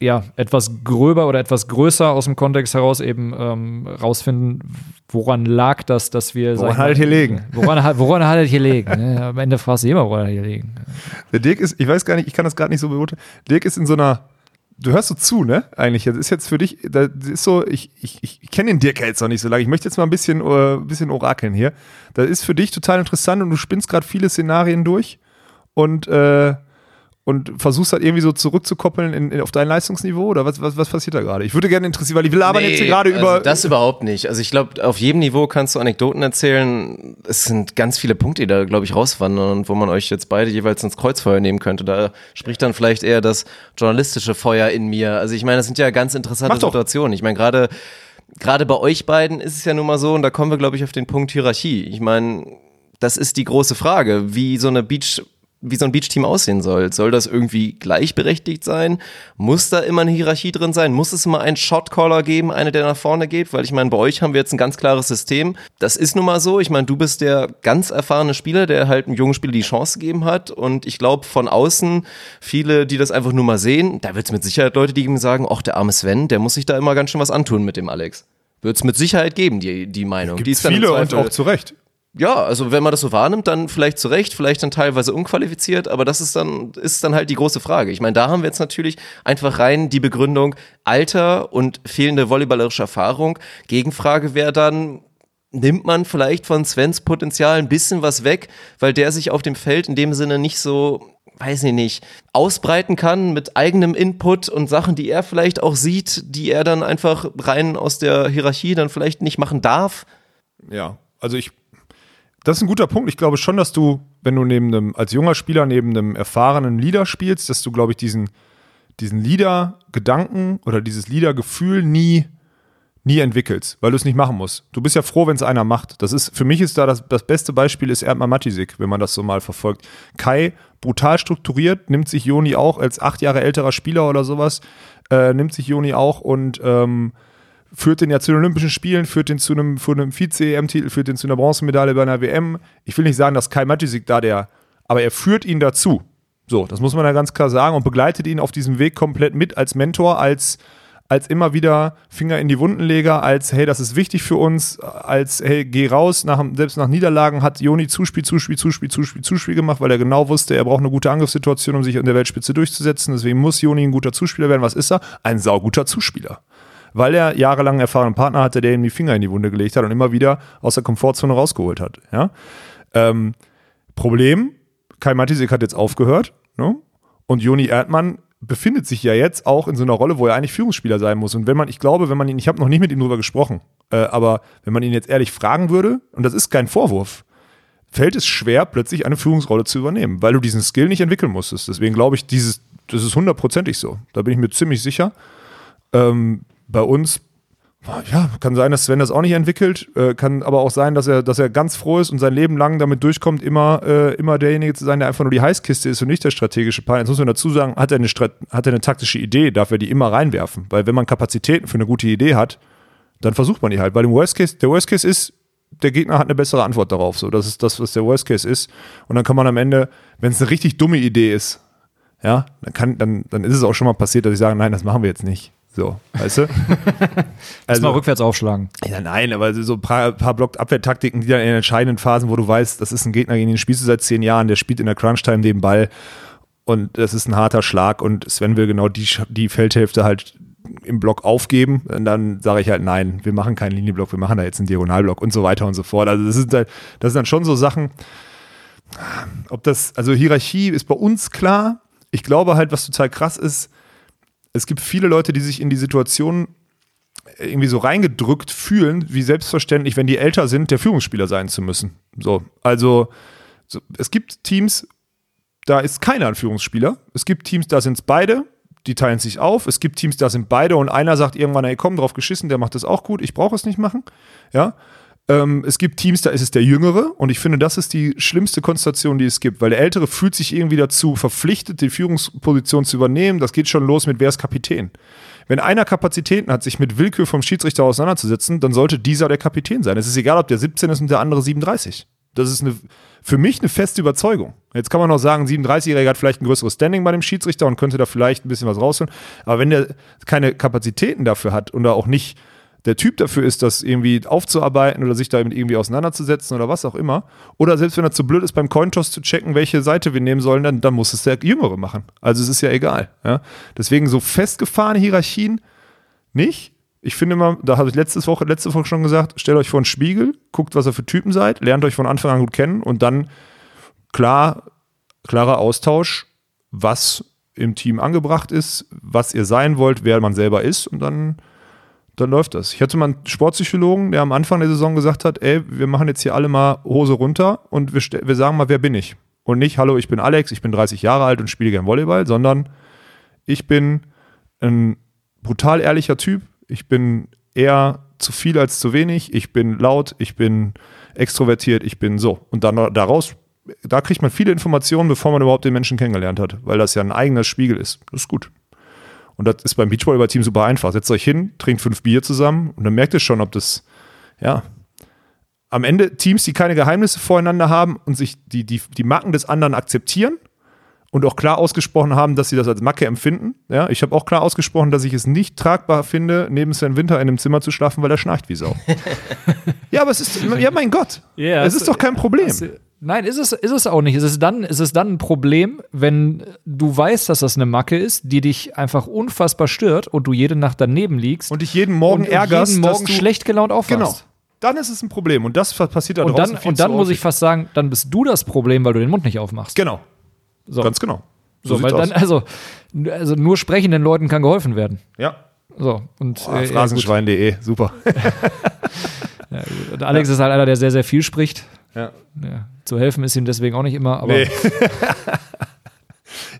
ja etwas gröber oder etwas größer aus dem Kontext heraus eben ähm, rausfinden, woran lag das, dass wir Woran hat es hier liegen? Woran, woran hat es hier liegen? Am Ende fragst du immer, woran hat hier liegen. Der Dirk ist, ich weiß gar nicht, ich kann das gerade nicht so beurteilen. Dirk ist in so einer, du hörst so zu, ne? Eigentlich. Das ist jetzt für dich, das ist so, ich, ich, ich kenne den Dirk jetzt noch nicht so lange. Ich möchte jetzt mal ein bisschen, äh, ein bisschen orakeln hier. Das ist für dich total interessant und du spinnst gerade viele Szenarien durch und, äh, und versuchst halt irgendwie so zurückzukoppeln in, in, auf dein Leistungsniveau oder was, was, was passiert da gerade? Ich würde gerne interessieren, weil ich will aber jetzt hier gerade also über. Das überhaupt nicht. Also ich glaube, auf jedem Niveau kannst du Anekdoten erzählen. Es sind ganz viele Punkte, die da, glaube ich, rauswandern und wo man euch jetzt beide jeweils ins Kreuzfeuer nehmen könnte. Da spricht dann vielleicht eher das journalistische Feuer in mir. Also ich meine, das sind ja ganz interessante. Situationen. Ich meine, gerade gerade bei euch beiden ist es ja nun mal so, und da kommen wir, glaube ich, auf den Punkt Hierarchie. Ich meine, das ist die große Frage, wie so eine Beach, wie so ein Beach-Team aussehen soll. Soll das irgendwie gleichberechtigt sein? Muss da immer eine Hierarchie drin sein? Muss es immer einen Shotcaller geben, einer, der nach vorne geht? Weil ich meine, bei euch haben wir jetzt ein ganz klares System. Das ist nun mal so. Ich meine, du bist der ganz erfahrene Spieler, der halt einem jungen Spieler die Chance gegeben hat. Und ich glaube, von außen, viele, die das einfach nur mal sehen, da wird es mit Sicherheit Leute, die ihm sagen, ach, der arme Sven, der muss sich da immer ganz schön was antun mit dem Alex. Wird es mit Sicherheit geben, die, die Meinung. die Gibt's ist dann viele und auch zu Recht. Ja, also wenn man das so wahrnimmt, dann vielleicht zu Recht, vielleicht dann teilweise unqualifiziert, aber das ist dann, ist dann halt die große Frage. Ich meine, da haben wir jetzt natürlich einfach rein die Begründung Alter und fehlende volleyballerische Erfahrung. Gegenfrage wäre dann, nimmt man vielleicht von Svens Potenzial ein bisschen was weg, weil der sich auf dem Feld in dem Sinne nicht so, weiß ich nicht, ausbreiten kann mit eigenem Input und Sachen, die er vielleicht auch sieht, die er dann einfach rein aus der Hierarchie dann vielleicht nicht machen darf. Ja, also ich, das ist ein guter Punkt. Ich glaube schon, dass du, wenn du neben einem, als junger Spieler neben einem erfahrenen Leader spielst, dass du, glaube ich, diesen, diesen Leader-Gedanken oder dieses Leader-Gefühl nie, nie entwickelst, weil du es nicht machen musst. Du bist ja froh, wenn es einer macht. Das ist, für mich ist da das, das beste Beispiel ist Erdmann Matisik, wenn man das so mal verfolgt. Kai, brutal strukturiert, nimmt sich Joni auch als acht Jahre älterer Spieler oder sowas, äh, nimmt sich Joni auch und ähm, führt den ja zu den Olympischen Spielen, führt den zu einem, einem Vize-EM-Titel, führt den zu einer Bronzemedaille bei einer WM. Ich will nicht sagen, dass Kai Matisik da der, aber er führt ihn dazu. So, das muss man ja ganz klar sagen und begleitet ihn auf diesem Weg komplett mit als Mentor, als, als immer wieder Finger in die Wundenleger, als hey, das ist wichtig für uns, als hey, geh raus. Nach, selbst nach Niederlagen hat Joni Zuspiel, Zuspiel, Zuspiel, Zuspiel, Zuspiel gemacht, weil er genau wusste, er braucht eine gute Angriffssituation, um sich in der Weltspitze durchzusetzen. Deswegen muss Joni ein guter Zuspieler werden. Was ist er? Ein sauguter Zuspieler weil er jahrelang erfahrenen Partner hatte, der ihm die Finger in die Wunde gelegt hat und immer wieder aus der Komfortzone rausgeholt hat. Ja? Ähm, Problem, Kai Matisek hat jetzt aufgehört ne? und Joni Erdmann befindet sich ja jetzt auch in so einer Rolle, wo er eigentlich Führungsspieler sein muss. Und wenn man, ich glaube, wenn man ihn, ich habe noch nicht mit ihm drüber gesprochen, äh, aber wenn man ihn jetzt ehrlich fragen würde, und das ist kein Vorwurf, fällt es schwer, plötzlich eine Führungsrolle zu übernehmen, weil du diesen Skill nicht entwickeln musstest. Deswegen glaube ich, dieses, das ist hundertprozentig so. Da bin ich mir ziemlich sicher. Ähm, bei uns, ja, kann sein, dass Sven das auch nicht entwickelt, äh, kann aber auch sein, dass er, dass er ganz froh ist und sein Leben lang damit durchkommt, immer, äh, immer derjenige zu sein, der einfach nur die Heißkiste ist und nicht der strategische Partner. Jetzt muss man dazu sagen, hat er eine, hat er eine taktische Idee, darf er die immer reinwerfen. Weil wenn man Kapazitäten für eine gute Idee hat, dann versucht man die halt. Weil im Worst Case, der Worst Case ist, der Gegner hat eine bessere Antwort darauf. So, das ist das, was der Worst Case ist. Und dann kann man am Ende, wenn es eine richtig dumme Idee ist, ja, dann kann, dann, dann ist es auch schon mal passiert, dass ich sage, nein, das machen wir jetzt nicht. So, weißt du? Also, mal rückwärts aufschlagen. Ja, nein, aber so ein paar, paar Block-Abwehrtaktiken, die dann in entscheidenden Phasen, wo du weißt, das ist ein Gegner, gegen den spielst du seit zehn Jahren, der spielt in der Crunch-Time den Ball Und das ist ein harter Schlag und Sven will genau die, die Feldhälfte halt im Block aufgeben. Und dann sage ich halt, nein, wir machen keinen Linienblock, wir machen da jetzt einen Diagonalblock und so weiter und so fort. Also das sind, halt, das sind dann schon so Sachen, ob das, also Hierarchie ist bei uns klar. Ich glaube halt, was total krass ist, es gibt viele Leute, die sich in die Situation irgendwie so reingedrückt fühlen, wie selbstverständlich, wenn die älter sind, der Führungsspieler sein zu müssen. So, also so, es gibt Teams, da ist keiner ein Führungsspieler. Es gibt Teams, da sind es beide, die teilen sich auf. Es gibt Teams, da sind beide und einer sagt irgendwann, ey, komm, drauf geschissen, der macht das auch gut, ich brauche es nicht machen. Ja. Ähm, es gibt Teams, da ist es der Jüngere und ich finde, das ist die schlimmste Konstellation, die es gibt, weil der Ältere fühlt sich irgendwie dazu verpflichtet, die Führungsposition zu übernehmen. Das geht schon los mit, wer ist Kapitän. Wenn einer Kapazitäten hat, sich mit Willkür vom Schiedsrichter auseinanderzusetzen, dann sollte dieser der Kapitän sein. Es ist egal, ob der 17 ist und der andere 37. Das ist eine, für mich eine feste Überzeugung. Jetzt kann man noch sagen, ein 37-Jähriger hat vielleicht ein größeres Standing bei dem Schiedsrichter und könnte da vielleicht ein bisschen was rausholen. Aber wenn der keine Kapazitäten dafür hat und da auch nicht der Typ dafür ist, das irgendwie aufzuarbeiten oder sich damit irgendwie auseinanderzusetzen oder was auch immer. Oder selbst wenn er zu blöd ist, beim Cointoss zu checken, welche Seite wir nehmen sollen, dann, dann muss es der Jüngere machen. Also es ist ja egal. Ja? Deswegen so festgefahrene Hierarchien nicht. Ich finde immer, da habe ich letzte Woche, letzte Woche schon gesagt, stellt euch vor einen Spiegel, guckt, was ihr für Typen seid, lernt euch von Anfang an gut kennen und dann klar, klarer Austausch, was im Team angebracht ist, was ihr sein wollt, wer man selber ist und dann dann läuft das. Ich hatte mal einen Sportpsychologen, der am Anfang der Saison gesagt hat, ey, wir machen jetzt hier alle mal Hose runter und wir, wir sagen mal, wer bin ich? Und nicht, hallo, ich bin Alex, ich bin 30 Jahre alt und spiele gern Volleyball, sondern ich bin ein brutal ehrlicher Typ, ich bin eher zu viel als zu wenig, ich bin laut, ich bin extrovertiert, ich bin so. Und dann daraus, da kriegt man viele Informationen, bevor man überhaupt den Menschen kennengelernt hat, weil das ja ein eigener Spiegel ist. Das ist gut. Und das ist beim Beachvolleyball-Team super einfach. Setzt euch hin, trinkt fünf Bier zusammen und dann merkt ihr schon, ob das, ja, am Ende Teams, die keine Geheimnisse voreinander haben und sich die, die, die Macken des anderen akzeptieren und auch klar ausgesprochen haben, dass sie das als Macke empfinden. Ja, ich habe auch klar ausgesprochen, dass ich es nicht tragbar finde, neben Sven Winter in einem Zimmer zu schlafen, weil er schnarcht wie Sau. ja, aber es ist, ja, mein Gott. Yeah, es ist doch kein Problem. Nein, ist es, ist es auch nicht. Ist es, dann, ist es dann ein Problem, wenn du weißt, dass das eine Macke ist, die dich einfach unfassbar stört und du jede Nacht daneben liegst. Und dich jeden Morgen und ärgerst. jeden Morgen schlecht gelaunt aufwachst. Genau. Dann ist es ein Problem. Und das passiert da und dann, Und dann muss ich fast sagen, dann bist du das Problem, weil du den Mund nicht aufmachst. Genau. So. Ganz genau. So, so weil dann, also, also nur sprechenden Leuten kann geholfen werden. Ja. So, und. Oh, äh, Phrasenschwein.de, super. ja, Alex ja. ist halt einer, der sehr, sehr viel spricht. Ja. ja. Zu helfen ist ihm deswegen auch nicht immer, aber. Nee.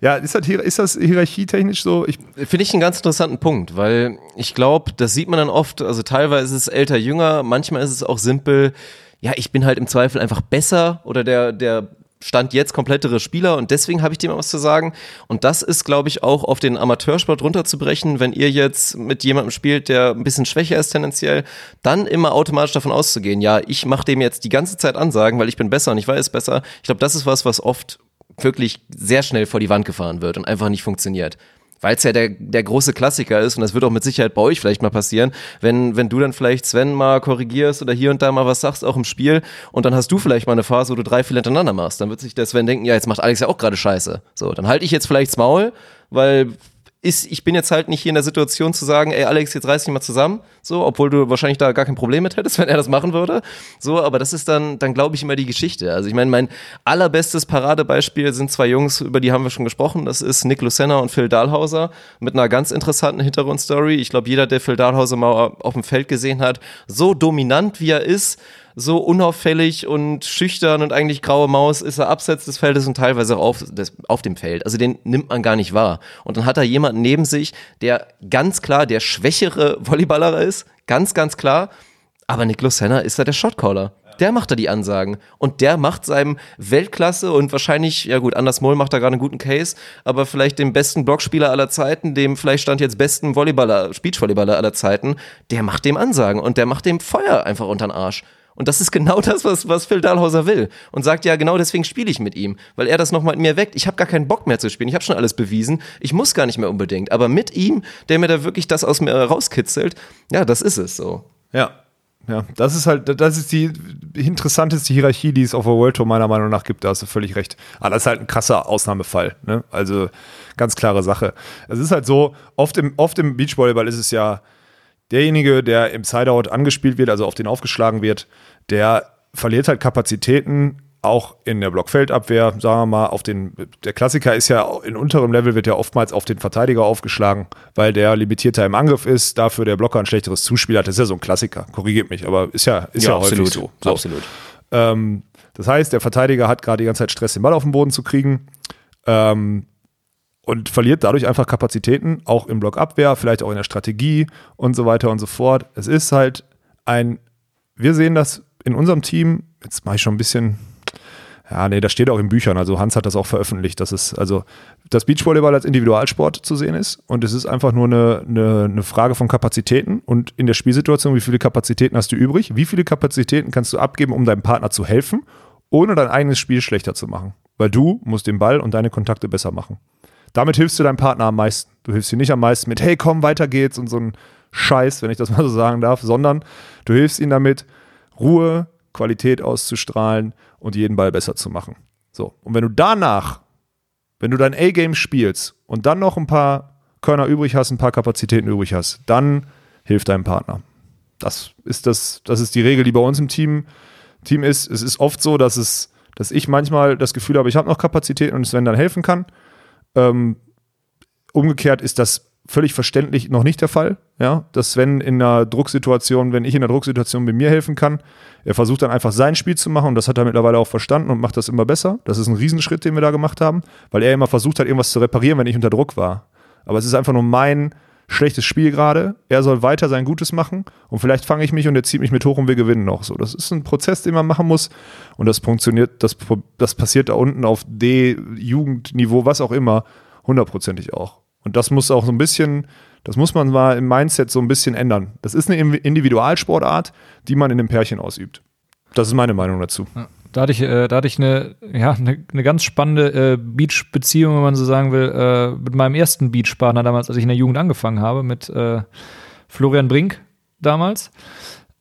ja, ist das, ist das hierarchietechnisch so? Finde ich einen ganz interessanten Punkt, weil ich glaube, das sieht man dann oft, also teilweise ist es älter, jünger, manchmal ist es auch simpel, ja, ich bin halt im Zweifel einfach besser oder der, der Stand jetzt komplettere Spieler und deswegen habe ich mal was zu sagen. Und das ist, glaube ich, auch auf den Amateursport runterzubrechen, wenn ihr jetzt mit jemandem spielt, der ein bisschen schwächer ist tendenziell, dann immer automatisch davon auszugehen, ja, ich mache dem jetzt die ganze Zeit Ansagen, weil ich bin besser und ich weiß besser. Ich glaube, das ist was, was oft wirklich sehr schnell vor die Wand gefahren wird und einfach nicht funktioniert weil es ja der, der große Klassiker ist und das wird auch mit Sicherheit bei euch vielleicht mal passieren, wenn, wenn du dann vielleicht Sven mal korrigierst oder hier und da mal was sagst, auch im Spiel und dann hast du vielleicht mal eine Phase, wo du drei, vier hintereinander machst, dann wird sich der Sven denken, ja, jetzt macht Alex ja auch gerade Scheiße. So, dann halte ich jetzt vielleicht das Maul, weil ist, ich bin jetzt halt nicht hier in der Situation zu sagen, ey Alex, jetzt reiß dich mal zusammen, so, obwohl du wahrscheinlich da gar kein Problem mit hättest, wenn er das machen würde. So, aber das ist dann, dann glaube ich immer die Geschichte. Also ich meine, mein allerbestes Paradebeispiel sind zwei Jungs, über die haben wir schon gesprochen. Das ist Nick Lucenna und Phil Dahlhauser mit einer ganz interessanten Hintergrundstory. Ich glaube, jeder, der Phil Dahlhauser mal auf dem Feld gesehen hat, so dominant wie er ist, so unauffällig und schüchtern und eigentlich graue Maus ist er abseits des Feldes und teilweise auch auf, des, auf dem Feld. Also den nimmt man gar nicht wahr. Und dann hat er jemanden neben sich, der ganz klar der schwächere Volleyballer ist, ganz, ganz klar. Aber Niklas Senna ist da der Shotcaller. Der macht da die Ansagen. Und der macht seinem Weltklasse und wahrscheinlich, ja gut, Anders Moll macht da gerade einen guten Case, aber vielleicht dem besten Blockspieler aller Zeiten, dem vielleicht stand jetzt besten Volleyballer, Speechvolleyballer aller Zeiten, der macht dem Ansagen und der macht dem Feuer einfach unter den Arsch. Und das ist genau das, was, was Phil Dahlhauser will. Und sagt, ja, genau deswegen spiele ich mit ihm. Weil er das nochmal in mir weckt. Ich habe gar keinen Bock mehr zu spielen. Ich habe schon alles bewiesen. Ich muss gar nicht mehr unbedingt. Aber mit ihm, der mir da wirklich das aus mir rauskitzelt, ja, das ist es so. Ja, Ja, das ist halt, das ist die interessanteste Hierarchie, die es auf der World Tour meiner Meinung nach gibt. Da hast du völlig recht. Aber das ist halt ein krasser Ausnahmefall. Ne? Also ganz klare Sache. Es ist halt so, oft im, oft im Beachvolleyball ist es ja derjenige, der im Sideout angespielt wird, also auf den aufgeschlagen wird, der verliert halt Kapazitäten auch in der Blockfeldabwehr, sagen wir mal, auf den, der Klassiker ist ja in unterem Level wird ja oftmals auf den Verteidiger aufgeschlagen, weil der limitierter im Angriff ist, dafür der Blocker ein schlechteres Zuspiel hat. Das ist ja so ein Klassiker, korrigiert mich, aber ist ja, ist ja, ja häufig so. so. Absolut. Ähm, das heißt, der Verteidiger hat gerade die ganze Zeit Stress, den Ball auf den Boden zu kriegen. Ähm, und verliert dadurch einfach Kapazitäten, auch im Blockabwehr, vielleicht auch in der Strategie und so weiter und so fort. Es ist halt ein, wir sehen das in unserem Team, jetzt mache ich schon ein bisschen ja, nee, das steht auch in Büchern. Also Hans hat das auch veröffentlicht, dass es, also das Beachvolleyball als Individualsport zu sehen ist. Und es ist einfach nur eine, eine, eine Frage von Kapazitäten und in der Spielsituation, wie viele Kapazitäten hast du übrig? Wie viele Kapazitäten kannst du abgeben, um deinem Partner zu helfen, ohne dein eigenes Spiel schlechter zu machen? Weil du musst den Ball und deine Kontakte besser machen. Damit hilfst du deinem Partner am meisten. Du hilfst ihm nicht am meisten mit, hey, komm, weiter geht's und so ein Scheiß, wenn ich das mal so sagen darf, sondern du hilfst ihm damit, Ruhe, Qualität auszustrahlen und jeden Ball besser zu machen. So. Und wenn du danach, wenn du dein A-Game spielst und dann noch ein paar Körner übrig hast, ein paar Kapazitäten übrig hast, dann hilft deinem Partner. Das ist das, das ist die Regel, die bei uns im Team, Team ist. Es ist oft so, dass es, dass ich manchmal das Gefühl habe, ich habe noch Kapazitäten und Sven dann helfen kann. Ähm, umgekehrt ist das völlig verständlich noch nicht der Fall, ja, dass Sven in einer Drucksituation, wenn ich in einer Drucksituation bei mir helfen kann, er versucht dann einfach sein Spiel zu machen und das hat er mittlerweile auch verstanden und macht das immer besser. Das ist ein Riesenschritt, den wir da gemacht haben, weil er immer versucht hat, irgendwas zu reparieren, wenn ich unter Druck war. Aber es ist einfach nur mein schlechtes Spiel gerade. Er soll weiter sein Gutes machen und vielleicht fange ich mich und er zieht mich mit hoch und wir gewinnen noch. So, das ist ein Prozess, den man machen muss und das funktioniert, das, das passiert da unten auf D-Jugendniveau, was auch immer, hundertprozentig auch. Und das muss auch so ein bisschen, das muss man mal im Mindset so ein bisschen ändern. Das ist eine Individualsportart, die man in einem Pärchen ausübt. Das ist meine Meinung dazu. Ja. Da hatte ich, äh, da hatte ich eine, ja, eine, eine ganz spannende äh, Beach-Beziehung, wenn man so sagen will, äh, mit meinem ersten Beach-Partner damals, als ich in der Jugend angefangen habe, mit äh, Florian Brink damals.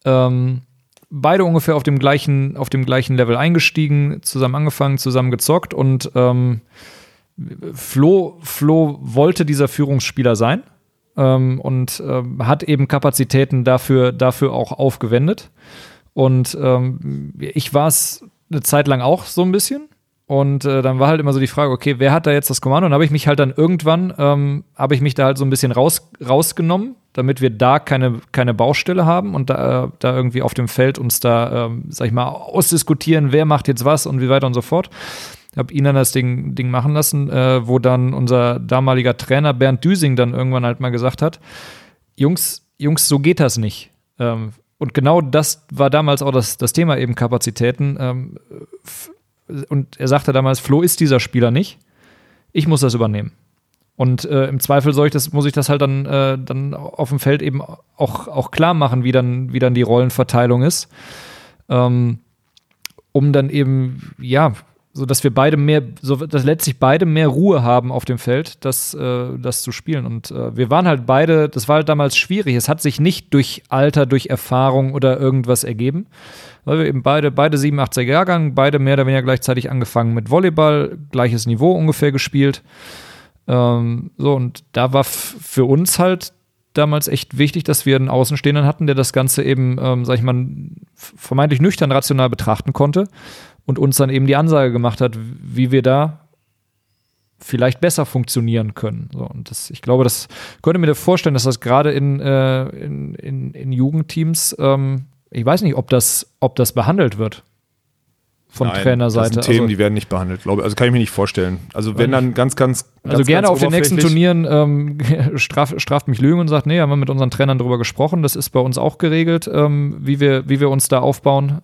Ähm, beide ungefähr auf dem gleichen, auf dem gleichen Level eingestiegen, zusammen angefangen, zusammen gezockt und ähm, Flo, Flo wollte dieser Führungsspieler sein ähm, und ähm, hat eben Kapazitäten dafür, dafür auch aufgewendet. Und ähm, ich war es eine Zeit lang auch so ein bisschen. Und äh, dann war halt immer so die Frage, okay, wer hat da jetzt das Kommando? Und habe ich mich halt dann irgendwann, ähm, habe ich mich da halt so ein bisschen raus, rausgenommen, damit wir da keine, keine Baustelle haben und da, äh, da irgendwie auf dem Feld uns da, ähm, sag ich mal, ausdiskutieren, wer macht jetzt was und wie weiter und so fort habe ihn dann das Ding, Ding machen lassen, äh, wo dann unser damaliger Trainer Bernd Düsing dann irgendwann halt mal gesagt hat, Jungs, Jungs, so geht das nicht. Ähm, und genau das war damals auch das, das Thema eben Kapazitäten. Ähm, und er sagte damals, Flo ist dieser Spieler nicht. Ich muss das übernehmen. Und äh, im Zweifel soll ich das, muss ich das halt dann, äh, dann auf dem Feld eben auch, auch klar machen, wie dann, wie dann die Rollenverteilung ist. Ähm, um dann eben, ja, so dass wir beide mehr, so dass letztlich beide mehr Ruhe haben auf dem Feld, das, äh, das zu spielen. Und äh, wir waren halt beide, das war halt damals schwierig. Es hat sich nicht durch Alter, durch Erfahrung oder irgendwas ergeben, weil wir eben beide, beide 87er Jahrgang, beide mehr oder weniger gleichzeitig angefangen mit Volleyball, gleiches Niveau ungefähr gespielt. Ähm, so, und da war für uns halt damals echt wichtig, dass wir einen Außenstehenden hatten, der das Ganze eben, ähm, sag ich mal, vermeintlich nüchtern rational betrachten konnte und uns dann eben die Ansage gemacht hat, wie wir da vielleicht besser funktionieren können. So, und das, ich glaube, das könnte mir vorstellen, dass das gerade in, äh, in, in, in, Jugendteams, ähm, ich weiß nicht, ob das, ob das behandelt wird von Nein, Trainerseite. Das sind Themen, also, die werden nicht behandelt, glaube Also kann ich mir nicht vorstellen. Also wenn dann ganz, ganz, ganz Also gerne ganz auf den nächsten Turnieren ähm, straf, straft mich Lügen und sagt, nee, haben wir mit unseren Trainern darüber gesprochen. Das ist bei uns auch geregelt, ähm, wie, wir, wie wir uns da aufbauen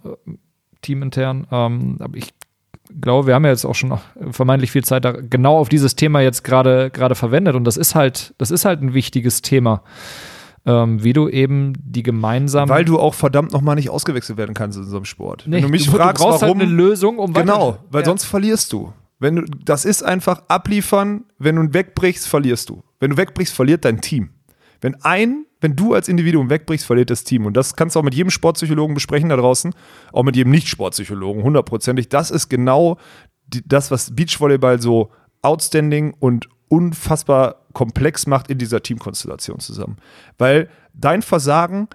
teamintern. Ähm, aber ich glaube, wir haben ja jetzt auch schon vermeintlich viel Zeit da genau auf dieses Thema jetzt gerade gerade verwendet und das ist halt das ist halt ein wichtiges Thema. Ähm, wie du eben die gemeinsamen. Weil du auch verdammt nochmal nicht ausgewechselt werden kannst in so einem Sport. Nee, Wenn du mich du, fragst, du brauchst halt warum, halt eine Lösung, um Genau, weil ja. sonst verlierst du. Wenn du, das ist einfach abliefern, wenn du wegbrichst, verlierst du. Wenn du wegbrichst, verliert dein Team. Wenn ein, wenn du als Individuum wegbrichst, verliert das Team. Und das kannst du auch mit jedem Sportpsychologen besprechen da draußen, auch mit jedem Nicht-Sportpsychologen, hundertprozentig. Das ist genau die, das, was Beachvolleyball so outstanding und unfassbar komplex macht in dieser Teamkonstellation zusammen. Weil dein Versagen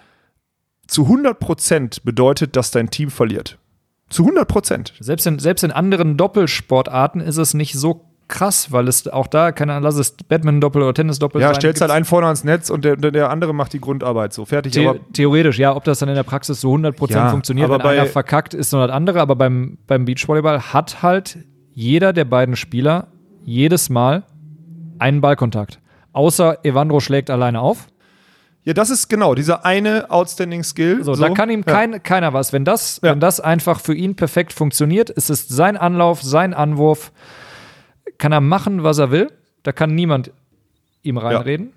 zu 100% bedeutet, dass dein Team verliert. Zu 100%. Selbst in, selbst in anderen Doppelsportarten ist es nicht so krass, weil es auch da, keine Ahnung, lass es Badminton-Doppel oder Tennis-Doppel Ja, sein. stellst halt einen vorne ans Netz und der, der- der andere macht die Grundarbeit. So, fertig. The theoretisch, ja, ob das dann in der Praxis so 100% Ja, funktioniert, aber wenn bei- einer verkackt, ist noch das andere. Aber beim, beim Beachvolleyball hat halt jeder der beiden Spieler jedes Mal einen Ballkontakt. Außer Evandro schlägt alleine auf. ja, das ist genau dieser eine outstanding Skill. So, da kann ihm Ja. kein, keiner was. Wenn das, Ja. wenn das einfach für ihn perfekt funktioniert, ist es sein Anlauf, sein Anwurf, kann er machen, was er will. Da kann niemand ihm reinreden.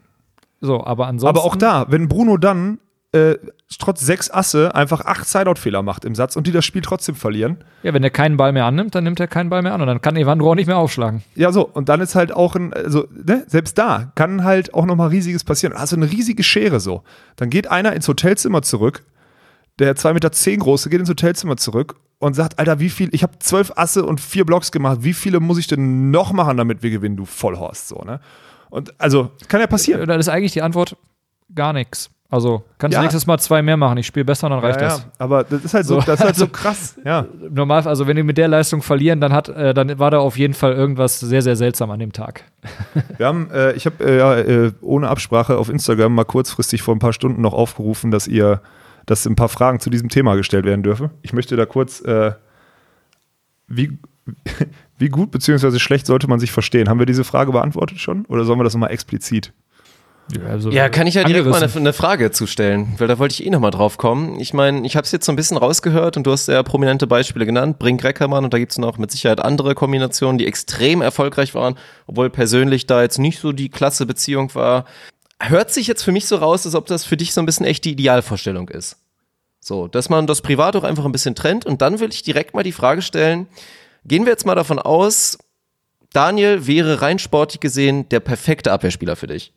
So, aber ansonsten. Aber auch da, wenn Bruno dann äh, trotz sechs Asse einfach acht Sideout-Fehler macht im Satz und die das Spiel trotzdem verlieren, Ja, wenn er keinen Ball mehr annimmt, dann nimmt er keinen Ball mehr an und dann kann Evandro auch nicht mehr aufschlagen. Ja, so, und dann ist halt auch ein, also, ne, selbst da kann halt auch nochmal riesiges passieren. Also eine riesige Schere so. Dann geht einer ins Hotelzimmer zurück, der 2,10 Meter zehn große geht ins Hotelzimmer zurück und sagt, Alter, wie viel, ich habe zwölf Asse und vier Blocks gemacht, wie viele muss ich denn noch machen, damit wir gewinnen, du Vollhorst, so, ne? Und also, kann ja passieren. Dann ist eigentlich die Antwort gar nichts. Also kannst Ja. du nächstes Mal zwei mehr machen. Ich spiele besser und dann reicht ja, das. ja, aber das ist halt so, So. das ist halt so krass, ja. Normal, also wenn die mit der Leistung verlieren, dann hat, äh, dann war da auf jeden Fall irgendwas sehr, sehr seltsam an dem Tag. Wir haben, äh, ich habe äh, ja, äh, ohne Absprache auf Instagram mal kurzfristig vor ein paar Stunden noch aufgerufen, dass ihr, dass ein paar Fragen zu diesem Thema gestellt werden dürfen. Ich möchte da kurz, äh, wie, wie gut bzw. schlecht sollte man sich verstehen? Haben wir diese Frage beantwortet schon oder sollen wir das nochmal explizit? Also, Ja, kann ich ja direkt mal eine, eine Frage zustellen, weil da wollte ich eh nochmal drauf kommen. Ich meine, ich habe es jetzt so ein bisschen rausgehört und du hast sehr prominente Beispiele genannt, Brink Reckermann und da gibt es noch mit Sicherheit andere Kombinationen, die extrem erfolgreich waren, obwohl persönlich da jetzt nicht so die klasse Beziehung war. Hört sich jetzt für mich so raus, als ob das für dich so ein bisschen echt die Idealvorstellung ist. So, dass man das privat auch einfach ein bisschen trennt und dann will ich direkt mal die Frage stellen, gehen wir jetzt mal davon aus, Daniel wäre rein sportlich gesehen der perfekte Abwehrspieler für dich.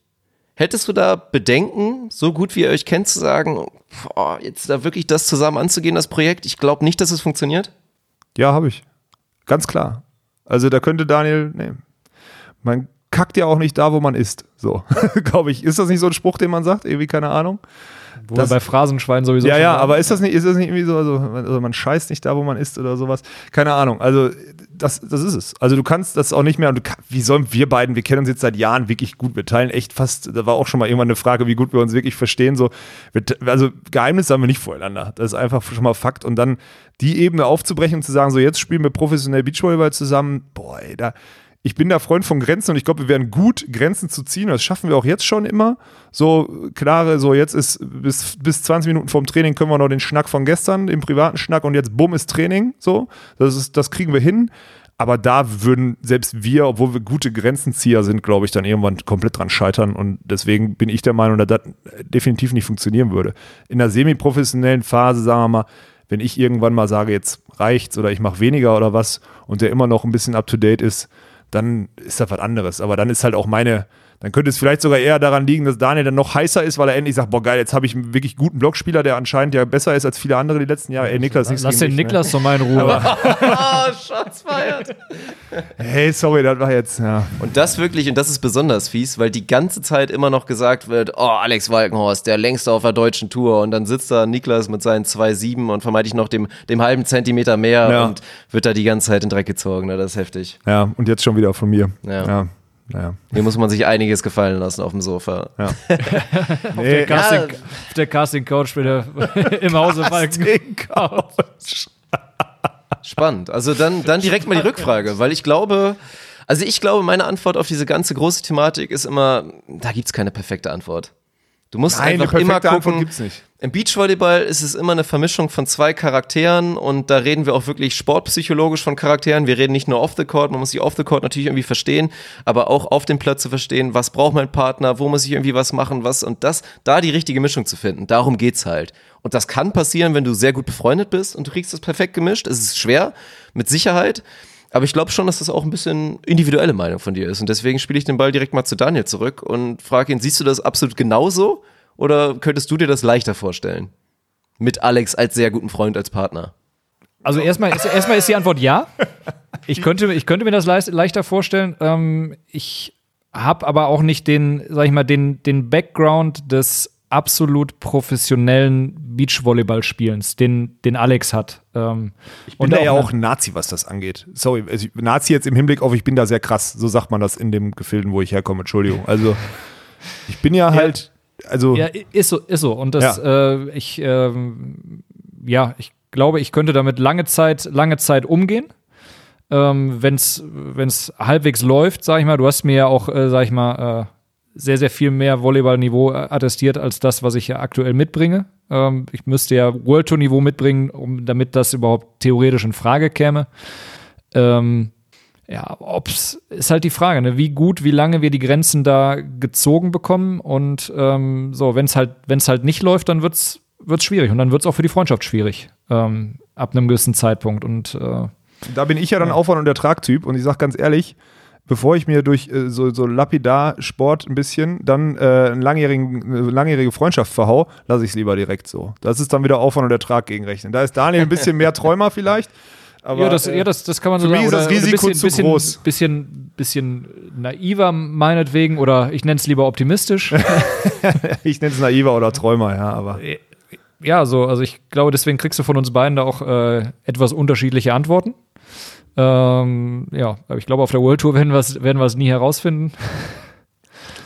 Hättest du da Bedenken, so gut wie ihr euch kennt, zu sagen, boah, jetzt da wirklich das zusammen anzugehen, das Projekt? Ich glaube nicht, dass es funktioniert. Ja, habe ich. Ganz klar. Also da könnte Daniel, nee, man kackt ja auch nicht da, wo man ist. So, glaube ich. Ist das nicht so ein Spruch, den man sagt? Irgendwie, keine Ahnung. Wo wir bei Phrasenschwein sowieso Ja, ja, aber ist das nicht, ist das nicht irgendwie so, also, also man scheißt nicht da, wo man ist oder sowas? Keine Ahnung. Also, das, das ist es. Also, du kannst das auch nicht mehr. Und du, wie sollen wir beiden, wir kennen uns jetzt seit Jahren wirklich gut. Wir teilen echt fast, da war auch schon mal irgendwann eine Frage, wie gut wir uns wirklich verstehen. So, wir, also, Geheimnis haben wir nicht voreinander. Das ist einfach schon mal Fakt. Und dann die Ebene aufzubrechen und zu sagen, so, jetzt spielen wir professionell Beachvolleyball zusammen. Boah, ey, da. Ich bin der Freund von Grenzen und ich glaube, wir werden gut, Grenzen zu ziehen. Das schaffen wir auch jetzt schon immer. So klare, so jetzt ist bis, bis 20 Minuten vorm Training können wir noch den Schnack von gestern, den privaten Schnack und jetzt bumm ist Training. So, das, ist, das kriegen wir hin. Aber da würden selbst wir, obwohl wir gute Grenzenzieher sind, glaube ich, dann irgendwann komplett dran scheitern. Und deswegen bin ich der Meinung, dass das definitiv nicht funktionieren würde. In der semi-professionellen Phase, sagen wir mal, wenn ich irgendwann mal sage, jetzt reicht's oder ich mache weniger oder was und der immer noch ein bisschen up to date ist, dann ist das was anderes. Aber dann ist halt auch meine, dann könnte es vielleicht sogar eher daran liegen, dass Daniel dann noch heißer ist, weil er endlich sagt, boah geil, jetzt habe ich einen wirklich guten Blockspieler, der anscheinend ja besser ist als viele andere die letzten Jahre. Ey, Niklas, nichts Lass gegen den dich, Niklas doch mal in Ruhe. Ah, Schatz feiert. Ne? Hey, sorry, das war jetzt, ja. Und das wirklich, und das ist besonders fies, weil die ganze Zeit immer noch gesagt wird, oh, Alex Walkenhorst, der längste auf der deutschen Tour. Und dann sitzt da Niklas mit seinen 2,7 und vermeintlich noch dem, dem halben Zentimeter mehr Ja. und wird da die ganze Zeit in den Dreck gezogen. Ne? Das ist heftig. Ja, und jetzt schon wieder von mir. Ja. ja. Naja. Hier muss man sich einiges gefallen lassen auf dem Sofa. Ja. Der nee, Casting, der Casting Coach wieder im Hause Falken. Spannend. Also dann, dann direkt mal die Rückfrage, weil ich glaube, also ich glaube, meine Antwort auf diese ganze große Thematik ist immer, da gibt's keine perfekte Antwort. Du musst Nein, eine einfach immer perfekte Antwort gucken. gibt's nicht. Im Beachvolleyball ist es immer eine Vermischung von zwei Charakteren und da reden wir auch wirklich sportpsychologisch von Charakteren. Wir reden nicht nur off the court, man muss die off the court natürlich irgendwie verstehen, aber auch auf dem Platz zu verstehen, was braucht mein Partner, wo muss ich irgendwie was machen, was und das, da die richtige Mischung zu finden. Darum geht's halt. Und das kann passieren, wenn du sehr gut befreundet bist und du kriegst das perfekt gemischt. Es ist schwer, mit Sicherheit. Aber ich glaube schon, dass das auch ein bisschen individuelle Meinung von dir ist. Und deswegen spiele ich den Ball direkt mal zu Daniel zurück und frage ihn, siehst du das absolut genauso? Oder könntest du dir das leichter vorstellen? Mit Alex als sehr guten Freund, als Partner. Also erstmal ist, erstmal ist die Antwort ja. Ich könnte, ich könnte mir das leicht, leichter vorstellen. Ähm, ich habe aber auch nicht den, sag ich mal, den, den Background des absolut professionellen Beachvolleyballspielens, den, den Alex hat. Ähm, Ich bin und da ja auch ein Nazi, was das angeht. Sorry, also ich- Nazi jetzt im Hinblick auf, ich bin da sehr krass. So sagt man das in dem Gefilden, wo ich herkomme. Entschuldigung. Also, ich bin ja halt, also, Ja, ist so, ist so. Und das, äh, ich, ähm, ja, ich glaube, ich könnte damit lange Zeit, lange Zeit umgehen. Ähm, wenn es halbwegs läuft, sag ich mal, du hast mir ja auch, äh, sag ich mal, äh, sehr, sehr viel mehr Volleyball-Niveau äh, attestiert als das, was ich ja aktuell mitbringe. Ähm, ich müsste ja World Tour-Niveau mitbringen, um, damit das überhaupt theoretisch in Frage käme. Ähm, ja, ob's ist halt die Frage, ne? wie gut, wie lange wir die Grenzen da gezogen bekommen und ähm, so, wenn es halt, wenn es halt nicht läuft, dann wird's wird's schwierig und dann wird's auch für die Freundschaft schwierig ähm, ab einem gewissen Zeitpunkt und äh, da bin ich ja dann Aufwand- und Ertragtyp und ich sag ganz ehrlich, bevor ich mir durch äh, so, so lapidar Sport ein bisschen dann äh, eine langjährige Freundschaft verhau, lasse ich es lieber direkt so. Das ist dann wieder Aufwand und Ertrag gegenrechnen. Da ist Daniel ein bisschen mehr Träumer vielleicht. Aber, ja, das, äh, ja das, das kann man so sagen. ist das Risiko bisschen, zu bisschen, groß. Bisschen, bisschen naiver meinetwegen oder ich nenne es lieber optimistisch. ich nenne es naiver oder Träumer, ja, aber. ja, so, also ich glaube, deswegen kriegst du von uns beiden da auch äh, etwas unterschiedliche Antworten. Ähm, ja, aber ich glaube, auf der World Tour werden wir es werden wir es nie herausfinden.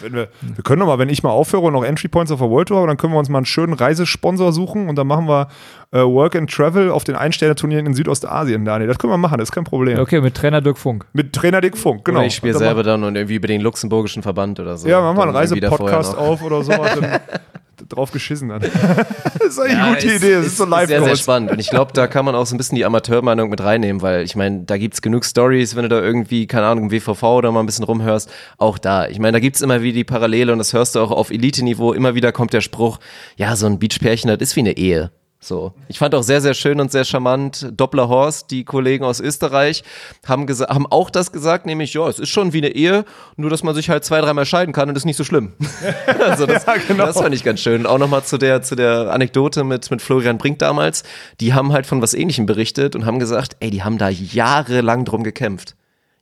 Wenn wir, wir können doch mal, wenn ich mal aufhöre und noch Entry Points auf der World Tour habe, dann können wir uns mal einen schönen Reisesponsor suchen und dann machen wir äh, Work and Travel auf den Einsterne-Turnieren in Südostasien, Daniel. Das können wir machen, das ist kein Problem. Okay, mit Trainer Dirk Funk. Mit Trainer Dick Funk, genau. Oder ich spiele selber dann und irgendwie über den luxemburgischen Verband oder so. Ja, machen wir einen Reisepodcast auf oder so. drauf geschissen dann. das ist eigentlich Ja, eine gute ist- Idee. Das ist, so live Sehr, sehr spannend. Und ich glaube, da kann man auch so ein bisschen die Amateurmeinung mit reinnehmen, weil ich meine, da gibt's genug Stories, wenn du da irgendwie, keine Ahnung, im WVV oder mal ein bisschen rumhörst. Auch da. Ich meine, da gibt's immer wieder die Parallele und das hörst du auch auf Elite-Niveau. Immer wieder kommt der Spruch, ja, so ein Beachpärchen, das ist wie eine Ehe. So. Ich fand auch sehr, sehr schön und sehr charmant. Doppler Horst, die Kollegen aus Österreich, haben, haben auch das gesagt, nämlich, ja, es ist schon wie eine Ehe, nur dass man sich halt zwei, dreimal scheiden kann und ist nicht so schlimm. also das, genau. das fand ich ganz schön. Und auch nochmal zu der, zu der Anekdote mit, mit Florian Brink damals. Die haben halt von was Ähnlichem berichtet und haben gesagt, ey, die haben da jahrelang drum gekämpft.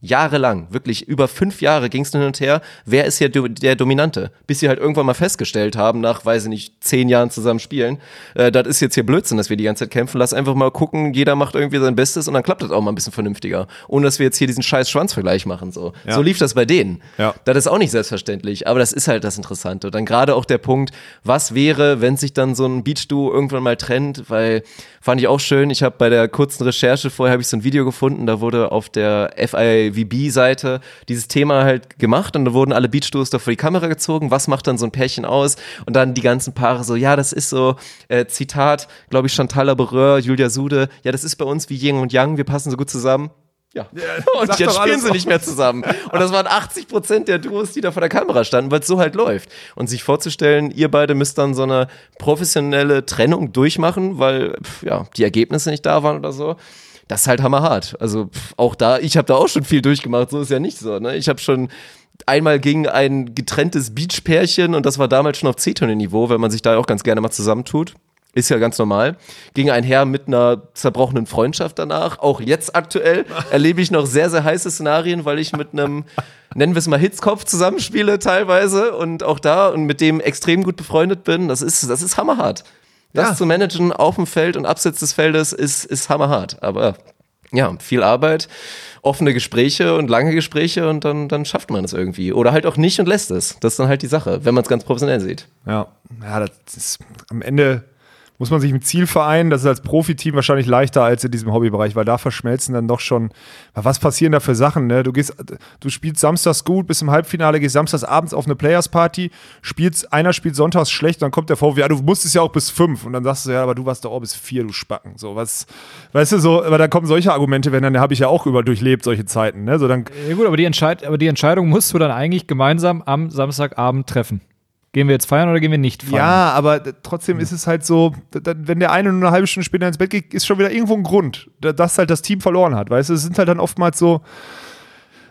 Jahrelang, wirklich über fünf Jahre ging es hin und her. Wer ist hier der Dominante? Bis sie halt irgendwann mal festgestellt haben, nach, weiß ich nicht, zehn Jahren zusammen spielen, äh, das ist jetzt hier Blödsinn, dass wir die ganze Zeit kämpfen. Lass einfach mal gucken, jeder macht irgendwie sein Bestes und dann klappt das auch mal ein bisschen vernünftiger. Ohne dass wir jetzt hier diesen scheiß Schwanzvergleich machen. So, Ja. so lief das bei denen. Ja. Das ist auch nicht selbstverständlich, aber das ist halt das Interessante. Und dann gerade auch der Punkt, was wäre, wenn sich dann so ein Beach-Duo irgendwann mal trennt, weil fand ich auch schön. Ich habe bei der kurzen Recherche vorher habe ich so ein Video gefunden, da wurde auf der FIVB-Seite dieses Thema halt gemacht und da wurden alle Beach-Duos da vor die Kamera gezogen. Was macht dann so ein Pärchen aus? Und dann die ganzen Paare so, ja, das ist so, äh, Zitat, glaube ich, Chantal Laboureur, Julia Sude, ja, das ist bei uns wie Yin und Yang, wir passen so gut zusammen. Ja. und sag jetzt spielen sie nicht mehr zusammen. Und das waren 80 Prozent der Duos, die da vor der Kamera standen, weil es so halt läuft. Und sich vorzustellen, ihr beide müsst dann so eine professionelle Trennung durchmachen, weil pf, ja, die Ergebnisse nicht da waren oder so. Das ist halt hammerhart. Also pf, auch da, ich habe da auch schon viel durchgemacht, so ist ja nicht so. Ne? Ich habe schon einmal gegen ein getrenntes Beachpärchen und das war damals schon auf C-Turnier-Niveau, weil man sich da auch ganz gerne mal zusammentut. Ist ja ganz normal. Ging einher mit einer zerbrochenen Freundschaft danach. Auch jetzt aktuell erlebe ich noch sehr, sehr heiße Szenarien, weil ich mit einem, nennen wir es mal Hitzkopf zusammenspiele teilweise und auch da und mit dem extrem gut befreundet bin. Das ist, das ist hammerhart. Das Ja. zu managen auf dem Feld und abseits des Feldes ist, ist hammerhart. Aber ja, viel Arbeit, offene Gespräche und lange Gespräche und dann, dann schafft man es irgendwie. Oder halt auch nicht und lässt es. Das ist dann halt die Sache, wenn man es ganz professionell sieht. Ja, ja das ist am Ende muss man sich mit Ziel vereinen. Das ist als Profiteam wahrscheinlich leichter als in diesem Hobbybereich, weil da verschmelzen dann doch schon. Was passieren da für Sachen? Ne? Du gehst, du spielst samstags gut, bis im Halbfinale, gehst samstags abends auf eine Players Party, spielst, einer spielt sonntags schlecht, dann kommt der VW, ja, du musstest ja auch bis fünf und dann sagst du, ja, aber du warst doch auch bis vier, du Spacken. So, was, weißt du, so, aber da kommen solche Argumente, wenn dann habe ich ja auch über durchlebt, solche Zeiten. Ne? So, dann, Ja gut, aber die, aber die Entscheidung musst du dann eigentlich gemeinsam am Samstagabend treffen. Gehen wir jetzt feiern oder gehen wir nicht feiern? Ja, aber trotzdem ist es halt so, wenn der eine nur eine halbe Stunde später ins Bett geht, ist schon wieder irgendwo ein Grund, dass halt das Team verloren hat. Weißt du, es sind halt dann oftmals so,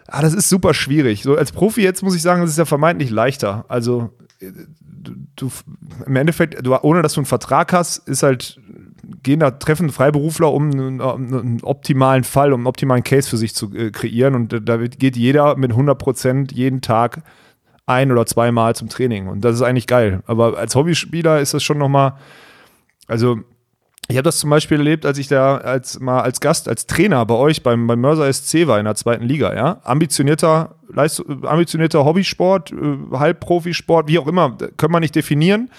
ah, das ist super schwierig. So als Profi jetzt muss ich sagen, es ist ja vermeintlich leichter. Also äh, du, du im Endeffekt, du, ohne dass du einen Vertrag hast, ist halt gehen da treffen Freiberufler, um einen, um einen optimalen Fall, um einen optimalen Case für sich zu äh, kreieren. Und äh, da geht jeder mit 100 Prozent jeden Tag ein oder zweimal zum Training. Und das ist eigentlich geil. Aber als Hobbyspieler ist das schon nochmal, also ich habe das zum Beispiel erlebt, als ich da als mal als Gast, als Trainer bei euch beim, beim Mörser SC war in der zweiten Liga, ja. Ambitionierter, Leist, ambitionierter Hobbysport, äh, Halbprofisport, wie auch immer, können wir nicht definieren.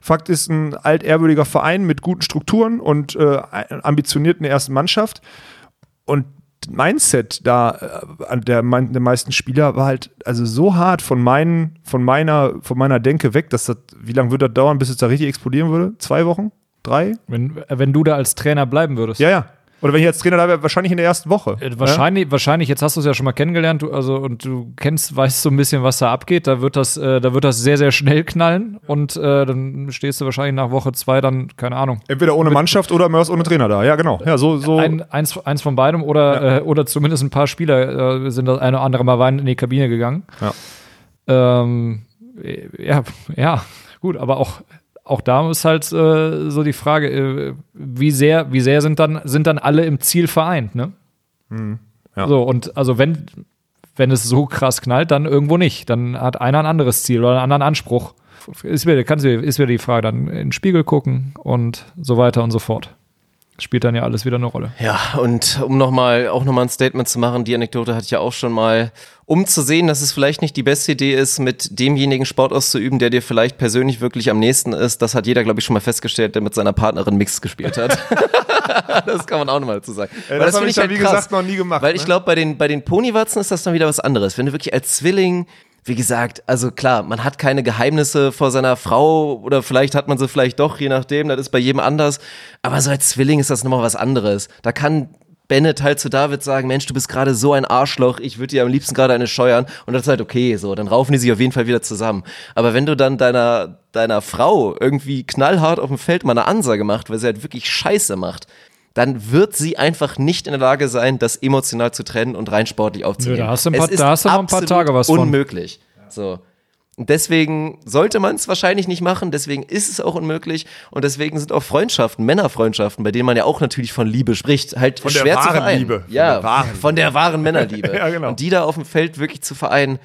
Fakt ist ein altehrwürdiger Verein mit guten Strukturen und äh, ambitionierten ersten Mannschaft. Und Mindset da äh, an der, der meisten Spieler war halt also so hart von meinen, von meiner, von meiner Denke weg, dass das, wie lange würde das dauern, bis es da richtig explodieren würde? Zwei Wochen? Drei? Wenn, wenn du da als Trainer bleiben würdest. Ja, ja. Oder wenn ich als Trainer da wäre, wahrscheinlich in der ersten Woche. Äh, Wahrscheinlich, wahrscheinlich, jetzt hast du es ja schon mal kennengelernt, du, also und du kennst, weißt so ein bisschen, was da abgeht. Da wird das, äh, da wird das sehr, sehr schnell knallen und äh, dann stehst du wahrscheinlich nach Woche zwei dann, keine Ahnung. Entweder ohne Mannschaft oder Mörs ohne Trainer da. Ja, genau. Ja, so, so. Ein, eins, eins von beidem oder, äh, oder zumindest ein paar Spieler äh, sind das eine oder andere Mal wein in die Kabine gegangen. Ja. Ähm, ja, ja, gut, aber auch, auch da ist halt äh, so die Frage, äh, wie sehr, wie sehr sind dann, sind dann alle im Ziel vereint, ne? ja. So, und also wenn, wenn es so krass knallt, dann irgendwo nicht. Dann hat einer ein anderes Ziel oder einen anderen Anspruch. Ist wieder, kannst du, ist wieder die Frage, dann in den Spiegel gucken und so weiter und so fort. Spielt dann ja alles wieder eine Rolle. Ja, und um nochmal, auch nochmal ein Statement zu machen, die Anekdote hatte ich ja auch schon mal, um zu sehen, dass es vielleicht nicht die beste Idee ist, mit demjenigen Sport auszuüben, der dir vielleicht persönlich wirklich am nächsten ist. Das hat jeder, glaube ich, schon mal festgestellt, der mit seiner Partnerin Mix gespielt hat. das kann man auch nochmal dazu sagen. Äh, Weil das habe ich dann, wie krass. gesagt, noch nie gemacht. Weil ich ne? glaube, bei den, bei den Ponywatzen ist das dann wieder was anderes. Wenn du wirklich als Zwilling, wie gesagt, also klar, man hat keine Geheimnisse vor seiner Frau oder vielleicht hat man sie vielleicht doch, je nachdem, das ist bei jedem anders. Aber so als Zwilling ist das nochmal was anderes. Da kann Bennett halt zu David sagen, Mensch, du bist gerade so ein Arschloch, ich würde dir am liebsten gerade eine scheuern. Und das ist halt okay, so, dann raufen die sich auf jeden Fall wieder zusammen. Aber wenn du dann deiner, deiner Frau irgendwie knallhart auf dem Feld mal eine Ansage macht, weil sie halt wirklich Scheiße macht, dann wird sie einfach nicht in der Lage sein, das emotional zu trennen und rein sportlich aufzunehmen. Nö, da hast du ein paar- Es ist da hast du noch ein paar absolut Tage was von. unmöglich. So. Und deswegen sollte man es wahrscheinlich nicht machen, deswegen ist es auch unmöglich und deswegen sind auch Freundschaften, Männerfreundschaften, bei denen man ja auch natürlich von Liebe spricht, halt Von der schwer zu wahren vereinen. Liebe. Von Ja, der wahren von der wahren Männerliebe. Ja, genau. Und die da auf dem Feld wirklich zu vereinen,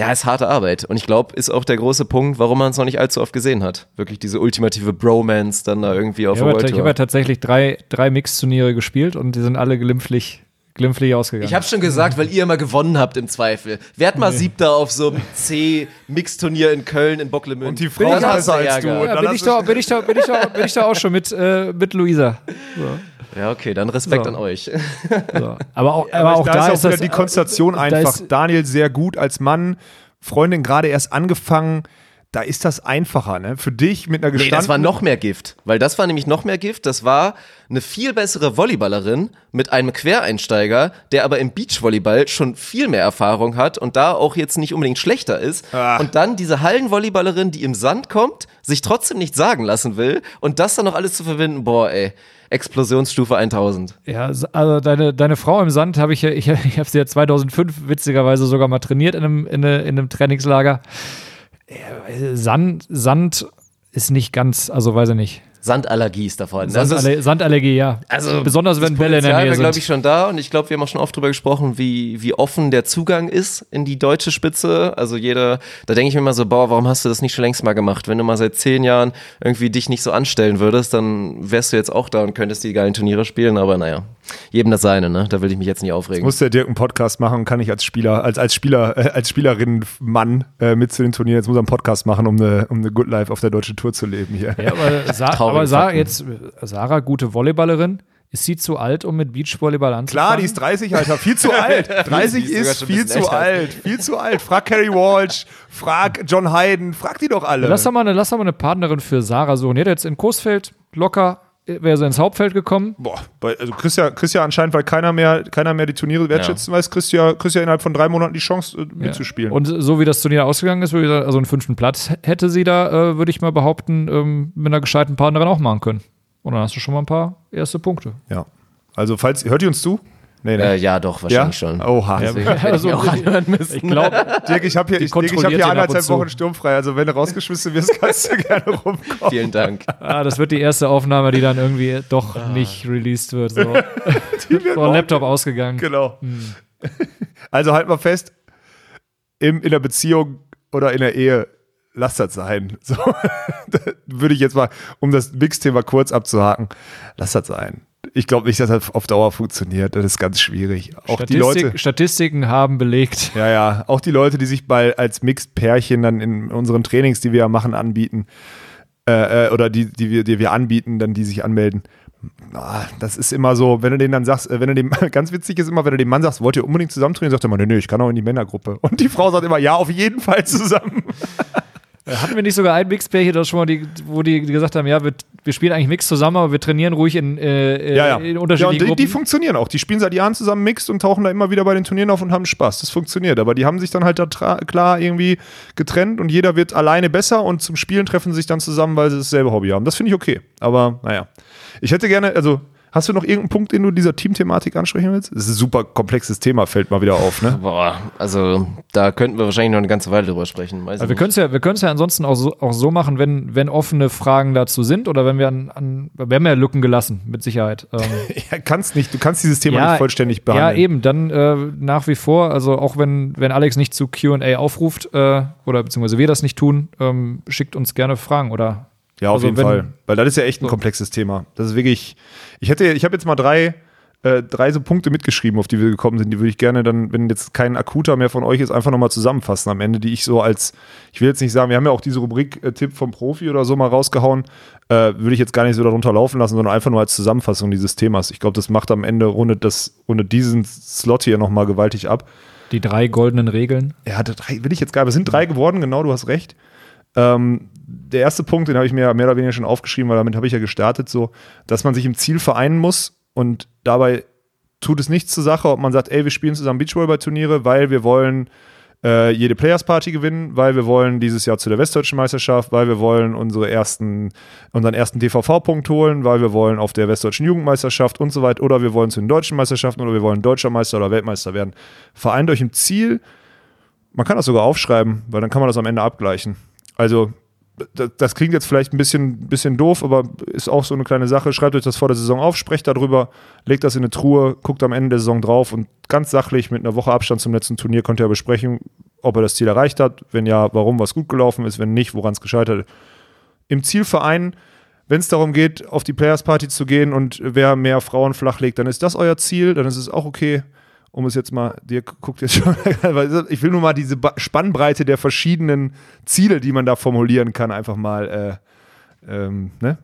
ja, ist harte Arbeit. Und ich glaube, ist auch der große Punkt, warum man es noch nicht allzu oft gesehen hat. Wirklich diese ultimative Bromance dann da irgendwie auf Ich der habe World ich hab ja Tour. tatsächlich drei, drei Mix-Turniere gespielt und die sind alle glimpflich, glimpflich ausgegangen. Ich habe schon gesagt, weil ihr immer gewonnen habt im Zweifel. Werd mal Siebter auf so einem C-Mix-Turnier in Köln, in Bocklemünd. Und die Frau besser du als du. Ja, bin ich, da, bin, ich da, bin, ich da, bin ich da auch schon mit, äh, mit Luisa. Ja, okay, dann Respekt So. an euch. So. Aber auch, aber Aber auch da, da ist ist auch wieder das, die Konstellation einfach. Daniel sehr gut als Mann, Freundin gerade erst angefangen. Da ist das einfacher, ne? Für dich mit einer Nee, gestandenen... das war noch mehr Gift. Weil das war nämlich noch mehr Gift. Das war eine viel bessere Volleyballerin mit einem Quereinsteiger, der aber im Beachvolleyball schon viel mehr Erfahrung hat und da auch jetzt nicht unbedingt schlechter ist. Ah. Und dann diese Hallenvolleyballerin, die im Sand kommt, sich trotzdem nicht sagen lassen will und das dann noch alles zu verbinden. Boah, ey. Explosionsstufe 1000. Ja, also deine, deine Frau im Sand habe ich ja, ich, ich habe sie ja 2005 witzigerweise sogar mal trainiert in einem, in, eine, in einem Trainingslager. Sand, Sand ist nicht ganz, also weiß ich nicht. Sandallergie ist davon. Das ist, Sandalle Sandallergie, ja. Also besonders wenn Bälle in der Nähe war, glaube sind. ich, schon da und ich glaube, wir haben auch schon oft drüber gesprochen, wie, wie offen der Zugang ist in die deutsche Spitze. Also jeder, da denke ich mir immer so, boah, warum hast du das nicht schon längst mal gemacht? Wenn du mal seit zehn Jahren irgendwie dich nicht so anstellen würdest, dann wärst du jetzt auch da und könntest die geilen Turniere spielen, aber naja, jedem das seine, ne? Da will ich mich jetzt nicht aufregen. Muss der Dirk einen Podcast machen kann ich als Spieler, als, als Spieler, äh, als Spielerin Mann äh, mit zu den Turnieren, jetzt muss er einen Podcast machen, um eine, um eine Good Life auf der deutschen Tour zu leben hier. Ja, aber, aber Sa Fakten. jetzt, Sarah, gute Volleyballerin, ist sie zu alt, um mit Beachvolleyball anzufangen? Klar, die ist 30, Alter, viel zu alt. 30 Die ist ist viel zu älter. alt, viel zu alt. Frag Kerry Walsh, frag John Hayden, frag die doch alle. Lass doch, mal eine, lass doch mal eine Partnerin für Sarah suchen. Die hat jetzt in Coesfeld locker wäre so ins Hauptfeld gekommen. Boah, also kriegst ja, kriegst ja anscheinend, weil keiner mehr, keiner mehr die Turniere wertschätzen weiß, kriegst ja, kriegst ja innerhalb von drei Monaten die Chance äh, mitzuspielen. Und so wie das Turnier ausgegangen ist, würde ich sagen, also einen fünften Platz hätte sie da, äh, würde ich mal behaupten, ähm, mit einer gescheiten Partnerin auch machen können. Und dann hast du schon mal ein paar erste Punkte. ja. Also, falls, hört ihr uns zu? Nee, nee. Äh, ja, doch, wahrscheinlich schon. Oha. Deswegen hätte ich mir auch anhören müssen. Ich glaube, Dirk, ich habe hier, ich, Dirk, ich hab hier anderthalb. Wochen sturmfrei. Also, wenn du rausgeschmissen wirst, kannst du gerne rumkommen. Vielen Dank. ah, das wird die erste Aufnahme, die dann irgendwie doch nicht released wird. So, wird so Laptop ausgegangen. Genau. Also halt mal fest, im, in der Beziehung oder in der Ehe, lasst das sein. So, da würde ich jetzt mal, um das Mix-Thema kurz abzuhaken, lasst das sein. Ich glaube nicht, dass das auf Dauer funktioniert. Das ist ganz schwierig. Auch die Statistik, Leute. Statistiken haben belegt. Ja, ja, auch die Leute, die sich bei als Mixed-Pärchen dann in unseren Trainings, die wir ja machen, anbieten, äh, äh, oder die, die, wir, die wir anbieten, dann die sich anmelden. Ah, das ist immer so, wenn du denen dann sagst, äh, wenn du dem, ganz witzig ist immer, wenn du dem Mann sagst, wollt ihr unbedingt zusammen trainieren, sagt er immer, nee, nee, ich kann auch in die Männergruppe. Und die Frau sagt immer, ja, auf jeden Fall zusammen. Äh, Hatten wir nicht sogar ein Mixpärchen, das schon mal die, wo die gesagt haben, ja, wir, wir spielen eigentlich Mix zusammen, aber wir trainieren ruhig in, äh, Ja, ja. in ja unterschiedlichen und die, Gruppen. die funktionieren auch. Die spielen seit Jahren zusammen Mixed und tauchen da immer wieder bei den Turnieren auf und haben Spaß. Das funktioniert. Aber die haben sich dann halt da klar irgendwie getrennt und jeder wird alleine besser und zum Spielen treffen sie sich dann zusammen, weil sie dasselbe Hobby haben. Das finde ich okay. Aber naja. Ich hätte gerne, also. Hast du noch irgendeinen Punkt, den du dieser Teamthematik ansprechen willst? Das ist ein super komplexes Thema, fällt mal wieder auf, ne? Boah, also da könnten wir wahrscheinlich noch eine ganze Weile drüber sprechen. Weiß Also wir können es ja, wir können's ja ansonsten auch so, auch so machen, wenn, wenn offene Fragen dazu sind oder wenn wir an, an wir haben ja Lücken gelassen, mit Sicherheit. Ähm, Ja, kannst nicht, du kannst dieses Thema nicht vollständig Ja, behandeln. eben, dann äh, nach wie vor, also auch wenn, wenn Alex nicht zu QA aufruft, äh, oder beziehungsweise wir das nicht tun, ähm, schickt uns gerne Fragen oder Ja, auf Also jeden wenn- Fall. Weil das ist ja echt ein komplexes Thema. Das ist wirklich. Ich hätte, ich habe jetzt mal drei, äh, drei so Punkte mitgeschrieben, auf die wir gekommen sind. Die würde ich gerne dann, wenn jetzt kein akuter mehr von euch ist, einfach nochmal zusammenfassen am Ende, die ich so als, ich will jetzt nicht sagen, wir haben ja auch diese Rubrik äh, Tipp vom Profi oder so mal rausgehauen, äh, würde ich jetzt gar nicht so darunter laufen lassen, sondern einfach nur als Zusammenfassung dieses Themas. Ich glaube, das macht am Ende rundet das, rundet diesen Slot hier nochmal gewaltig ab. die drei goldenen Regeln. Hatte drei, will ich jetzt gar nicht, es sind drei geworden, genau, du hast recht. Ähm, der erste Punkt, den habe ich mir mehr oder weniger schon aufgeschrieben, weil damit habe ich ja gestartet, so, dass man sich im Ziel vereinen muss und dabei tut es nichts zur Sache, ob man sagt, ey, wir spielen zusammen Beachvolleyball-Turniere, weil wir wollen äh, jede Players Party gewinnen, weil wir wollen dieses Jahr zu der Westdeutschen Meisterschaft, weil wir wollen unsere ersten, unseren ersten DVV-Punkt holen, weil wir wollen auf der Westdeutschen Jugendmeisterschaft und so weiter, oder wir wollen zu den deutschen Meisterschaften oder wir wollen Deutscher Meister oder Weltmeister werden. Vereint euch im Ziel. Man kann das sogar aufschreiben, weil dann kann man das am Ende abgleichen. Also, das, klingt jetzt vielleicht ein bisschen, bisschen doof, aber ist auch so eine kleine Sache. Schreibt euch das vor der Saison auf, sprecht darüber, legt das in eine Truhe, guckt am Ende der Saison drauf und ganz sachlich mit einer Woche Abstand zum letzten Turnier könnt ihr besprechen, ob er das Ziel erreicht hat. Wenn ja, warum was gut gelaufen ist, wenn nicht, woran es gescheitert ist. Im Zielverein, wenn es darum geht, auf die Players Party zu gehen und wer mehr Frauen flach legt, dann ist das euer Ziel, dann ist es auch okay. Um es jetzt mal, dir guckt jetzt schon, ich will nur mal diese Spannbreite der verschiedenen Ziele, die man da formulieren kann, einfach mal äh, ähm, ne,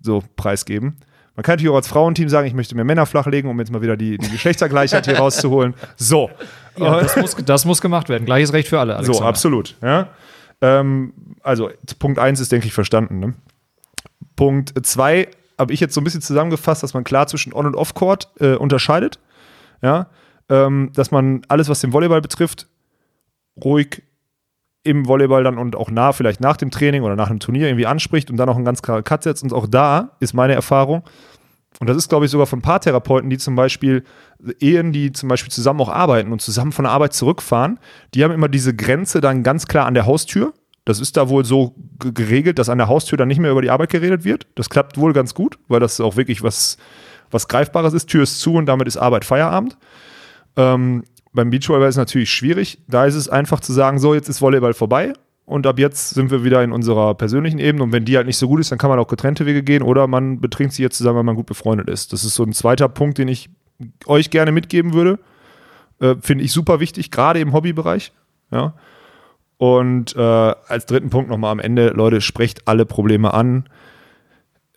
so preisgeben. Man kann natürlich auch als Frauenteam sagen, ich möchte mehr Männer flachlegen, um jetzt mal wieder die, die Geschlechtergleichheit hier rauszuholen. So. Ja, das, muss, das muss gemacht werden. Gleiches Recht für alle. So, Alexander. absolut. Ja. Ähm, also, Punkt 1 ist, denke ich, verstanden. Ne? Punkt 2 habe ich jetzt so ein bisschen zusammengefasst, dass man klar zwischen On- und Off-Court äh, unterscheidet. Ja. Ähm, dass man alles, was den Volleyball betrifft, ruhig im Volleyball dann und auch nah, vielleicht nach dem Training oder nach einem Turnier irgendwie anspricht und dann auch einen ganz klaren Cut setzt. Und auch da ist meine Erfahrung, und das ist, glaube ich, sogar von Paartherapeuten, die zum Beispiel Ehen, die zum Beispiel zusammen auch arbeiten und zusammen von der Arbeit zurückfahren, die haben immer diese Grenze dann ganz klar an der Haustür. Das ist da wohl so ge- geregelt, dass an der Haustür dann nicht mehr über die Arbeit geredet wird. Das klappt wohl ganz gut, weil das auch wirklich was, was Greifbares ist. Tür ist zu und damit ist Arbeit Feierabend. Ähm, beim Beachvolleyball ist es natürlich schwierig. Da ist es einfach zu sagen, so, jetzt ist Volleyball vorbei und ab jetzt sind wir wieder in unserer persönlichen Ebene und wenn die halt nicht so gut ist, dann kann man auch getrennte Wege gehen oder man betrinkt sich jetzt zusammen, weil man gut befreundet ist. Das ist so ein zweiter Punkt, den ich euch gerne mitgeben würde. Äh, Finde ich super wichtig, gerade im Hobbybereich. Ja. Und äh, als dritten Punkt nochmal am Ende, Leute, sprecht alle Probleme an.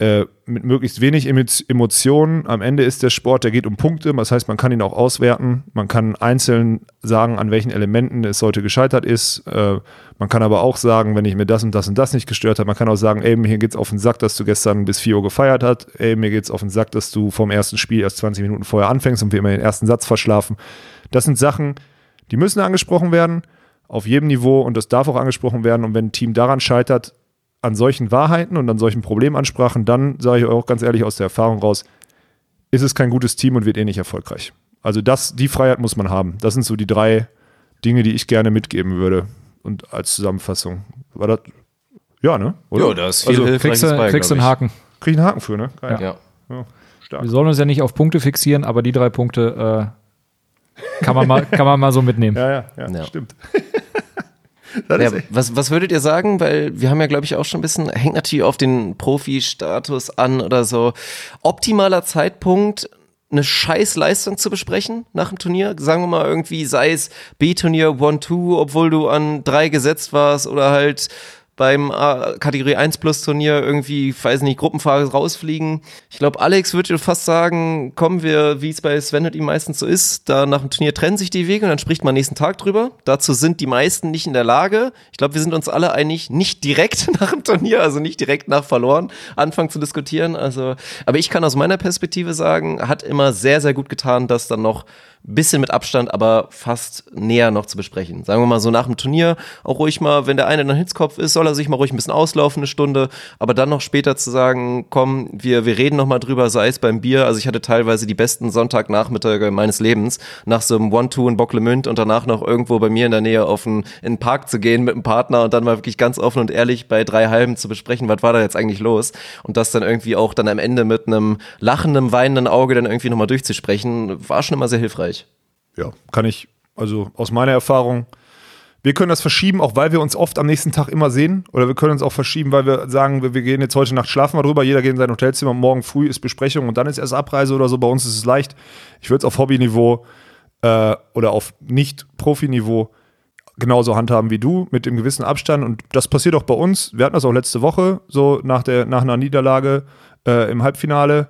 Äh, mit möglichst wenig Emotionen. Am Ende ist der Sport, der geht um Punkte. Das heißt, man kann ihn auch auswerten. Man kann einzeln sagen, an welchen Elementen es heute gescheitert ist. Äh, man kann aber auch sagen, wenn ich mir das und das und das nicht gestört habe, man kann auch sagen, ey, mir geht's auf den Sack, dass du gestern bis 4 Uhr gefeiert hast. Ey, mir geht's auf den Sack, dass du vom ersten Spiel erst 20 Minuten vorher anfängst und wir immer den ersten Satz verschlafen. Das sind Sachen, die müssen angesprochen werden, auf jedem Niveau und das darf auch angesprochen werden. Und wenn ein Team daran scheitert, an solchen Wahrheiten und an solchen Problemansprachen, dann sage ich auch ganz ehrlich aus der Erfahrung raus, ist es kein gutes Team und wird eh nicht erfolgreich. Also das, die Freiheit muss man haben. Das sind so die drei Dinge, die ich gerne mitgeben würde. Und als Zusammenfassung. War das, ja, ne? Oder? Ja, da ist viel also, kriegst du, bei, kriegst du einen Haken. Krieg ich einen Haken für, ne? Geil. Ja. ja. Stark. Wir sollen uns ja nicht auf Punkte fixieren, aber die drei Punkte äh, kann, man mal, kann man mal so mitnehmen. Ja, ja, ja, ja. stimmt. Ja, was, was würdet ihr sagen? Weil wir haben ja, glaube ich, auch schon ein bisschen, hängt natürlich auf den Profi-Status an oder so. Optimaler Zeitpunkt, eine scheiß Leistung zu besprechen nach dem Turnier? Sagen wir mal irgendwie, sei es B-Turnier 1-2, obwohl du an drei gesetzt warst oder halt beim äh, Kategorie 1 Plus Turnier irgendwie, weiß nicht, Gruppenphase rausfliegen. Ich glaube, Alex würde fast sagen, kommen wir, wie es bei Sven und ihm meistens so ist, da nach dem Turnier trennen sich die Wege und dann spricht man nächsten Tag drüber. Dazu sind die meisten nicht in der Lage. Ich glaube, wir sind uns alle einig, nicht direkt nach dem Turnier, also nicht direkt nach verloren, anfangen zu diskutieren. Also, aber ich kann aus meiner Perspektive sagen, hat immer sehr, sehr gut getan, dass dann noch bisschen mit Abstand, aber fast näher noch zu besprechen. Sagen wir mal so nach dem Turnier auch ruhig mal, wenn der eine dann Hitzkopf ist, soll er sich mal ruhig ein bisschen auslaufen, eine Stunde, aber dann noch später zu sagen, komm, wir, wir reden noch mal drüber, sei es beim Bier. Also ich hatte teilweise die besten Sonntagnachmittage meines Lebens, nach so einem One-Two in Bocklemünd und danach noch irgendwo bei mir in der Nähe auf einen, in den Park zu gehen mit einem Partner und dann mal wirklich ganz offen und ehrlich bei drei Halben zu besprechen, was war da jetzt eigentlich los und das dann irgendwie auch dann am Ende mit einem lachenden, weinenden Auge dann irgendwie nochmal durchzusprechen, war schon immer sehr hilfreich ja, kann ich, also aus meiner Erfahrung, wir können das verschieben, auch weil wir uns oft am nächsten Tag immer sehen. Oder wir können uns auch verschieben, weil wir sagen, wir, wir gehen jetzt heute Nacht schlafen mal drüber, jeder geht in sein Hotelzimmer, morgen früh ist Besprechung und dann ist erst Abreise oder so. Bei uns ist es leicht. Ich würde es auf Hobbyniveau äh, oder auf Nicht-Profi-Niveau genauso handhaben wie du, mit dem gewissen Abstand. Und das passiert auch bei uns. Wir hatten das auch letzte Woche, so nach, der, nach einer Niederlage äh, im Halbfinale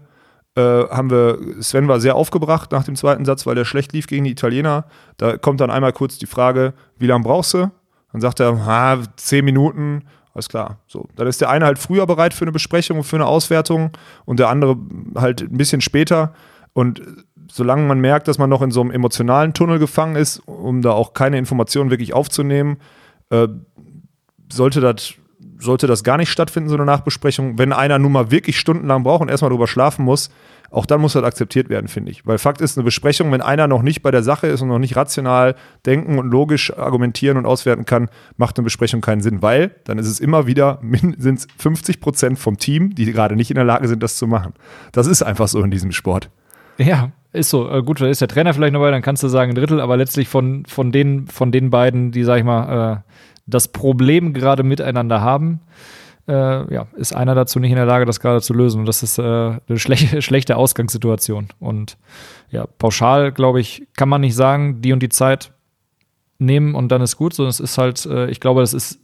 äh, haben wir, Sven war sehr aufgebracht nach dem zweiten Satz, weil der schlecht lief gegen die Italiener. Da kommt dann einmal kurz die Frage, wie lange brauchst du? Dann sagt er, ah, zehn Minuten, alles klar. So, dann ist der eine halt früher bereit für eine Besprechung, für eine Auswertung und der andere halt ein bisschen später. Und solange man merkt, dass man noch in so einem emotionalen Tunnel gefangen ist, um da auch keine Informationen wirklich aufzunehmen, äh, sollte das sollte das gar nicht stattfinden, so eine Nachbesprechung. Wenn einer nun mal wirklich stundenlang braucht und erstmal drüber schlafen muss, auch dann muss das akzeptiert werden, finde ich. Weil Fakt ist, eine Besprechung, wenn einer noch nicht bei der Sache ist und noch nicht rational denken und logisch argumentieren und auswerten kann, macht eine Besprechung keinen Sinn, weil dann ist es immer wieder, sind 50 Prozent vom Team, die gerade nicht in der Lage sind, das zu machen. Das ist einfach so in diesem Sport. Ja, ist so. Äh, gut, da ist der Trainer vielleicht noch dabei, dann kannst du sagen ein Drittel, aber letztlich von, von, den, von den beiden, die, sag ich mal, äh, das Problem gerade miteinander haben, äh, ja, ist einer dazu nicht in der Lage, das gerade zu lösen. Und das ist äh, eine schlechte, schlechte Ausgangssituation. Und ja, pauschal, glaube ich, kann man nicht sagen, die und die Zeit nehmen und dann ist gut, sondern es ist halt, äh, ich glaube, das ist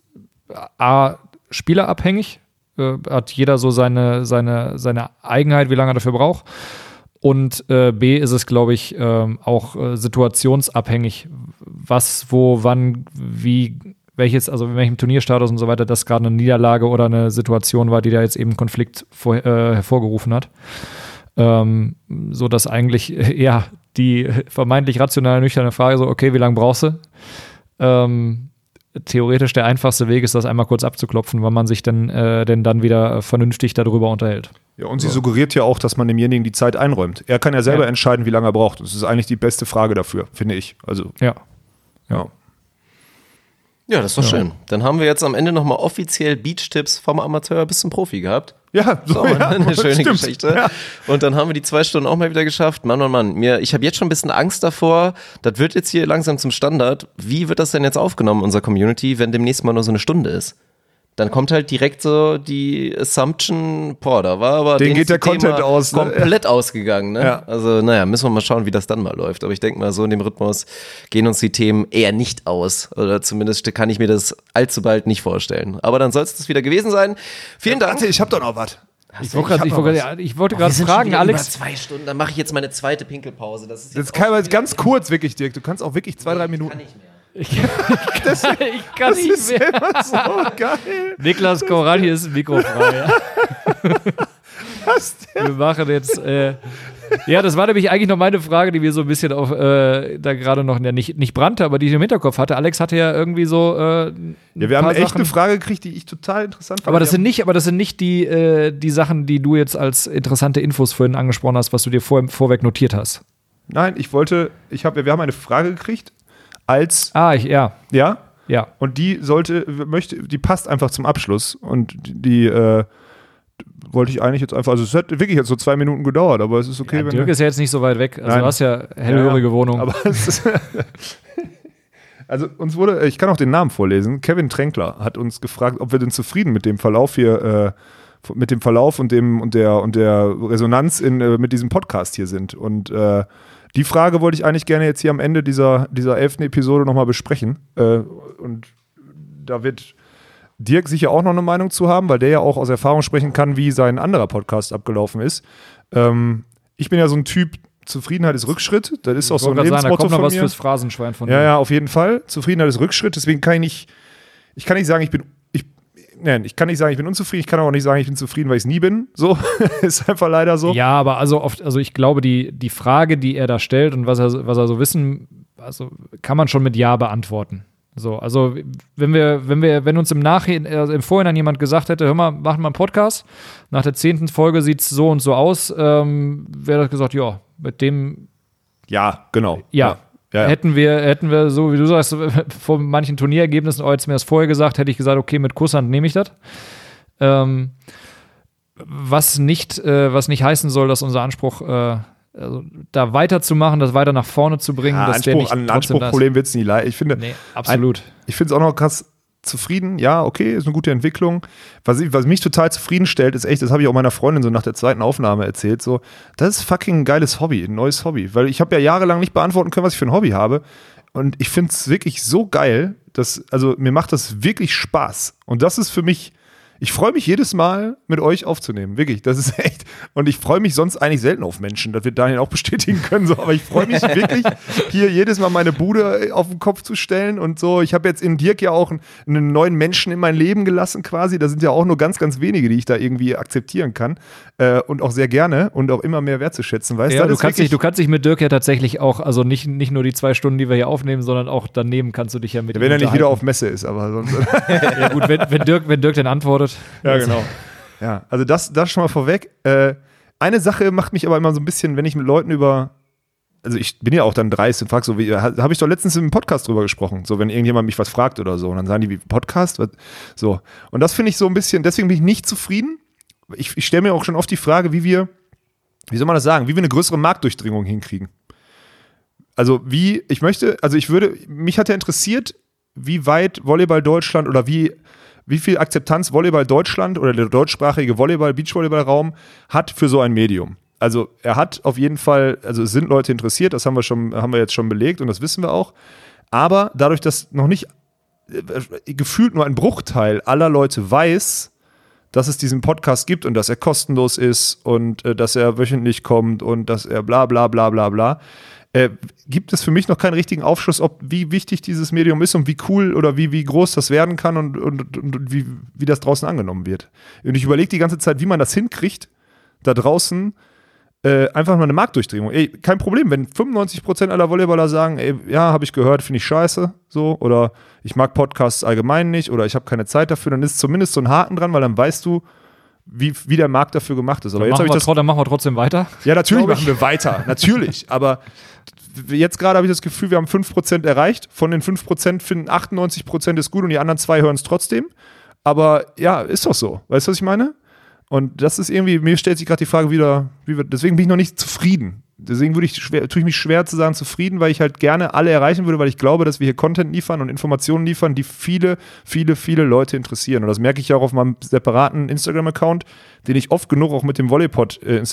A, spielerabhängig. Äh, hat jeder so seine, seine, seine Eigenheit, wie lange er dafür braucht. Und äh, B ist es, glaube ich, äh, auch äh, situationsabhängig, was, wo, wann, wie welches, also in welchem Turnierstatus und so weiter, das gerade eine Niederlage oder eine Situation war, die da jetzt eben Konflikt vor, äh, hervorgerufen hat. Ähm, so dass eigentlich ja die vermeintlich rationale, nüchterne Frage so, okay, wie lange brauchst du? Ähm, theoretisch der einfachste Weg ist, das einmal kurz abzuklopfen, wann man sich denn, äh, denn dann wieder vernünftig darüber unterhält. Ja, und sie so. suggeriert ja auch, dass man demjenigen die Zeit einräumt. Er kann ja selber ja. entscheiden, wie lange er braucht. Das ist eigentlich die beste Frage dafür, finde ich. Also, ja. Ja. Ja, das doch ja. schön. Dann haben wir jetzt am Ende nochmal offiziell Beach-Tipps vom Amateur bis zum Profi gehabt. Ja, so, ja, eine schöne stimmt. Geschichte. Ja. Und dann haben wir die zwei Stunden auch mal wieder geschafft. Mann, Mann, Mann, mir, ich habe jetzt schon ein bisschen Angst davor. Das wird jetzt hier langsam zum Standard. Wie wird das denn jetzt aufgenommen, unserer Community, wenn demnächst mal nur so eine Stunde ist? Dann kommt halt direkt so die Assumption, boah, da war aber den geht der Content aus, ne? komplett ausgegangen. Ne? Ja. Also naja, müssen wir mal schauen, wie das dann mal läuft. Aber ich denke mal, so in dem Rhythmus gehen uns die Themen eher nicht aus. Oder zumindest kann ich mir das allzu bald nicht vorstellen. Aber dann soll es das wieder gewesen sein. Vielen ja, Dank. Warte, ich habe doch noch was. Ich wollte gerade- ich wollte gerade ich wollte gerade fragen, Über Alex. zwei Stunden, dann mache ich jetzt meine zweite Pinkelpause. Das ist Das jetzt kann man wieder- ganz kurz wirklich, Dirk. Du kannst auch wirklich zwei, drei Minuten. Kann ich mehr. Ich kann nicht ist mehr. immer so geil. Niklas Koran, hier ist ein Mikro frei. Wir machen jetzt. Äh, ja, das war nämlich eigentlich noch meine Frage, die mir so ein bisschen auf äh, da gerade noch ja, nicht, nicht brannte, aber die ich im Hinterkopf hatte. Alex hatte ja irgendwie so. Äh, Ja, wir haben echt Sachen. eine Frage gekriegt, die ich total interessant fand. Aber das Wir sind nicht, aber das sind nicht die, äh, die Sachen, die du jetzt als interessante Infos vorhin angesprochen hast, was du dir vor, vorweg notiert hast. Nein, ich wollte, ich habe, wir haben eine Frage gekriegt als, Ah, ich, ja, ja, ja. und die sollte, möchte, die passt einfach zum Abschluss und die äh, wollte ich eigentlich jetzt einfach, also es hat wirklich jetzt so zwei Minuten gedauert, aber es ist okay, ja wenn Dirk ist ja jetzt nicht so weit weg. Also Nein. du hast ja hellhörige Wohnung. Aber ist, also uns wurde, ich kann auch den Namen vorlesen. Kevin Tränkler hat uns gefragt, ob wir denn zufrieden mit dem Verlauf hier, äh, mit dem Verlauf und dem und der und der Resonanz in, äh, mit diesem Podcast hier sind. Und äh, die Frage wollte ich eigentlich gerne jetzt hier am Ende dieser, dieser elften Episode nochmal besprechen. Äh, und da wird Dirk sicher auch noch eine Meinung zu haben, weil der ja auch aus Erfahrung sprechen kann, wie sein anderer Podcast abgelaufen ist. Ähm, ich bin ja so ein Typ, Zufriedenheit ist Rückschritt. Das ist auch ich so ein gerade sagen, da Lebensmotto kommt noch von was mir. fürs Phrasenschwein von Ja, dir. ja, auf jeden Fall. Zufriedenheit ist Rückschritt. Deswegen kann ich nicht, ich kann nicht sagen, ich bin, nein, ich kann nicht sagen, ich bin unzufrieden. Ich kann auch nicht sagen, ich bin zufrieden, weil ich es nie bin. So ist einfach leider so. Ja, aber also oft, also ich glaube, die, die Frage, die er da stellt und was er, was er so wissen, also kann man schon mit Ja beantworten. So, also wenn wir, wenn wir, wenn uns im Nachhinein, also im Vorhinein jemand gesagt hätte, hör mal, machen wir einen Podcast, nach der zehnten Folge sieht es so und so aus, ähm, wäre das gesagt, ja, mit dem, Ja, genau. ja. Ja, ja. Hätten wir, hätten wir, so wie du sagst, vor manchen Turnierergebnissen, oh, jetzt mir das vorher gesagt, hätte ich gesagt, okay, mit Kusshand nehme ich das. Ähm, was nicht, äh, was nicht heißen soll, dass unser Anspruch, äh, also da weiterzumachen, das weiter nach vorne zu bringen, Ja, dass der Anspruch, nicht an ein. Anspruchproblem wird es nie leid. Ich finde, Nee, absolut. ich finde es auch noch krass zufrieden. Ja, okay, ist eine gute Entwicklung. Was, ich, was mich total zufriedenstellt, ist echt, das habe ich auch meiner Freundin so nach der zweiten Aufnahme erzählt, so, das ist fucking ein geiles Hobby, ein neues Hobby. Weil ich habe ja jahrelang nicht beantworten können, was ich für ein Hobby habe. Und ich finde es wirklich so geil, dass, also mir macht das wirklich Spaß. Und das ist für mich, ich freue mich jedes Mal, mit euch aufzunehmen. Wirklich, das ist echt. Und ich freue mich sonst eigentlich selten auf Menschen. Das wird Daniel auch bestätigen können. So. Aber ich freue mich wirklich, hier jedes Mal meine Bude auf den Kopf zu stellen und so. Ich habe jetzt in Dirk ja auch einen, neuen Menschen in mein Leben gelassen quasi. Da sind ja auch nur ganz, ganz wenige, die ich da irgendwie akzeptieren kann. Äh, und auch sehr gerne und auch immer mehr wertzuschätzen. Weißt Ja, du kannst, dich, du kannst dich mit Dirk ja tatsächlich auch, also nicht, nicht nur die zwei Stunden, die wir hier aufnehmen, sondern auch daneben kannst du dich ja mit wenn ihm er nicht wieder auf. Messe ist, aber sonst. Ja, gut, wenn, wenn, Dirk, wenn Dirk dann antwortet. Ja, genau. Ja, also das, das schon mal vorweg. Äh, eine Sache macht mich aber immer so ein bisschen, wenn ich mit Leuten über. Also ich bin ja auch dann dreist und frage so, wie habe ich doch letztens im Podcast drüber gesprochen, so wenn irgendjemand mich was fragt oder so und dann sagen die wie Podcast, was, so und das finde ich so ein bisschen, deswegen bin ich nicht zufrieden. Ich, ich stelle mir auch schon oft die Frage, wie wir, wie soll man das sagen, wie wir eine größere Marktdurchdringung hinkriegen. Also wie, ich möchte, also ich würde, mich hat ja interessiert, wie weit Volleyball Deutschland oder wie, wie viel Akzeptanz Volleyball Deutschland oder der deutschsprachige Volleyball, Beachvolleyball-Raum hat für so ein Medium. Also er hat auf jeden Fall, also es sind Leute interessiert, das haben wir schon, haben wir jetzt schon belegt und das wissen wir auch. Aber dadurch, dass noch nicht äh, gefühlt nur ein Bruchteil aller Leute weiß, dass es diesen Podcast gibt und dass er kostenlos ist und äh, dass er wöchentlich kommt und dass er bla bla bla bla bla, äh, gibt es für mich noch keinen richtigen Aufschluss, ob wie wichtig dieses Medium ist und wie cool oder wie, wie groß das werden kann und, und, und, und wie, wie das draußen angenommen wird. Und ich überlege die ganze Zeit, wie man das hinkriegt, da draußen äh, einfach mal eine Marktdurchdringung. Ey, kein Problem, wenn 95% aller Volleyballer sagen, ey, ja, habe ich gehört, finde ich scheiße, so, oder ich mag Podcasts allgemein nicht, oder ich habe keine Zeit dafür, dann ist zumindest so ein Haken dran, weil dann weißt du, wie, wie der Markt dafür gemacht ist. Aber Dann jetzt habe ich das. dann machen wir trotzdem weiter. Ja, natürlich machen wir weiter, natürlich. Aber jetzt gerade habe ich das Gefühl, wir haben 5% erreicht. Von den 5% finden 98% ist gut und die anderen zwei hören es trotzdem. Aber ja, ist doch so. Weißt du, was ich meine? Und das ist irgendwie, mir stellt sich gerade die Frage wieder, wie wir, deswegen bin ich noch nicht zufrieden. Deswegen würde ich schwer, tue ich mich schwer zu sagen zufrieden, weil ich halt gerne alle erreichen würde, weil ich glaube, dass wir hier Content liefern und Informationen liefern, die viele, viele, viele Leute interessieren. Und das merke ich auch auf meinem separaten Instagram-Account, den ich oft genug auch mit dem Volleypod äh,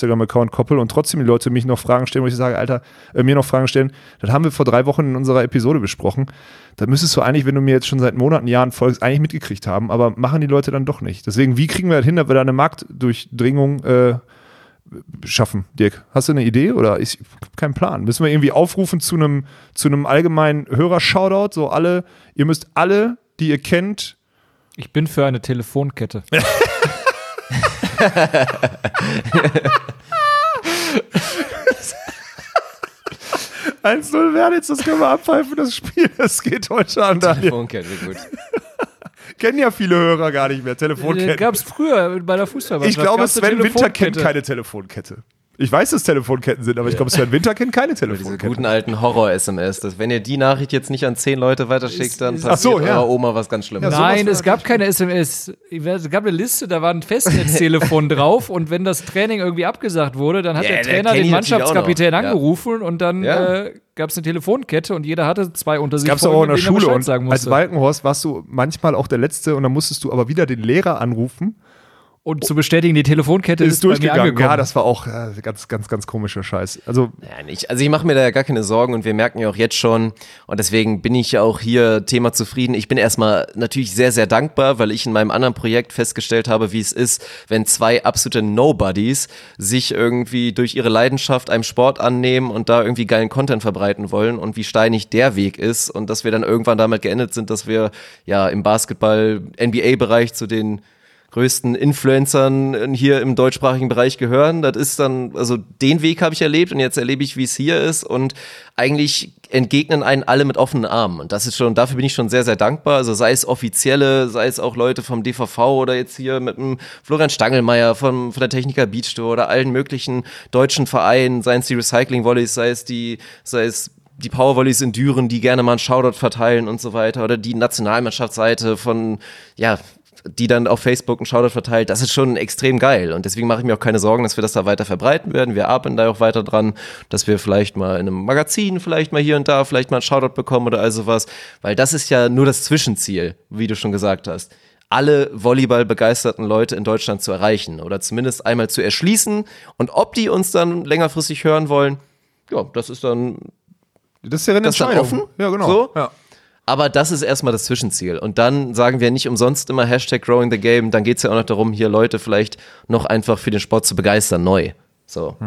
koppel und trotzdem die Leute mich noch Fragen stellen, wo ich sage, Alter, äh, mir noch Fragen stellen. Das haben wir vor drei Wochen in unserer Episode besprochen. Da müsstest du eigentlich, wenn du mir jetzt schon seit Monaten, Jahren folgst, eigentlich mitgekriegt haben, aber machen die Leute dann doch nicht. Deswegen, wie kriegen wir das hin, dass wir da eine Marktdurchdringung äh, schaffen, Dirk? Hast du eine Idee oder ich keinen Plan? Müssen wir irgendwie aufrufen zu einem zu einem allgemeinen Hörer-Shoutout, so alle, ihr müsst alle, die ihr kennt, Ich bin für eine Telefonkette. 1-0 werden jetzt, das können wir abpfeifen, das Spiel, das geht heute an. Telefonkette, gut. Kennen ja viele Hörer gar nicht mehr, Äh, Telefonketten. Gab es früher bei der Fußballmannschaft. Ich glaube, Sven Winter kennt Telefonkette. keine Telefonkette. Ich weiß, dass Telefonketten sind, aber ich glaube, Sven Winter kennt keine Diese Telefonkette. guten alten Horror-SMS. dass Wenn ihr die Nachricht jetzt nicht an zehn Leute weiterschickt, dann passiert so, ja. eurer Oma was ganz Schlimmes. Ja, Nein, es gab keine SMS. Es gab eine Liste, da war ein Festnetztelefon drauf und wenn das Training irgendwie abgesagt wurde, dann hat Ja, der Trainer den Mannschaftskapitän noch. Ja. angerufen und dann Ja. äh, gab es eine Telefonkette und jeder hatte zwei unter sich. Gab es auch in der er Schule und sagen als musste. Walkenhorst warst du manchmal auch der Letzte und dann musstest du aber wieder den Lehrer anrufen. Und zu bestätigen, die Telefonkette ist, Ist bei mir durchgegangen. angekommen. Ja, das war auch äh, ganz, ganz, ganz komischer Scheiß. Also, Ja, nicht. Also ich mache mir da ja gar keine Sorgen und wir merken ja auch jetzt schon und deswegen bin ich ja auch hier Thema zufrieden. Ich bin erstmal natürlich sehr, sehr dankbar, weil ich in meinem anderen Projekt festgestellt habe, wie es ist, wenn zwei absolute Nobodies sich irgendwie durch ihre Leidenschaft einem Sport annehmen und da irgendwie geilen Content verbreiten wollen und wie steinig der Weg ist und dass wir dann irgendwann damit geendet sind, dass wir ja im Basketball, NBA-Bereich zu den größten Influencern hier im deutschsprachigen Bereich gehören. Das ist dann, also den Weg habe ich erlebt und jetzt erlebe ich, wie es hier ist und eigentlich entgegnen einen alle mit offenen Armen und das ist schon, dafür bin ich schon sehr, sehr dankbar. Also sei es offizielle, sei es auch Leute vom DVV oder jetzt hier mit dem Florian Stangelmeier von, von der Techniker Beach Tour oder allen möglichen deutschen Vereinen, seien es die Recycling Volleys, sei es die, sei es die Powervolleys in Düren, die gerne mal einen Shoutout verteilen und so weiter oder die Nationalmannschaftsseite von, ja, die dann auf Facebook einen Shoutout verteilt, das ist schon extrem geil. Und deswegen mache ich mir auch keine Sorgen, dass wir das da weiter verbreiten werden. Wir arbeiten da auch weiter dran, dass wir vielleicht mal in einem Magazin, vielleicht mal hier und da, vielleicht mal einen Shoutout bekommen oder all sowas. Weil das ist ja nur das Zwischenziel, wie du schon gesagt hast. Alle Volleyball-begeisterten Leute in Deutschland zu erreichen oder zumindest einmal zu erschließen. Und ob die uns dann längerfristig hören wollen, ja, das ist dann das ist ja eine Entscheidung. offen? Ja, genau. So? Ja. Aber das ist erstmal das Zwischenziel. Und dann sagen wir nicht umsonst immer Hashtag Growing the Game. Dann geht es ja auch noch darum, hier Leute vielleicht noch einfach für den Sport zu begeistern, neu. So.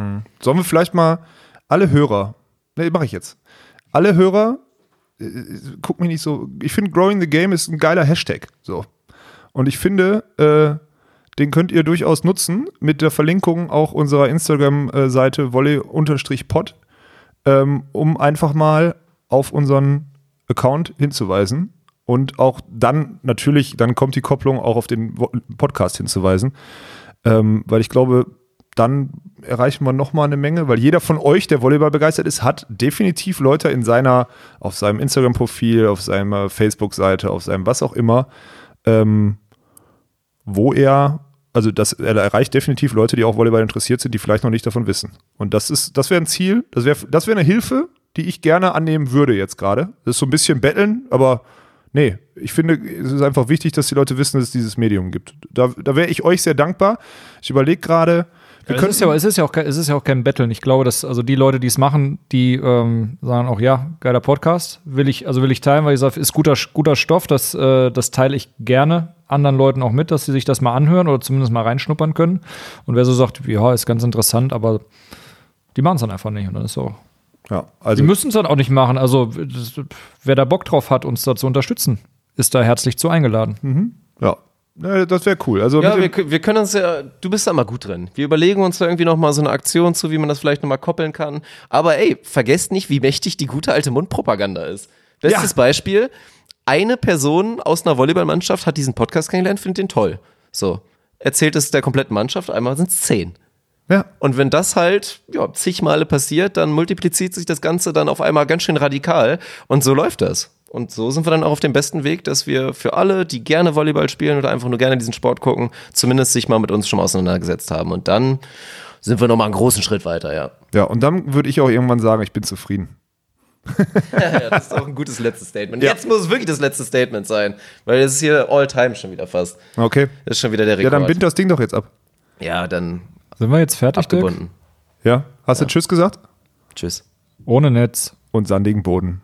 Sollen wir vielleicht mal alle Hörer, ne, mache ich jetzt. Alle Hörer, äh, guck mich nicht so, ich finde Growing the Game ist ein geiler Hashtag. So. Und ich finde, äh, den könnt ihr durchaus nutzen mit der Verlinkung auch unserer Instagram-Seite volley-pod, ähm, um einfach mal auf unseren Account hinzuweisen und auch dann natürlich, dann kommt die Kopplung auch auf den Podcast hinzuweisen, ähm, weil ich glaube, dann erreichen wir nochmal eine Menge, weil jeder von euch, der Volleyball begeistert ist, hat definitiv Leute in seiner, auf seinem Instagram-Profil, auf seiner Facebook-Seite, auf seinem was auch immer, ähm, wo er, also das, er erreicht definitiv Leute, die auch Volleyball interessiert sind, die vielleicht noch nicht davon wissen. Und das ist, das wäre ein Ziel, das wäre das wäre eine Hilfe, die ich gerne annehmen würde jetzt gerade. Das ist so ein bisschen betteln, aber nee, ich finde, es ist einfach wichtig, dass die Leute wissen, dass es dieses Medium gibt. Da, da wäre ich euch sehr dankbar. Ich überlege gerade, wir Es können ist, ja, es, ist ja auch, kein- es ist ja auch kein Betteln. Ich glaube, dass also die Leute, die es machen, die ähm, sagen auch, ja, geiler Podcast, will ich, also will ich teilen, weil ich sage, ist guter, guter Stoff, das, äh, das teile ich gerne anderen Leuten auch mit, dass sie sich das mal anhören oder zumindest mal reinschnuppern können. Und wer so sagt, ja, ist ganz interessant, aber die machen es dann einfach nicht. Und dann ist so. Ja, Die also müssen es dann auch nicht machen. Also, das, wer da Bock drauf hat, uns da zu unterstützen, ist da herzlich zu eingeladen. ja, Ja, das wäre cool. Also Ja, wir, wir können uns ja, du bist da mal gut drin. Wir überlegen uns da irgendwie nochmal so eine Aktion zu, wie man das vielleicht nochmal koppeln kann. Aber ey, vergesst nicht, wie mächtig die gute alte Mundpropaganda ist. Bestes Ja. Beispiel, eine Person aus einer Volleyballmannschaft hat diesen Podcast kennengelernt, findet den toll. So, erzählt es der kompletten Mannschaft, einmal sind es zehn. Ja. Und wenn das halt ja, zig Male passiert, dann multipliziert sich das Ganze dann auf einmal ganz schön radikal. Und so läuft das. Und so sind wir dann auch auf dem besten Weg, dass wir für alle, die gerne Volleyball spielen oder einfach nur gerne diesen Sport gucken, zumindest sich mal mit uns schon mal auseinandergesetzt haben. Und dann sind wir nochmal einen großen Schritt weiter, ja. Ja, und dann würde ich auch irgendwann sagen, ich bin zufrieden. ja, das ist auch ein gutes letztes Statement. Ja. Jetzt muss es wirklich das letzte Statement sein, weil es ist hier all time schon wieder fast. Okay. Das ist schon wieder der Rekord. Ja, dann bind das Ding doch jetzt ab. Ja, dann sind wir jetzt fertig, Abgebunden. Dirk? Ja. Hast ja. du Tschüss gesagt? Tschüss. Ohne Netz. Und sandigen Boden.